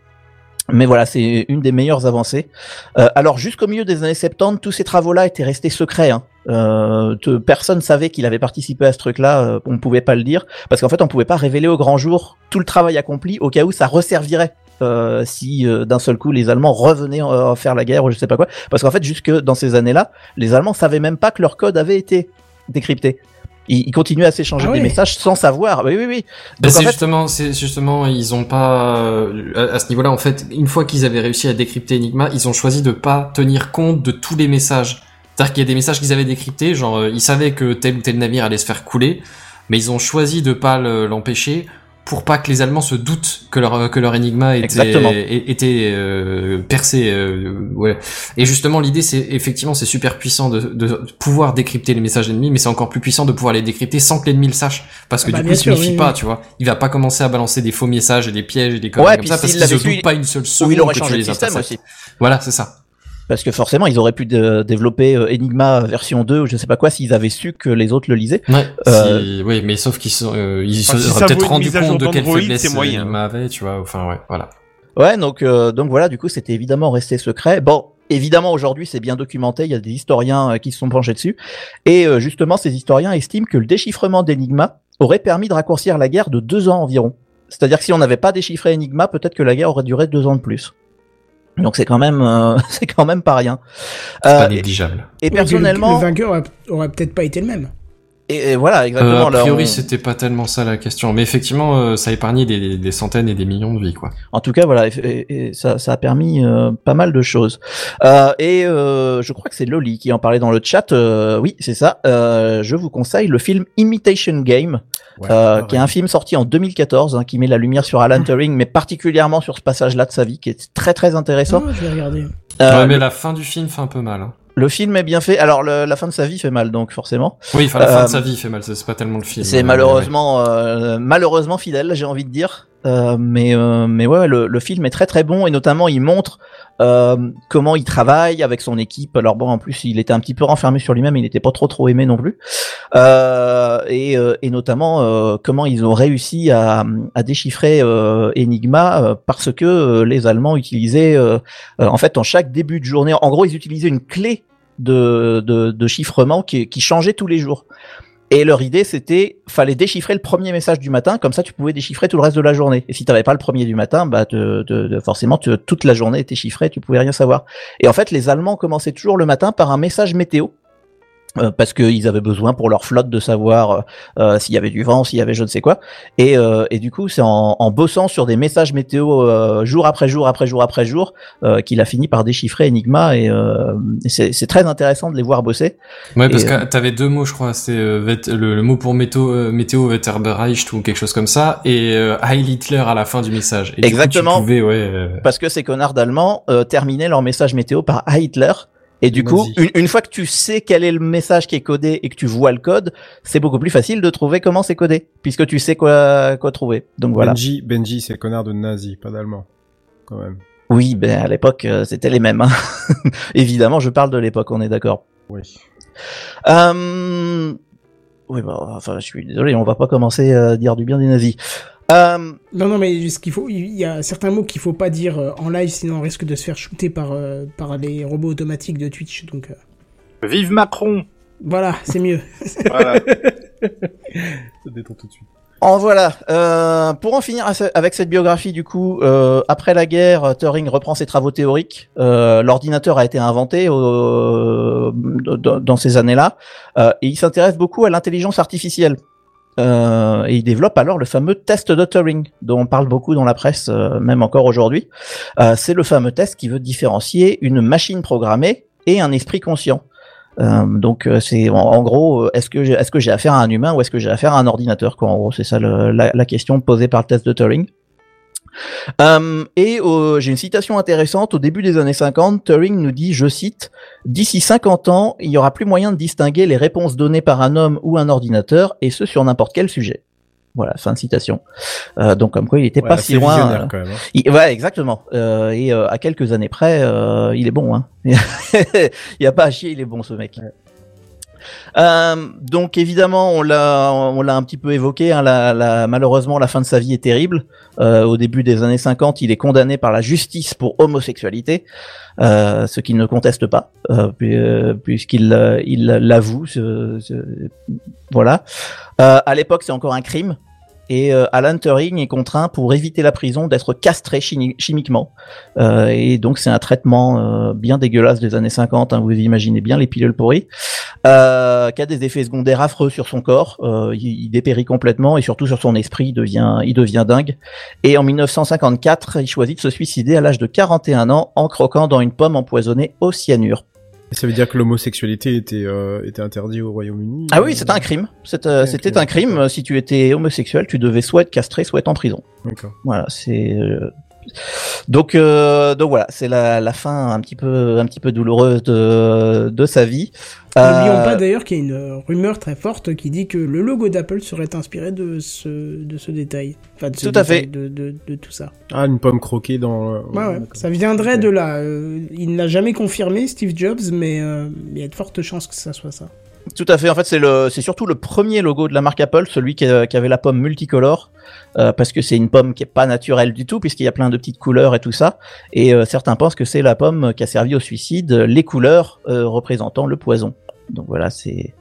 S5: Mais voilà, c'est une des meilleures avancées. Euh, alors jusqu'au milieu des années 70, tous ces travaux-là étaient restés secrets. Hein. Euh, personne savait qu'il avait participé à ce truc-là. euh, on ne pouvait pas le dire parce qu'en fait, on pouvait pas révéler au grand jour tout le travail accompli au cas où ça resservirait. Euh, si euh, d'un seul coup les Allemands revenaient euh, faire la guerre ou je sais pas quoi, parce qu'en fait jusque dans ces années-là, les Allemands savaient même pas que leur code avait été décrypté. Ils, ils continuaient à s'échanger
S1: Ah
S5: des messages sans savoir. Oui, oui, oui.
S6: Bah, c'est
S5: fait-
S6: justement, c'est justement, ils ont pas euh, à, à ce niveau-là en fait. Une fois qu'ils avaient réussi à décrypter Enigma, ils ont choisi de pas tenir compte de tous les messages. C'est-à-dire qu'il y a des messages qu'ils avaient décryptés, genre euh, ils savaient que tel ou tel navire allait se faire couler, mais ils ont choisi de pas le- l'empêcher pour pas que les Allemands se doutent que leur que leur énigma était
S5: Exactement.
S6: é- était euh, percé. euh, ouais. Et justement, l'idée, c'est effectivement, c'est super puissant de, de pouvoir décrypter les messages ennemis, mais c'est encore plus puissant de pouvoir les décrypter sans que l'ennemi le sache, parce que
S1: Ah bah,
S6: du coup,
S1: bien
S6: il se
S1: sûr,
S6: méfie
S1: oui,
S6: pas,
S1: oui.
S6: tu vois. Il va pas commencer à balancer des faux messages et des pièges et des conneries
S5: Ouais,
S6: comme ça parce qu'il se doute pas une seule
S5: Ou
S6: seconde
S5: il aurait
S6: que tu les
S5: système
S6: interceptes.
S5: aussi.
S6: Voilà, c'est ça.
S5: Parce que forcément, ils auraient pu de- développer euh, Enigma version 2 ou je sais pas quoi s'ils avaient su que les autres le lisaient.
S6: Ouais,
S5: Euh,
S6: si- oui, mais sauf qu'ils sont, euh, ils
S3: Enfin,
S6: se
S3: si
S6: seraient peut-être rendu compte de quelle faiblesse
S3: moyen.
S6: Enigma avait, tu vois. Enfin, ouais, voilà.
S5: Ouais, donc euh, donc voilà, du coup, c'était évidemment resté secret. Bon, évidemment, aujourd'hui, c'est bien documenté. Il y a des historiens euh, qui se sont penchés dessus, et euh, justement, ces historiens estiment que le déchiffrement d'Enigma aurait permis de raccourcir la guerre de deux ans environ. C'est-à-dire que si on n'avait pas déchiffré Enigma, peut-être que la guerre aurait duré deux ans de plus. Donc c'est quand même euh, *laughs* c'est quand même pas rien.
S6: C'est pas
S5: Euh, et,
S6: négligeable.
S5: et
S1: le-
S5: personnellement,
S1: le, vainqueur aurait, aurait peut-être pas été le même.
S5: Et, et voilà
S6: Euh,
S5: exactement.
S6: a
S5: là,
S6: priori,
S5: on-
S6: c'était pas tellement ça la question, mais effectivement, euh, ça a épargné des, des centaines et des millions de vies, quoi.
S5: En tout cas, voilà, et, et- et ça, ça a permis euh, pas mal de choses. Euh, et euh, je crois que c'est Loli qui en parlait dans le chat. Euh, oui, c'est ça. Euh, je vous conseille le film Imitation Game,
S4: Ouais,
S5: euh,
S4: pareil.
S5: qui est un film sorti en 2014, hein, qui met la lumière sur Alan Turing, mais particulièrement sur ce passage-là de sa vie, qui est très très intéressant.
S1: Ah, je vais regarder.
S5: Euh,
S6: ouais, mais la fin du film fait un peu mal. Hein.
S5: Le film est bien fait. Alors le- la fin de sa vie fait mal, donc forcément.
S6: Oui, enfin, la fin
S5: Euh,
S6: de sa vie fait mal, c'est c'est pas tellement le film.
S5: C'est
S6: Euh,
S5: malheureusement euh, malheureusement fidèle, j'ai envie de dire. Euh, mais euh, mais ouais, le, film est très très bon et notamment il montre euh, comment il travaille avec son équipe. Alors bon, en plus il était un petit peu renfermé sur lui-même, il n'était pas trop trop aimé non plus. Et, notamment comment ils ont réussi à, déchiffrer Enigma parce que les Allemands utilisaient en fait en chaque début de journée, en gros ils utilisaient une clé de, de, chiffrement qui changeait tous les jours. Et leur idée, c'était, fallait déchiffrer le premier message du matin, comme ça tu pouvais déchiffrer tout le reste de la journée. Et si t'avais pas le premier du matin, bah te- forcément toute la journée était chiffrée, tu pouvais rien savoir. Et en fait, les Allemands commençaient toujours le matin par un message météo. Euh, parce qu'ils avaient besoin pour leur flotte de savoir euh, s'il y avait du vent, s'il y avait je ne sais quoi. Et, euh, et du coup, c'est en, en bossant sur des messages météo euh, jour après jour après jour après jour euh, qu'il a fini par déchiffrer Enigma. Et, euh, c'est c'est très intéressant de les voir bosser.
S6: Ouais, parce
S5: Et,
S6: que t'avais deux mots, je crois. Euh, vet- le, le mot pour météo, euh, météo Wetterbereicht ou quelque chose comme ça, et euh, Heil Hitler à la fin du message. Et du coup,
S5: Exactement.
S6: tu pouvais, ouais. euh,
S5: parce que ces connards d'Allemands euh, terminaient leur message météo par Heil Hitler. Et du coup, une, une fois que tu sais quel est le message qui est codé et que tu vois le code, c'est beaucoup plus facile de trouver comment c'est codé, puisque tu sais quoi quoi trouver. Donc voilà.
S4: Benji, Benji, c'est connard de nazi, pas d'allemand. Quand même.
S5: Oui, ben à l'époque euh, c'était les mêmes. hein. *laughs* Évidemment, je parle de l'époque, on est d'accord.
S4: Oui.
S5: Euh... Oui, bah, enfin, je suis désolé, on va pas commencer à dire du bien des nazis. Euh,
S1: Non, non, mais ce qu'il faut, il y a certains mots qu'il faut pas dire euh, en live, sinon on risque de se faire shooter par, euh, par les robots automatiques de Twitch. Donc euh,
S9: Vive Macron
S1: voilà, c'est mieux.
S9: Voilà. *laughs*
S4: Ça détend tout de suite.
S5: En voilà. Euh, pour en finir avec cette biographie, du coup, euh, après la guerre, Turing reprend ses travaux théoriques. Euh, L'ordinateur a été inventé euh, dans dans ces années-là, euh, et il s'intéresse beaucoup à l'intelligence artificielle. Euh, et il développe alors le fameux test de Turing, dont on parle beaucoup dans la presse, euh, même encore aujourd'hui. Euh, C'est le fameux test qui veut différencier une machine programmée et un esprit conscient. Euh, donc euh, c'est en, gros, est-ce que j'ai est-ce que j'ai affaire à un humain ou est-ce que j'ai affaire à un ordinateur quoi En gros, c'est ça la question posée par le test de Turing. Euh, et euh, j'ai une citation intéressante. Au début des années 50, Turing nous dit, je cite, D'ici 50 ans, il y aura plus moyen de distinguer les réponses données par un homme ou un ordinateur, et ce sur n'importe quel sujet. Voilà, fin de citation. Euh, donc comme quoi, il était
S4: Ouais,
S5: pas si loin. euh,
S4: quand même, hein.
S5: il- ouais, exactement. Euh, et euh, à quelques années près, euh, il est bon. Hein. *laughs* il y a pas à chier, il est bon ce mec. Euh, donc évidemment, on l'a, un petit peu évoqué. Hein, malheureusement, la fin de sa vie est terrible. Euh, au début des années 50, il est condamné par la justice pour homosexualité, euh, ce qu'il ne conteste pas, puis- puisqu'il il l'avoue. voilà. À l'époque, c'est encore un crime. Et euh, Alan Turing est contraint pour éviter la prison d'être castré chimi- chimiquement. Euh, et donc c'est un traitement euh, bien dégueulasse des années 50, hein, vous imaginez bien les pilules pourries, euh, qui a des effets secondaires affreux sur son corps. Il, il dépérit complètement et surtout sur son esprit, il devient, il devient dingue. Et en 1954, il choisit de se suicider à l'âge de 41 ans en croquant dans une pomme empoisonnée au cyanure.
S4: Ça veut dire que l'homosexualité était euh, était interdit au Royaume-Uni.
S5: Ah oui, c'était un crime. C'était euh, c'était un crime. Si tu étais homosexuel, tu devais soit être castré, soit être en prison.
S4: D'accord.
S5: Voilà, c'est euh, donc euh, donc voilà, c'est la, la fin un petit peu un petit peu douloureuse de de sa vie.
S1: N'oublions
S5: Euh,
S1: pas d'ailleurs qu'il y a une euh, rumeur très forte qui dit que le logo d'Apple serait inspiré de ce, de ce détail. Enfin, de ce
S5: Tout à fait.
S1: De, de, de tout ça.
S4: Ah, une pomme croquée dans. le-
S1: Ouais, ouais.
S4: d'accord.
S1: Ça viendrait de là. Euh, il n'a jamais confirmé, Steve Jobs, mais euh, il y a de fortes chances que ça soit ça.
S5: Tout à fait. En fait, c'est surtout le premier logo de la marque Apple, celui qui, qui avait la pomme multicolore, euh, parce que c'est une pomme qui est pas naturelle du tout, puisqu'il y a plein de petites couleurs et tout ça. Et euh, certains pensent que c'est la pomme qui a servi au suicide, les couleurs euh, représentant le poison. Donc voilà, c'est,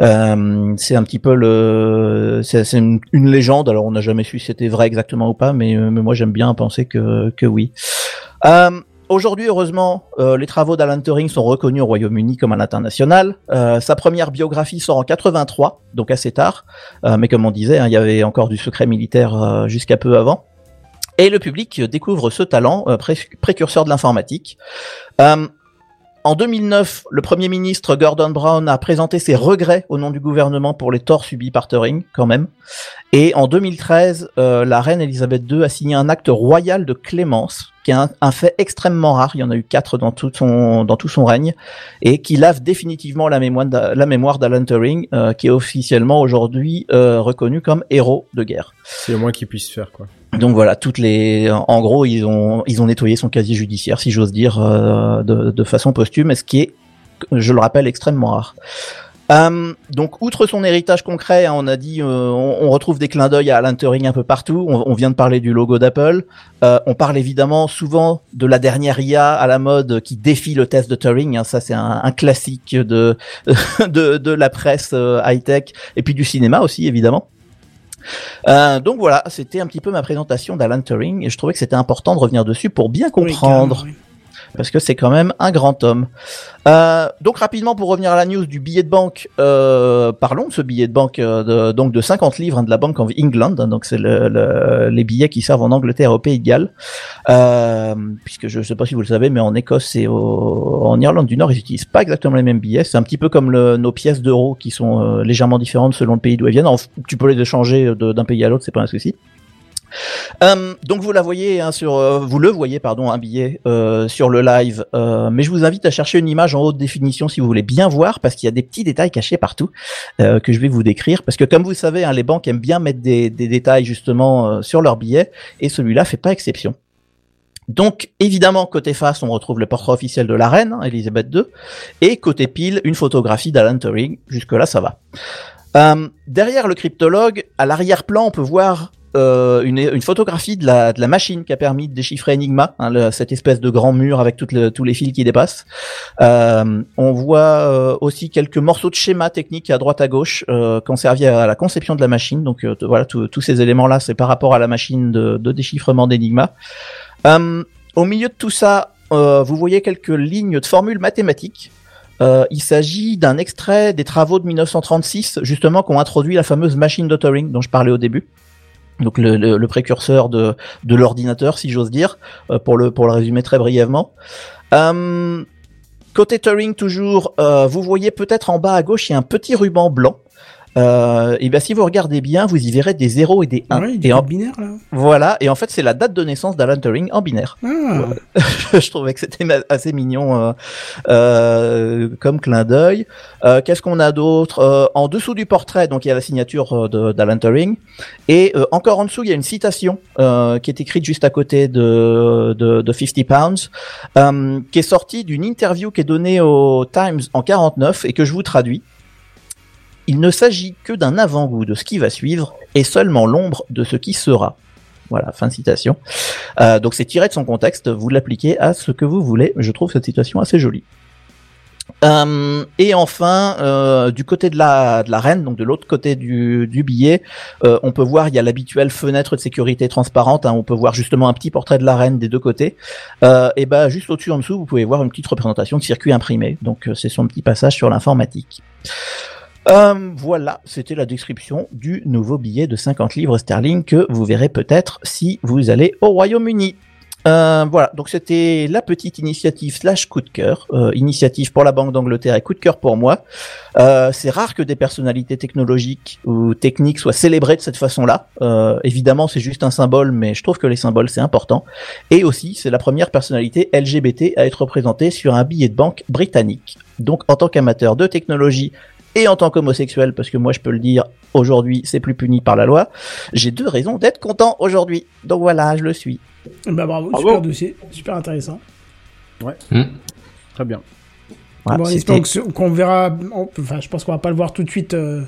S5: euh, un petit peu le, c'est, une, légende. Alors on n'a jamais su si c'était vrai exactement ou pas, mais, euh, moi j'aime bien penser que, oui. Euh, Aujourd'hui, heureusement, euh, les travaux d'Alan Turing sont reconnus au Royaume-Uni comme à l'international. Euh, sa première biographie sort en 83, donc assez tard. Euh, mais comme on disait, hein, il y avait encore du secret militaire jusqu'à peu avant. Et le public découvre ce talent pré- précurseur de l'informatique. En 2009, le Premier ministre Gordon Brown a présenté ses regrets au nom du gouvernement pour les torts subis par Turing, quand même. Et en 2013, euh, la reine Elisabeth II a signé un acte royal de clémence, qui est un, fait extrêmement rare. Il y en a eu quatre dans tout son dans tout son règne, et qui lave définitivement la mémoire la mémoire d'Alan Turing, euh, qui est officiellement aujourd'hui euh, reconnu comme héros de guerre.
S4: C'est le moins qu'ils puissent faire, quoi.
S5: Donc voilà, toutes les, en gros, ils ont, ils ont nettoyé son casier judiciaire, si j'ose dire, euh, de, de façon posthume, ce qui est, je le rappelle, extrêmement rare. Euh, donc, outre son héritage concret, hein, on a dit, euh, on, on retrouve des clins d'œil à Alan Turing un peu partout. On, on vient de parler du logo d'Apple. Euh, on parle évidemment souvent de la dernière IA à la mode qui défie le test de Turing. hein. ça, c'est un, un classique de, *laughs* de de la presse euh, high tech et puis du cinéma aussi, évidemment. Euh, donc voilà, c'était un petit peu ma présentation d'Alan Turing et je trouvais que c'était important de revenir dessus pour bien comprendre.
S1: Oui.
S5: Parce que c'est quand même un grand homme. Euh, donc rapidement pour revenir à la news du billet de banque, euh, parlons de ce billet de banque euh, de, donc de 50 livres hein, de la Bank of England, donc c'est le, le- les billets qui servent en Angleterre et au Pays de Galles, euh, puisque je ne sais pas si vous le savez, mais en Écosse et au- en Irlande du Nord ils utilisent pas exactement les mêmes billets, c'est un petit peu comme le- nos pièces d'euros qui sont euh, légèrement différentes selon le pays d'où elles viennent. Tu peux les échanger de- d'un pays à l'autre, c'est pas un souci. Euh, donc vous la voyez hein, sur, euh, vous le voyez pardon, un billet euh, sur le live, euh, mais je vous invite à chercher une image en haute définition si vous voulez bien voir, parce qu'il y a des petits détails cachés partout que je vais vous décrire, parce que comme vous savez, hein, les banques aiment bien mettre des, des détails justement sur leurs billets, et celui-là fait pas exception. Donc évidemment côté face on retrouve le portrait officiel de la reine hein, Elisabeth II et côté pile une photographie d'Alan Turing. Jusque là ça va. Euh, derrière le cryptologue, à l'arrière-plan, on peut voir euh, une, photographie de la, machine qui a permis de déchiffrer Enigma, hein, cette espèce de grand mur avec tous les fils qui dépassent. Euh, on voit euh, aussi quelques morceaux de schéma technique à droite à gauche euh, qui ont servi à la conception de la machine. Donc voilà, tous ces éléments-là, c'est par rapport à la machine de, déchiffrement d'Enigma. Au milieu de tout ça, vous voyez quelques lignes de formules mathématiques. Il s'agit d'un extrait des travaux de 1936, justement, qui ont introduit la fameuse machine de dont je parlais au début. Donc le, précurseur de, de l'ordinateur, si j'ose dire, euh, pour, le, pour le résumer très brièvement. Euh, côté Turing, toujours, euh, vous voyez peut-être en bas à gauche, il y a un petit ruban blanc. Euh, et bien si vous regardez bien, vous y verrez des 0 et des 1.
S1: Ouais,
S5: et en,
S1: binaire là.
S5: voilà, et en fait c'est la date de naissance d'Alan Turing en binaire.
S1: Ah, *laughs*
S5: je trouvais que c'était assez mignon euh, euh, comme clin d'œil. Euh, Qu'est-ce qu'on a d'autre? Euh, En dessous du portrait, donc il y a la signature d'Alan Turing, et encore en dessous il y a une citation qui est écrite juste à côté de, de, de 50 Pounds, qui est sortie d'une interview qui est donnée au Times en 49 et que je vous traduis. Il ne s'agit que d'un avant-goût de ce qui va suivre et seulement l'ombre de ce qui sera. Voilà, fin de citation. Euh, donc c'est tiré de son contexte, vous l'appliquez à ce que vous voulez. Je trouve cette citation assez jolie. Euh, et enfin, euh, du côté de la, de la reine, donc de l'autre côté du, du billet, euh, on peut voir il y a l'habituelle fenêtre de sécurité transparente. hein, on peut voir justement un petit portrait de la reine des deux côtés. Euh, et ben juste au-dessus en dessous, vous pouvez voir une petite représentation de circuit imprimé. Donc euh, c'est son petit passage sur l'informatique. Euh, voilà, c'était la description du nouveau billet de 50 livres sterling que vous verrez peut-être si vous allez au Royaume-Uni. Euh, voilà, donc c'était la petite initiative slash coup de cœur, euh, initiative pour la Banque d'Angleterre et coup de cœur pour moi. Euh, c'est rare que des personnalités technologiques ou techniques soient célébrées de cette façon-là. Évidemment, c'est juste un symbole, mais je trouve que les symboles c'est important. Et aussi, c'est la première personnalité LGBT à être représentée sur un billet de banque britannique. Donc, en tant qu'amateur de technologie et en tant qu'homosexuel, parce que moi je peux le dire, aujourd'hui c'est plus puni par la loi, j'ai deux raisons d'être content aujourd'hui. Donc voilà, je le suis.
S1: Bah bravo,
S9: Bravo.
S1: super dossier, super intéressant.
S4: Très bien.
S5: Voilà,
S1: bon, qu'on verra, enfin je pense qu'on va pas le voir tout de suite euh,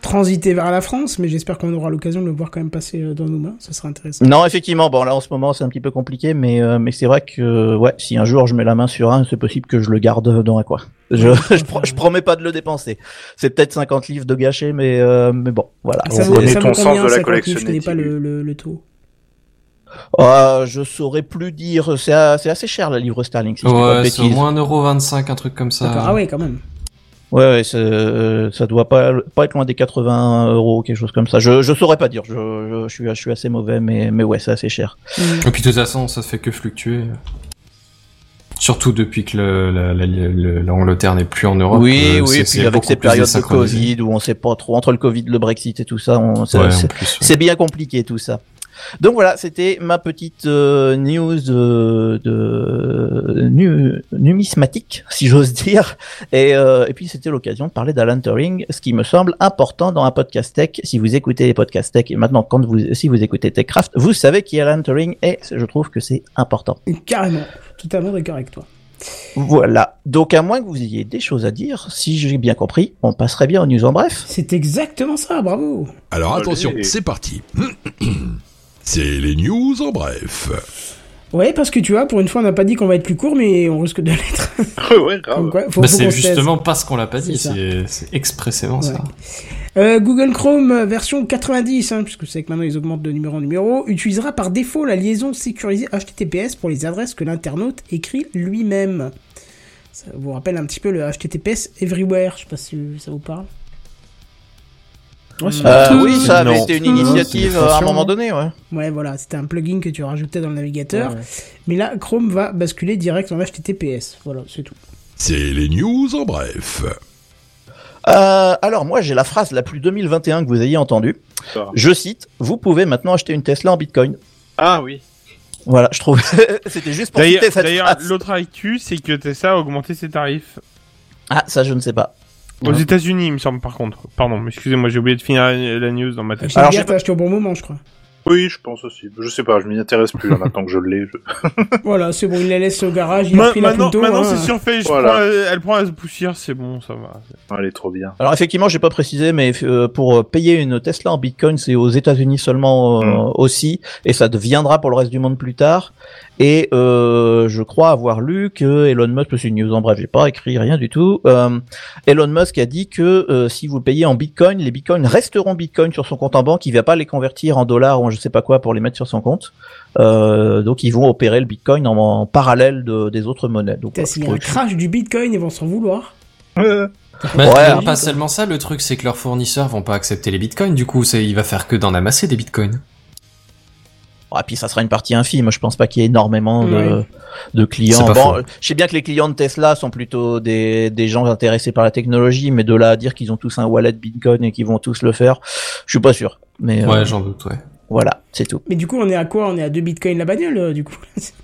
S1: transiter vers la France, mais j'espère qu'on aura l'occasion de le voir quand même passer euh, dans nos mains, ça sera intéressant.
S5: Non, effectivement, bon là en ce moment c'est un petit peu compliqué, mais euh, mais c'est vrai que ouais, si un jour je mets la main sur un, c'est possible que je le garde dans un coin. Je *laughs* je, pro- je promets pas de le dépenser. C'est peut-être 50 livres de gâché, mais euh, mais bon, voilà.
S1: Ça
S9: On connaît ton sens de la
S1: 50
S9: collection,
S1: Je connais pas le, le, le taux?
S5: Ah, je saurais plus dire, c'est assez cher la livre sterling. Si
S6: Ouais, c'est au moins 1,25€, un truc comme ça.
S1: Ah ouais, quand même.
S5: Ouais, ouais, euh, ça doit pas pas être loin des 80 euros, quelque chose comme ça. Je je saurais pas dire. Je, je, je suis je suis assez mauvais, mais mais ouais, c'est assez cher.
S6: Et puis de toute façon, ça fait que fluctuer. Surtout depuis que le- la- la- le- l'Angleterre n'est plus en Europe.
S5: Oui,
S6: euh,
S5: oui,
S6: c'est-
S5: puis avec
S6: beaucoup
S5: ces
S6: plus
S5: périodes de. Covid où on sait pas trop entre le Covid, le Brexit et tout ça,
S6: Ouais, ouais.
S5: c'est bien compliqué tout ça. Donc voilà, c'était ma petite euh, news de, de nu- numismatique, si j'ose dire. Et, euh, et puis c'était l'occasion de parler d'Alan Turing, ce qui me semble important dans un podcast tech. Si vous écoutez les podcasts tech, et maintenant quand vous, si vous écoutez TechCraft, vous savez qui est Alan Turing et je trouve que c'est important.
S1: Carrément, totalement d'accord avec toi.
S5: Voilà. Donc à moins que vous ayez des choses à dire, si j'ai bien compris, on passerait bien aux news en bref.
S1: C'est exactement ça, bravo.
S10: Alors attention, c'est parti. *clears throat* C'est les news en bref.
S1: Ouais, parce que tu vois, pour une fois, on n'a pas dit qu'on va être plus court, mais on risque de l'être. *laughs*
S9: ouais, grave.
S6: Bah, c'est justement pas ce qu'on l'a pas dit,
S1: C'est
S6: expressément ça.
S1: Euh, Google Chrome version 90, hein, puisque c'est que maintenant ils augmentent de numéro en numéro, utilisera par défaut la liaison sécurisée HTTPS pour les adresses que l'internaute écrit lui-même. Ça vous rappelle un petit peu le HTTPS Everywhere, je sais pas si ça vous parle.
S5: Euh, oui, ça avait
S4: Non.
S5: été une
S4: Non, c'est une
S5: initiative à un moment donné, ouais.
S1: Ouais, voilà, c'était un plugin que tu rajoutais dans le navigateur.
S4: Ouais.
S1: Mais là, Chrome va basculer direct en HTTPS. Voilà, c'est tout.
S10: C'est les news en bref.
S5: Euh, alors moi j'ai la phrase la plus 2021 que vous ayez entendue. Je cite, vous pouvez maintenant acheter une Tesla en Bitcoin.
S9: Ah oui.
S5: Voilà, je trouve *laughs* c'était juste pour citer cette
S3: d'ailleurs, l'autre actu, c'est que Tesla a augmenté ses tarifs.
S5: Ah, ça je ne sais pas.
S3: Aux
S5: Ouais.
S3: États-Unis, il me semble, par contre. Pardon, excusez-moi, j'ai oublié de finir la, la news dans ma tête.
S5: Alors,
S1: t'as acheté au bon moment, je crois.
S9: Oui, je pense aussi. Je sais pas, je m'y intéresse plus là maintenant que je l'ai. je- *laughs*
S1: Voilà, c'est bon, il la laisse au garage, il
S3: Ma-
S1: a pris la
S3: maintenant,
S1: Punto.
S3: maintenant
S1: hein.
S3: c'est surfait. je
S9: Voilà.
S3: prends, euh, elle prend la poussière, c'est bon, ça va.
S9: Elle est trop bien.
S5: Alors effectivement, j'ai pas précisé, mais euh, pour euh, payer une Tesla en Bitcoin, c'est aux États-Unis seulement euh,
S9: Mm.
S5: aussi, et ça deviendra pour le reste du monde plus tard. Et euh, je crois avoir lu que Elon Musk, c'est une news en bref, j'ai pas écrit rien du tout. euh, Elon Musk a dit que euh, si vous payez en Bitcoin, les Bitcoins resteront Bitcoin sur son compte en banque, il va pas les convertir en dollars ou en je sais pas quoi pour les mettre sur son compte. Euh, donc ils vont opérer le Bitcoin en, en parallèle de, des autres monnaies. Donc voilà,
S1: S'il y a un crash du Bitcoin, ils vont s'en vouloir.
S6: Bah,
S5: Ouais.
S6: pas seulement ça, le truc c'est que leurs fournisseurs vont pas accepter les bitcoins, du coup il va faire que d'en amasser des bitcoins.
S5: Ah, puis ça sera une partie infime. Je pense pas qu'il y ait énormément de, clients. Bon, euh, je sais bien que les clients de Tesla sont plutôt des, des gens intéressés par la technologie, mais de là à dire qu'ils ont tous un wallet Bitcoin et qu'ils vont tous le faire, je suis pas sûr. Mais euh,
S6: Ouais, j'en doute, ouais.
S5: voilà, c'est tout.
S1: Mais du coup, on est à quoi? On est à 2 Bitcoins la bagnole, euh, du coup? *laughs*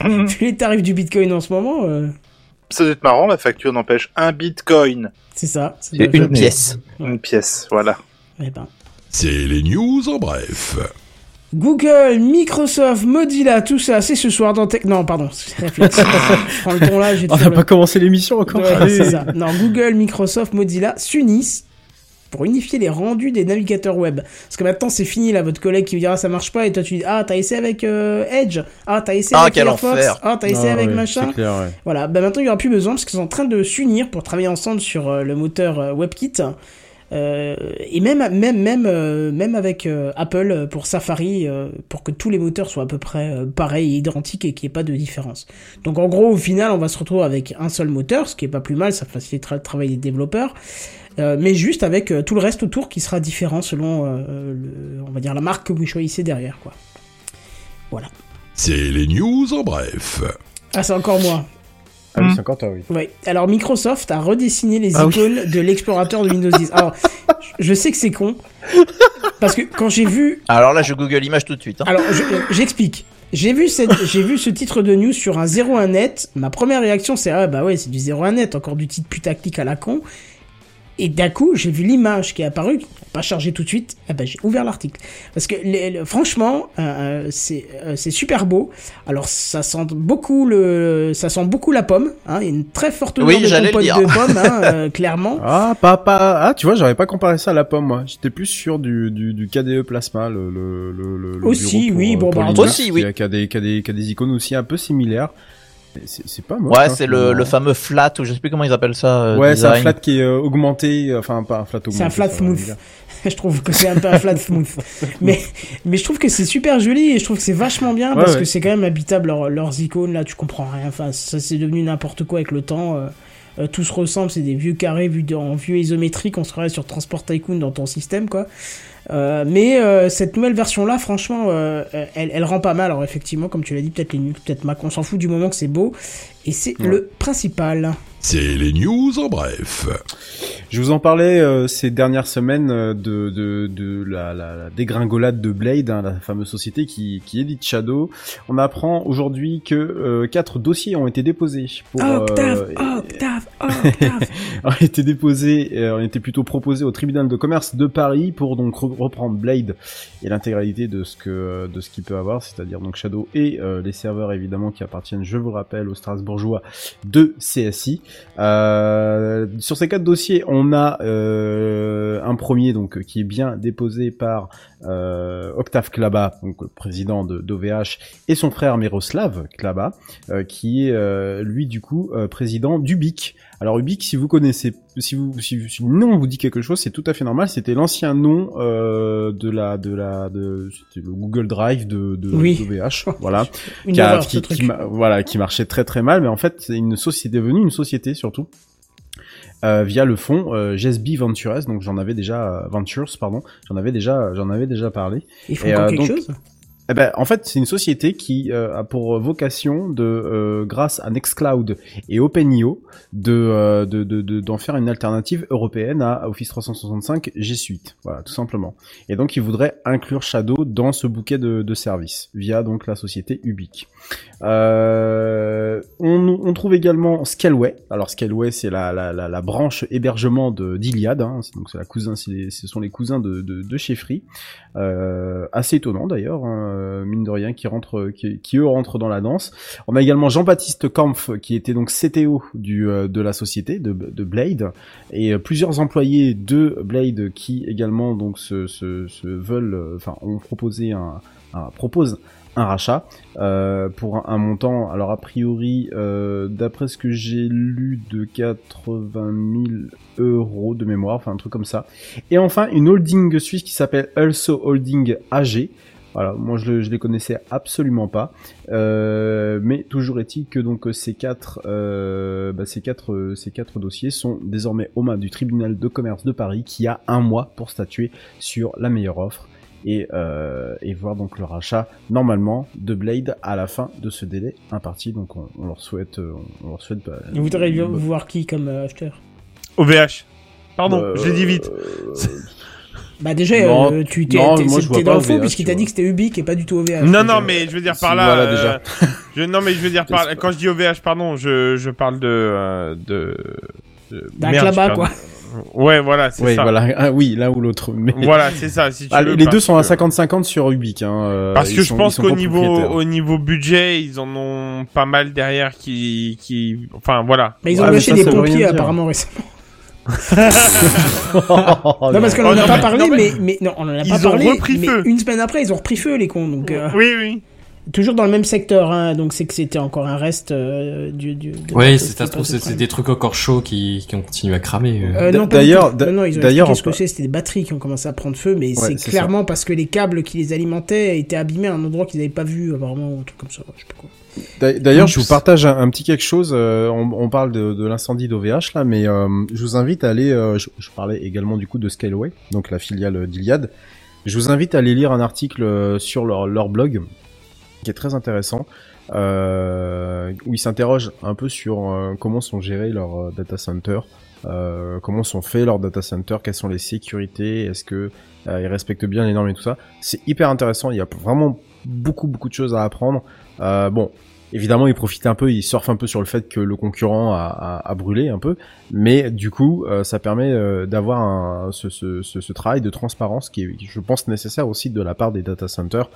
S1: *laughs* Vu les tarifs du Bitcoin en ce moment, euh,
S9: Ça doit être marrant, la facture n'empêche un bitcoin.
S1: c'est ça.
S5: C'est une
S1: jamais-
S5: pièce.
S9: Une pièce, voilà.
S1: Eh ben.
S10: C'est les news en bref.
S1: Google, Microsoft, Mozilla, tout ça, c'est ce soir dans Tech. Non, pardon, c'est réflexe. je *laughs* prends le ton là, j'ai
S4: On n'a pas commencé l'émission encore.
S1: Ouais, c'est ça. Non, Google, Microsoft, Mozilla s'unissent pour unifier les rendus des navigateurs web. Parce que maintenant, c'est fini, là, votre collègue qui vous dira ça marche pas, et toi tu dis, ah, t'as essayé avec euh, Edge, ah, t'as essayé
S5: Ah,
S1: avec Firefox,
S5: enfer.
S1: ah, t'as essayé
S4: Ah,
S1: avec machin?
S4: C'est clair, ouais.
S1: Voilà, bah maintenant il n'y aura plus besoin parce qu'ils sont en train de s'unir pour travailler ensemble sur euh, le moteur euh, WebKit. Euh, et même, même, même, euh, même avec euh, Apple pour Safari, pour que tous les moteurs soient à peu près pareils et identiques et qu'il n'y ait pas de différence. Donc en gros, au final, on va se retrouver avec un seul moteur, ce qui est pas plus mal, ça facilitera le travail des développeurs. Euh, mais juste avec euh, tout le reste autour qui sera différent selon, euh, le, on va dire, la marque que vous choisissez derrière, quoi. Voilà.
S10: C'est les news en bref.
S1: Ah, c'est encore moi.
S4: Ah oui, c'est encore toi, oui.
S1: Ouais. Alors Microsoft a redessiné les
S4: Ah oui.
S1: icônes de l'explorateur de Windows 10. Alors, je sais que c'est con parce que quand j'ai vu,
S5: Alors là, je Google Images tout de suite. hein.
S1: alors je- j'explique. J'ai vu cette, j'ai vu ce titre de news sur un 01net. Ma première réaction c'est ah bah ouais c'est du 01net, encore du titre putaclic à la con. Et d'un coup, j'ai vu l'image qui est apparue, qui pas chargé tout de suite. Eh ben, j'ai ouvert l'article parce que les- le- franchement, euh, euh, c'est euh, c'est super beau. Alors ça sent beaucoup le, ça sent beaucoup la pomme. Hein, il y a une très forte odeur
S5: Oui,
S1: de de *laughs* pomme, hein, euh, clairement.
S4: Ah, pas, pas, ah, tu vois, j'aurais pas comparé ça à la pomme, moi. J'étais plus sûr du, du, du KDE Plasma, le, le, le, le-
S1: Aussi,
S4: bureau pour,
S1: oui,
S4: euh,
S1: bon,
S4: pour
S1: bah,
S4: Linux,
S5: aussi,
S4: qui
S5: oui.
S4: a- Qui a des, qui a des, qui a des icônes aussi un peu similaires. C'est pas moche.
S5: Ouais,
S4: hein,
S5: c'est le, fameux flat, ou je sais plus comment ils appellent ça. euh,
S4: Ouais, c'est un flat qui est euh, augmenté, euh, enfin pas un flat augmenté.
S1: C'est un flat smooth. *laughs* je trouve que c'est un peu un flat smooth. *laughs* mais, mais je trouve que c'est super joli et je trouve que c'est vachement bien
S4: Ouais,
S1: parce
S4: ouais.
S1: que c'est quand même habitable leur- leurs icônes là, tu comprends rien. Enfin, ça c'est devenu n'importe quoi avec le temps. euh, euh, tout se ressemble, c'est des vieux carrés vus en vieux isométrique, on se croirait sur Transport Tycoon dans ton système quoi. Euh, mais euh, cette nouvelle version là, franchement, euh, euh, elle, elle rend pas mal. Alors effectivement, comme tu l'as dit, peut-être Linux, peut-être Mac, on s'en fout du moment que c'est beau. Et c'est
S4: Ouais.
S1: le principal.
S10: C'est les news en bref.
S4: Je vous en parlais euh, ces dernières semaines euh, de, de, de la, la, la dégringolade de Blade, hein, la fameuse société qui, qui édite Shadow. On apprend aujourd'hui que euh, quatre dossiers ont été déposés pour
S1: Octave,
S4: euh,
S1: octave, *laughs* octave.
S4: ont été déposés, euh, ont été plutôt proposés au tribunal de commerce de Paris pour donc re- reprendre Blade et l'intégralité de ce que de ce qu'il peut avoir, c'est-à-dire donc Shadow et euh, les serveurs évidemment qui appartiennent, je vous le rappelle, au Strasbourgeois de CSI. Euh, sur ces quatre dossiers, on a euh, un premier donc qui est bien déposé par euh, Octave Klaba, donc président de d'OVH, et son frère Miroslav Klaba, euh, qui est lui du coup président d'Ubic. Alors Ubic, si vous connaissez, si vous, si, si le nom vous dit quelque chose, c'est tout à fait normal. C'était l'ancien nom euh, de la, de la, de, c'était le Google Drive de, de
S1: Oui. *laughs*
S4: voilà, qui, a- voilà, qui marchait très très mal. Mais en fait, c'est une société devenue une société surtout. euh, via le fonds euh, GSB Ventures, donc j'en avais déjà Ventures, pardon, j'en avais déjà, j'en avais déjà parlé.
S1: Ils font
S4: Et,
S1: encore
S4: euh,
S1: quelque
S4: donc-
S1: chose?
S4: Eh ben, en fait, c'est une société qui euh, a pour vocation de, euh, grâce à Nextcloud et OpenIO, de euh, de- de- de- d'en faire une alternative européenne à Office 365 G Suite. Voilà, tout simplement. Et donc, ils voudraient inclure Shadow dans ce bouquet de, de services via donc la société Ubic. Euh, on, on trouve également Scaleway. Alors Scaleway, c'est la, la, la, la branche hébergement d'Iliad. Hein. Donc c'est la cousin, les- ce sont les cousins de, de, de. Euh, assez étonnant d'ailleurs, hein, euh, mine de rien, qui rentre, qui, qui eux rentrent dans la danse. On a également Jean-Baptiste Kampf, qui était donc CTO du, euh, de la société de, de Blade, et euh, plusieurs employés de Blade qui également donc se, se, se veulent, enfin, ont proposé un, un propose un rachat euh, pour un, montant, alors a priori, euh, d'après ce que j'ai lu, de 80 000 euros de mémoire, enfin un truc comme ça. Et enfin, une holding suisse qui s'appelle Also Holding AG. Voilà, moi je, je les connaissais absolument pas, Euh, mais toujours est-il que donc ces quatre, bah, ces quatre, ces quatre dossiers sont désormais aux mains du tribunal de commerce de Paris qui a un mois pour statuer sur la meilleure offre et, euh, et voir donc le rachat normalement de Blade à la fin de ce délai imparti. Donc on, on leur souhaite, euh, on leur souhaite. bah,
S1: Vous voudrez
S4: une-
S1: voir qui comme euh, acheteur?
S3: OVH. Pardon,
S4: Euh,
S3: je l'ai dit vite.
S1: Bah déjà,
S4: Non,
S1: euh, tu t'es
S4: non, moi, je
S1: dans le faux puisqu'il
S4: tu
S1: t'a dit que c'était Ubic et pas du tout OVH.
S3: Non, non,
S1: euh,
S3: mais je veux dire par là.
S4: voilà,
S3: euh,
S4: déjà. *laughs*
S3: je, non, mais je veux dire par
S4: C'est
S3: quand je dis OVH, pardon, je, je parle de. euh, de, de merde, parle-
S1: quoi.
S3: Ouais, voilà, c'est
S4: Oui,
S3: ça.
S4: voilà, ah, oui, l'un ou l'autre. Mais...
S3: Voilà, c'est ça. Si tu
S4: Ah,
S3: veux,
S4: les deux sont à
S3: que-
S4: 50-50 sur Ubic. Hein, euh,
S3: Parce
S4: ils
S3: que je
S4: sont-
S3: pense
S4: ils
S3: qu'au niveau, au niveau budget, ils en ont pas mal derrière qui, qui, enfin voilà.
S1: Mais ils ont
S4: Ouais,
S1: lâché des pompiers apparemment récemment.
S4: Oh, *laughs*
S1: non, parce qu'on en
S3: Oh,
S1: a
S3: non,
S1: pas
S3: mais-
S1: parlé,
S3: non, mais-
S1: non, on en a
S3: Ils
S1: pas
S3: ont
S1: parlé.
S3: repris
S1: mais
S3: feu.
S1: une semaine après, ils ont repris feu les cons. Donc euh,
S3: Oui, oui.
S1: Toujours dans le même secteur, hein, donc c'est que c'était encore un reste euh, du. du
S6: Oui, c'est ça, des trucs encore chauds qui, qui ont continué à cramer. euh.
S1: Euh,
S4: D'ailleurs- d'ailleurs,
S1: ce que c'est, c'était des batteries qui ont commencé à prendre feu, mais c'est
S4: c'est
S1: clairement parce que les câbles qui les alimentaient étaient abîmés à un endroit qu'ils n'avaient pas vu, apparemment, ou un truc comme ça, je sais pas quoi.
S4: D'a- D'ailleurs, je vous partage un, un petit quelque chose. euh, on, on parle de, de l'incendie d'OVH là, mais euh, je vous invite à aller. euh, je, je parlais également du coup de Scaleway, donc la filiale d'Iliad. Je vous invite à aller lire un article sur leur, leur blog qui est très intéressant, euh, où ils s'interrogent un peu sur euh, comment sont gérés leurs euh, data centers, euh, comment sont faits leurs data centers, quelles sont les sécurités, est-ce que euh, ils respectent bien les normes et tout ça. C'est hyper intéressant, il y a vraiment beaucoup beaucoup de choses à apprendre. Euh, bon, évidemment, ils profitent un peu, ils surfent un peu sur le fait que le concurrent a, a, a brûlé un peu, mais du coup, euh, ça permet euh, d'avoir ce, ce, ce, ce travail de transparence qui est, je pense, nécessaire aussi de la part des data centers.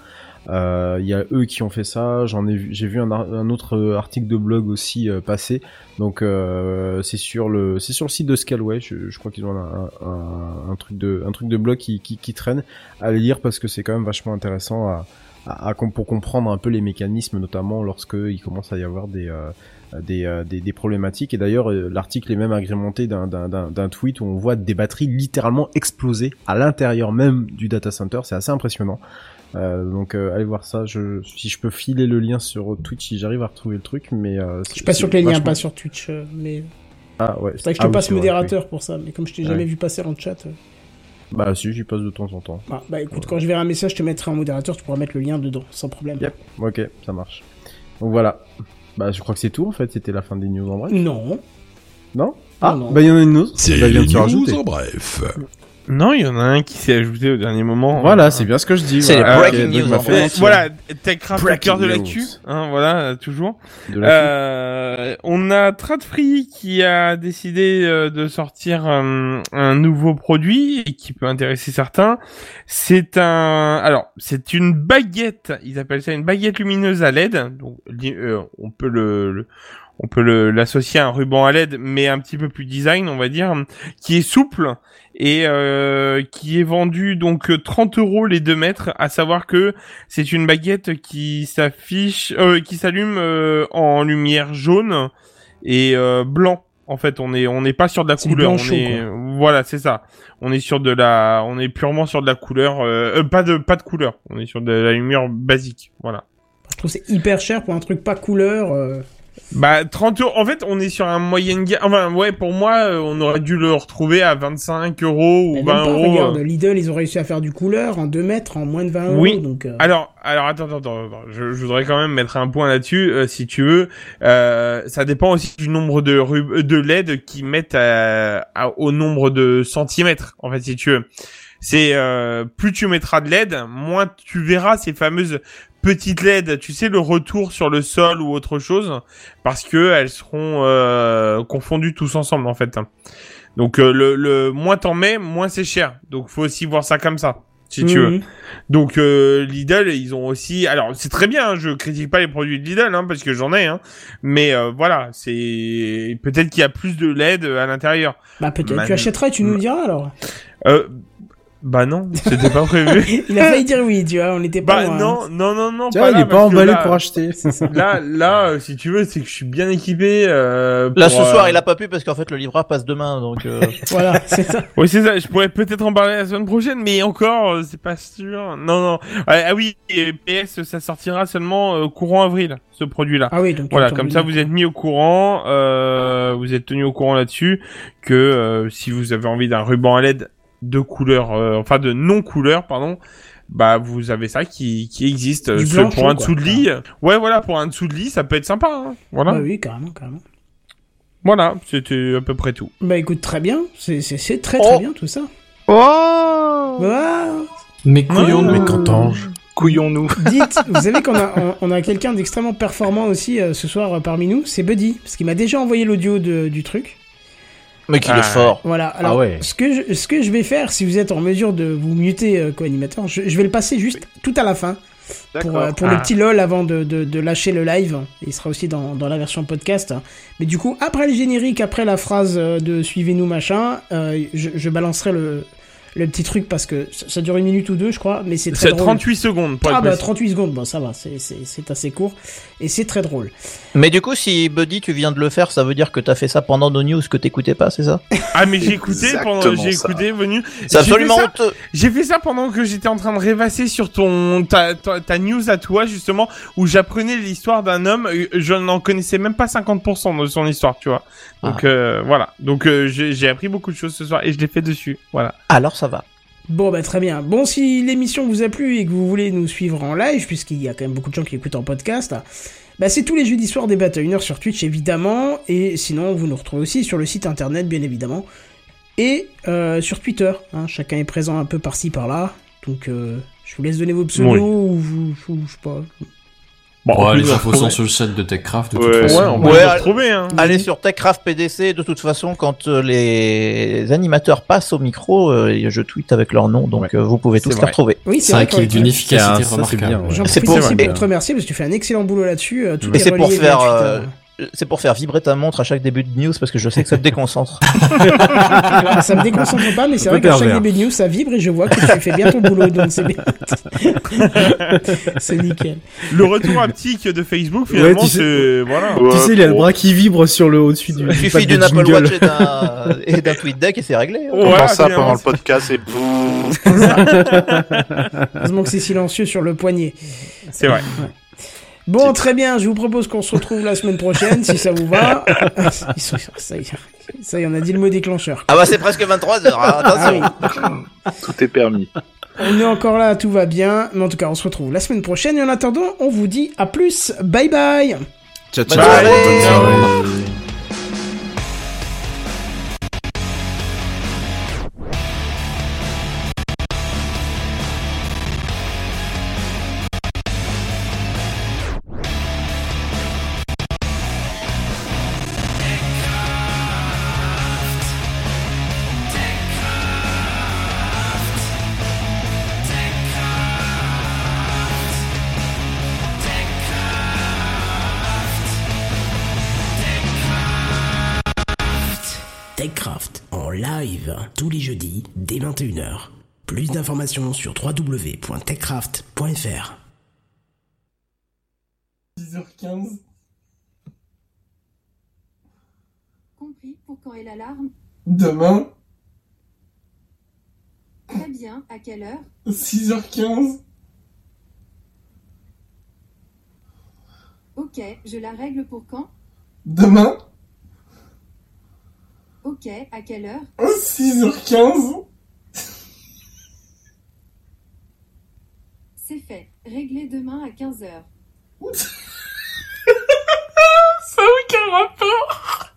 S4: Euh, Il y a eux qui ont fait ça. J'en ai vu, j'ai vu un, autre euh, article de blog aussi euh, passer. Donc euh, c'est sur le, c'est sur le site de Scaleway. Je, crois qu'ils ont un, truc de, un truc de blog qui, qui, qui traîne à le lire parce que c'est quand même vachement intéressant à, à, à com- pour comprendre un peu les mécanismes, notamment lorsque il commence à y avoir des euh, des, euh, des, des problématiques. Et d'ailleurs euh, l'article est même agrémenté d'un- tweet où on voit des batteries littéralement exploser à l'intérieur même du data center. C'est assez impressionnant. Euh, donc euh, allez voir ça. Je, si je peux filer le lien sur Twitch si j'arrive à retrouver le truc mais euh,
S1: Je suis pas sûr que les liens passent sur Twitch, mais
S4: ah ouais.
S1: C'est vrai que je
S4: Ah
S1: te
S4: oui,
S1: passe
S4: vrai,
S1: modérateur
S4: oui.
S1: pour ça. Mais comme je t'ai jamais vu passer en chat,
S4: bah si j'y passe de temps en temps
S1: bah, bah, écoute, quand je verrai un message, je te mettrai en modérateur, tu pourras mettre le lien dedans, sans problème.
S4: Yep. ok ça marche donc voilà bah je crois que c'est tout en fait c'était la fin des news en bref
S1: Non.
S4: non? Ah
S1: non.
S4: bah il y en a une news
S10: C'est
S4: Bah,
S10: les news en bref.
S3: Non, il y en a un qui s'est ajouté au dernier moment.
S4: voilà c'est bien ce que je dis
S5: C'est
S4: voilà.
S5: les breaking news,
S4: fait.
S3: Voilà, TechCraft
S4: Breaking
S3: cœur de l'actu, hein, voilà, euh, toujours.
S4: De la
S3: Euh, on a Tradfree qui a décidé euh, de sortir euh, un nouveau produit et qui peut intéresser certains. C'est un, alors c'est une baguette. Ils appellent ça une baguette lumineuse à LED. Donc euh, on peut le, le- on peut le- l'associer à un ruban à LED, mais un petit peu plus design, on va dire, qui est souple et euh, qui est vendu donc 30 euros les 2 mètres. À savoir que c'est une baguette qui s'affiche, euh, qui s'allume euh, en lumière jaune et euh, blanc. En fait, on est on n'est pas sur de la couleur.
S1: blanc
S3: On
S1: chaud,
S3: est voilà, c'est ça. On est sur de la, on est purement sur de la couleur, euh, euh, pas de pas de couleur. On est sur de la lumière basique. Voilà.
S1: Je trouve que c'est hyper cher pour un truc pas couleur.
S3: Bah 30 euros. En fait, on est sur un moyen gamme. Enfin, ouais, pour moi, euh, on aurait dû le retrouver à 25 euros ou
S1: même
S3: 20
S1: pas,
S3: euros.
S1: regarde,
S3: euh.
S1: Lidl, ils ont réussi à faire du couleur en 2 mètres en moins de 20 euros.
S3: Oui.
S1: Donc, euh,
S3: Alors, alors attends, attends, attends, attends. Je, je voudrais quand même mettre un point là-dessus, euh, si tu veux. Euh, ça dépend aussi du nombre de rub- de LED qui mettent à- à- au nombre de centimètres, en fait, si tu veux. C'est euh, plus tu mettras de LED, moins tu verras ces fameuses petites LED. Tu sais le retour sur le sol ou autre chose, parce que elles seront euh, confondues tous ensemble en fait. Donc euh, le, le moins t'en mets, moins c'est cher. Donc faut aussi voir ça comme ça, si tu veux.
S1: mhm.
S3: Donc euh, Lidl, ils ont aussi. Alors c'est très bien, hein, je critique pas les produits de Lidl, hein, parce que j'en ai, hein. Mais euh, voilà, c'est peut-être qu'il y a plus de LED à l'intérieur.
S1: Bah peut-être.
S3: Man-
S1: Tu achèteras et tu nous diras alors.
S3: Euh, bah non, c'était pas prévu. *laughs*
S1: Il a failli dire oui, tu vois, on était pas
S3: bah
S1: loin, hein.
S3: non, non, non, non.
S4: Tiens,
S3: pas
S4: il
S3: là,
S4: est pas emballé
S3: là-
S4: pour acheter. *laughs*
S3: Là, là, euh, si tu veux, c'est que je suis bien équipé. Euh,
S5: Là, ce soir,
S3: euh,
S5: il a pas pu parce qu'en fait, le livreur passe demain, donc. euh, *laughs*
S1: Voilà, c'est ça.
S3: Oui, c'est ça. Je pourrais peut-être en parler la semaine prochaine, mais encore, euh, c'est pas sûr. Non, non. Ah, ah oui, et PS, ça sortira seulement euh, courant avril, ce produit-là.
S1: Ah oui, donc.
S3: Voilà, comme ça, vous êtes mis au courant, euh, vous êtes tenu au courant là-dessus, que euh, si vous avez envie d'un ruban à LED de couleur, euh, enfin de non couleur, pardon, bah vous avez ça qui qui existe.
S1: Du blanc
S3: pour un dessous de lit, ouais, voilà, pour un dessous de lit, ça peut être sympa. Hein. Voilà,
S1: Bah oui, carrément, carrément.
S3: voilà, c'était à peu près tout.
S1: Bah écoute, très bien. C'est très très
S9: Oh.
S1: bien tout ça.
S9: Oh.
S6: Mais couillons-nous.
S4: Mais qu'entends-je
S9: Couillons-nous.
S1: Dites, vous savez qu'on a, on, on a quelqu'un d'extrêmement performant aussi euh, ce soir euh, parmi nous, c'est Buddy, parce qu'il m'a déjà envoyé l'audio de- du truc.
S5: Mais qu'il
S3: Ah,
S5: est fort.
S1: Voilà. Alors,
S4: Ah ouais.
S1: ce que je, ce que je vais faire, si vous êtes en mesure de vous muter euh, co-animateur, je, je vais le passer juste tout à la fin pour,
S9: D'accord.
S1: euh, pour
S3: Ah.
S1: le petit lol avant de, de, de lâcher le live. Il sera aussi dans, dans la version podcast. Mais du coup, après le générique, après la phrase euh, de suivez-nous machin, euh, je, je balancerai le, le petit truc parce que ça, ça dure une minute ou deux, je crois, mais c'est très
S3: C'est
S1: drôle.
S3: 38 secondes pour
S1: Ah bah
S3: précis.
S1: 38 secondes, bon ça va, c'est- c'est c'est assez court et c'est très drôle.
S5: Mais du coup, si Buddy, tu viens de le faire, ça veut dire que t'as fait ça pendant nos news que t'écoutais pas, c'est ça?
S3: Ah mais j'ai écouté pendant, j'ai écouté venu.
S5: C'est absolument.
S3: J'ai fait ça pendant que j'étais en train de rêvasser sur ton ta, ta, ta news à toi justement où j'apprenais l'histoire d'un homme. euh, Je n'en connaissais même pas 50% de son histoire, tu vois. Donc
S5: Ah.
S3: euh, voilà. Donc euh, j'ai j'ai appris beaucoup de choses ce soir et je l'ai fait dessus. Voilà.
S5: Alors ça va.
S1: Bon, bah très bien. Bon, si l'émission vous a plu et que vous voulez nous suivre en live, puisqu'il y a quand même beaucoup de gens qui écoutent en podcast, bah c'est tous les jeudis soirs des 21h sur Twitch évidemment, et sinon vous nous retrouvez aussi sur le site internet bien évidemment, et euh, sur Twitter. Hein, chacun est présent un peu par-ci par-là, donc euh, je vous laisse donner vos pseudos
S3: Oui.
S1: ou vous, ou je sais pas.
S6: Bon,
S3: on peut
S6: les infos sont sur le site de TechCraft de toute
S3: Ouais,
S6: façon.
S3: ouais, on peut
S5: Ouais,
S3: le
S5: allez-
S3: retrouver, hein.
S5: Allez sur TechCraft PDC, de toute façon, quand euh, les animateurs passent au micro, euh, je tweete avec leur nom, donc euh, vous pouvez tous les
S3: vrai.
S5: retrouver.
S1: Oui,
S6: C'est vrai qu'il est
S1: qu'en-
S6: d'une efficacité remarquable.
S4: ouais.
S5: C'est
S1: profite
S5: pour-
S1: aussi
S5: c'est-
S1: pour te remercier parce que tu fais un excellent boulot là-dessus. euh, tout est
S5: c'est pour faire, euh. C'est pour faire vibrer ta montre à chaque début de news parce que je sais que ça te déconcentre. *laughs*
S1: Ah, ça me déconcentre pas, mais c'est vrai qu'à chaque début de news, ça vibre et je vois que tu fais bien ton boulot, donc c'est bien. *laughs* c'est nickel.
S3: Le retour haptique de Facebook, finalement,
S4: tu sais-
S3: c'est... Voilà.
S4: tu sais, il a le bras qui vibre sur le au-dessus du.
S5: Il suffit d'une Apple. Watch et d'un, et d'un tweet deck et c'est réglé. hein.
S9: On
S3: Ouais,
S9: pense ça pendant le podcast et boum.
S1: Heureusement que c'est silencieux sur le poignet.
S3: C'est vrai.
S1: Bon, très bien, je vous propose qu'on se retrouve la semaine prochaine, si ça vous va. *laughs* Ça, y est, on a dit le mot déclencheur.
S5: Ah bah c'est presque 23 heures, hein,
S1: Ah
S5: attention.
S1: oui.
S9: Tout est permis.
S1: On est encore là, tout va bien. Mais en tout cas, on se retrouve la semaine prochaine. Et en attendant, on vous dit à plus. Bye bye.
S4: Ciao, ciao.
S5: soirée.
S7: Live tous les jeudis dès 21h. Plus d'informations sur www.techcraft.fr.
S11: 10h15.
S12: Compris pour quand est l'alarme?
S11: Demain,
S12: Très bien, à quelle heure?
S11: 6h15.
S12: Ok, je la règle pour quand?
S11: Demain,
S12: Ok, à quelle heure?
S11: 6h15.
S12: C'est fait. Réglé demain à 15h. *laughs*
S11: Ça n'a aucun rapport.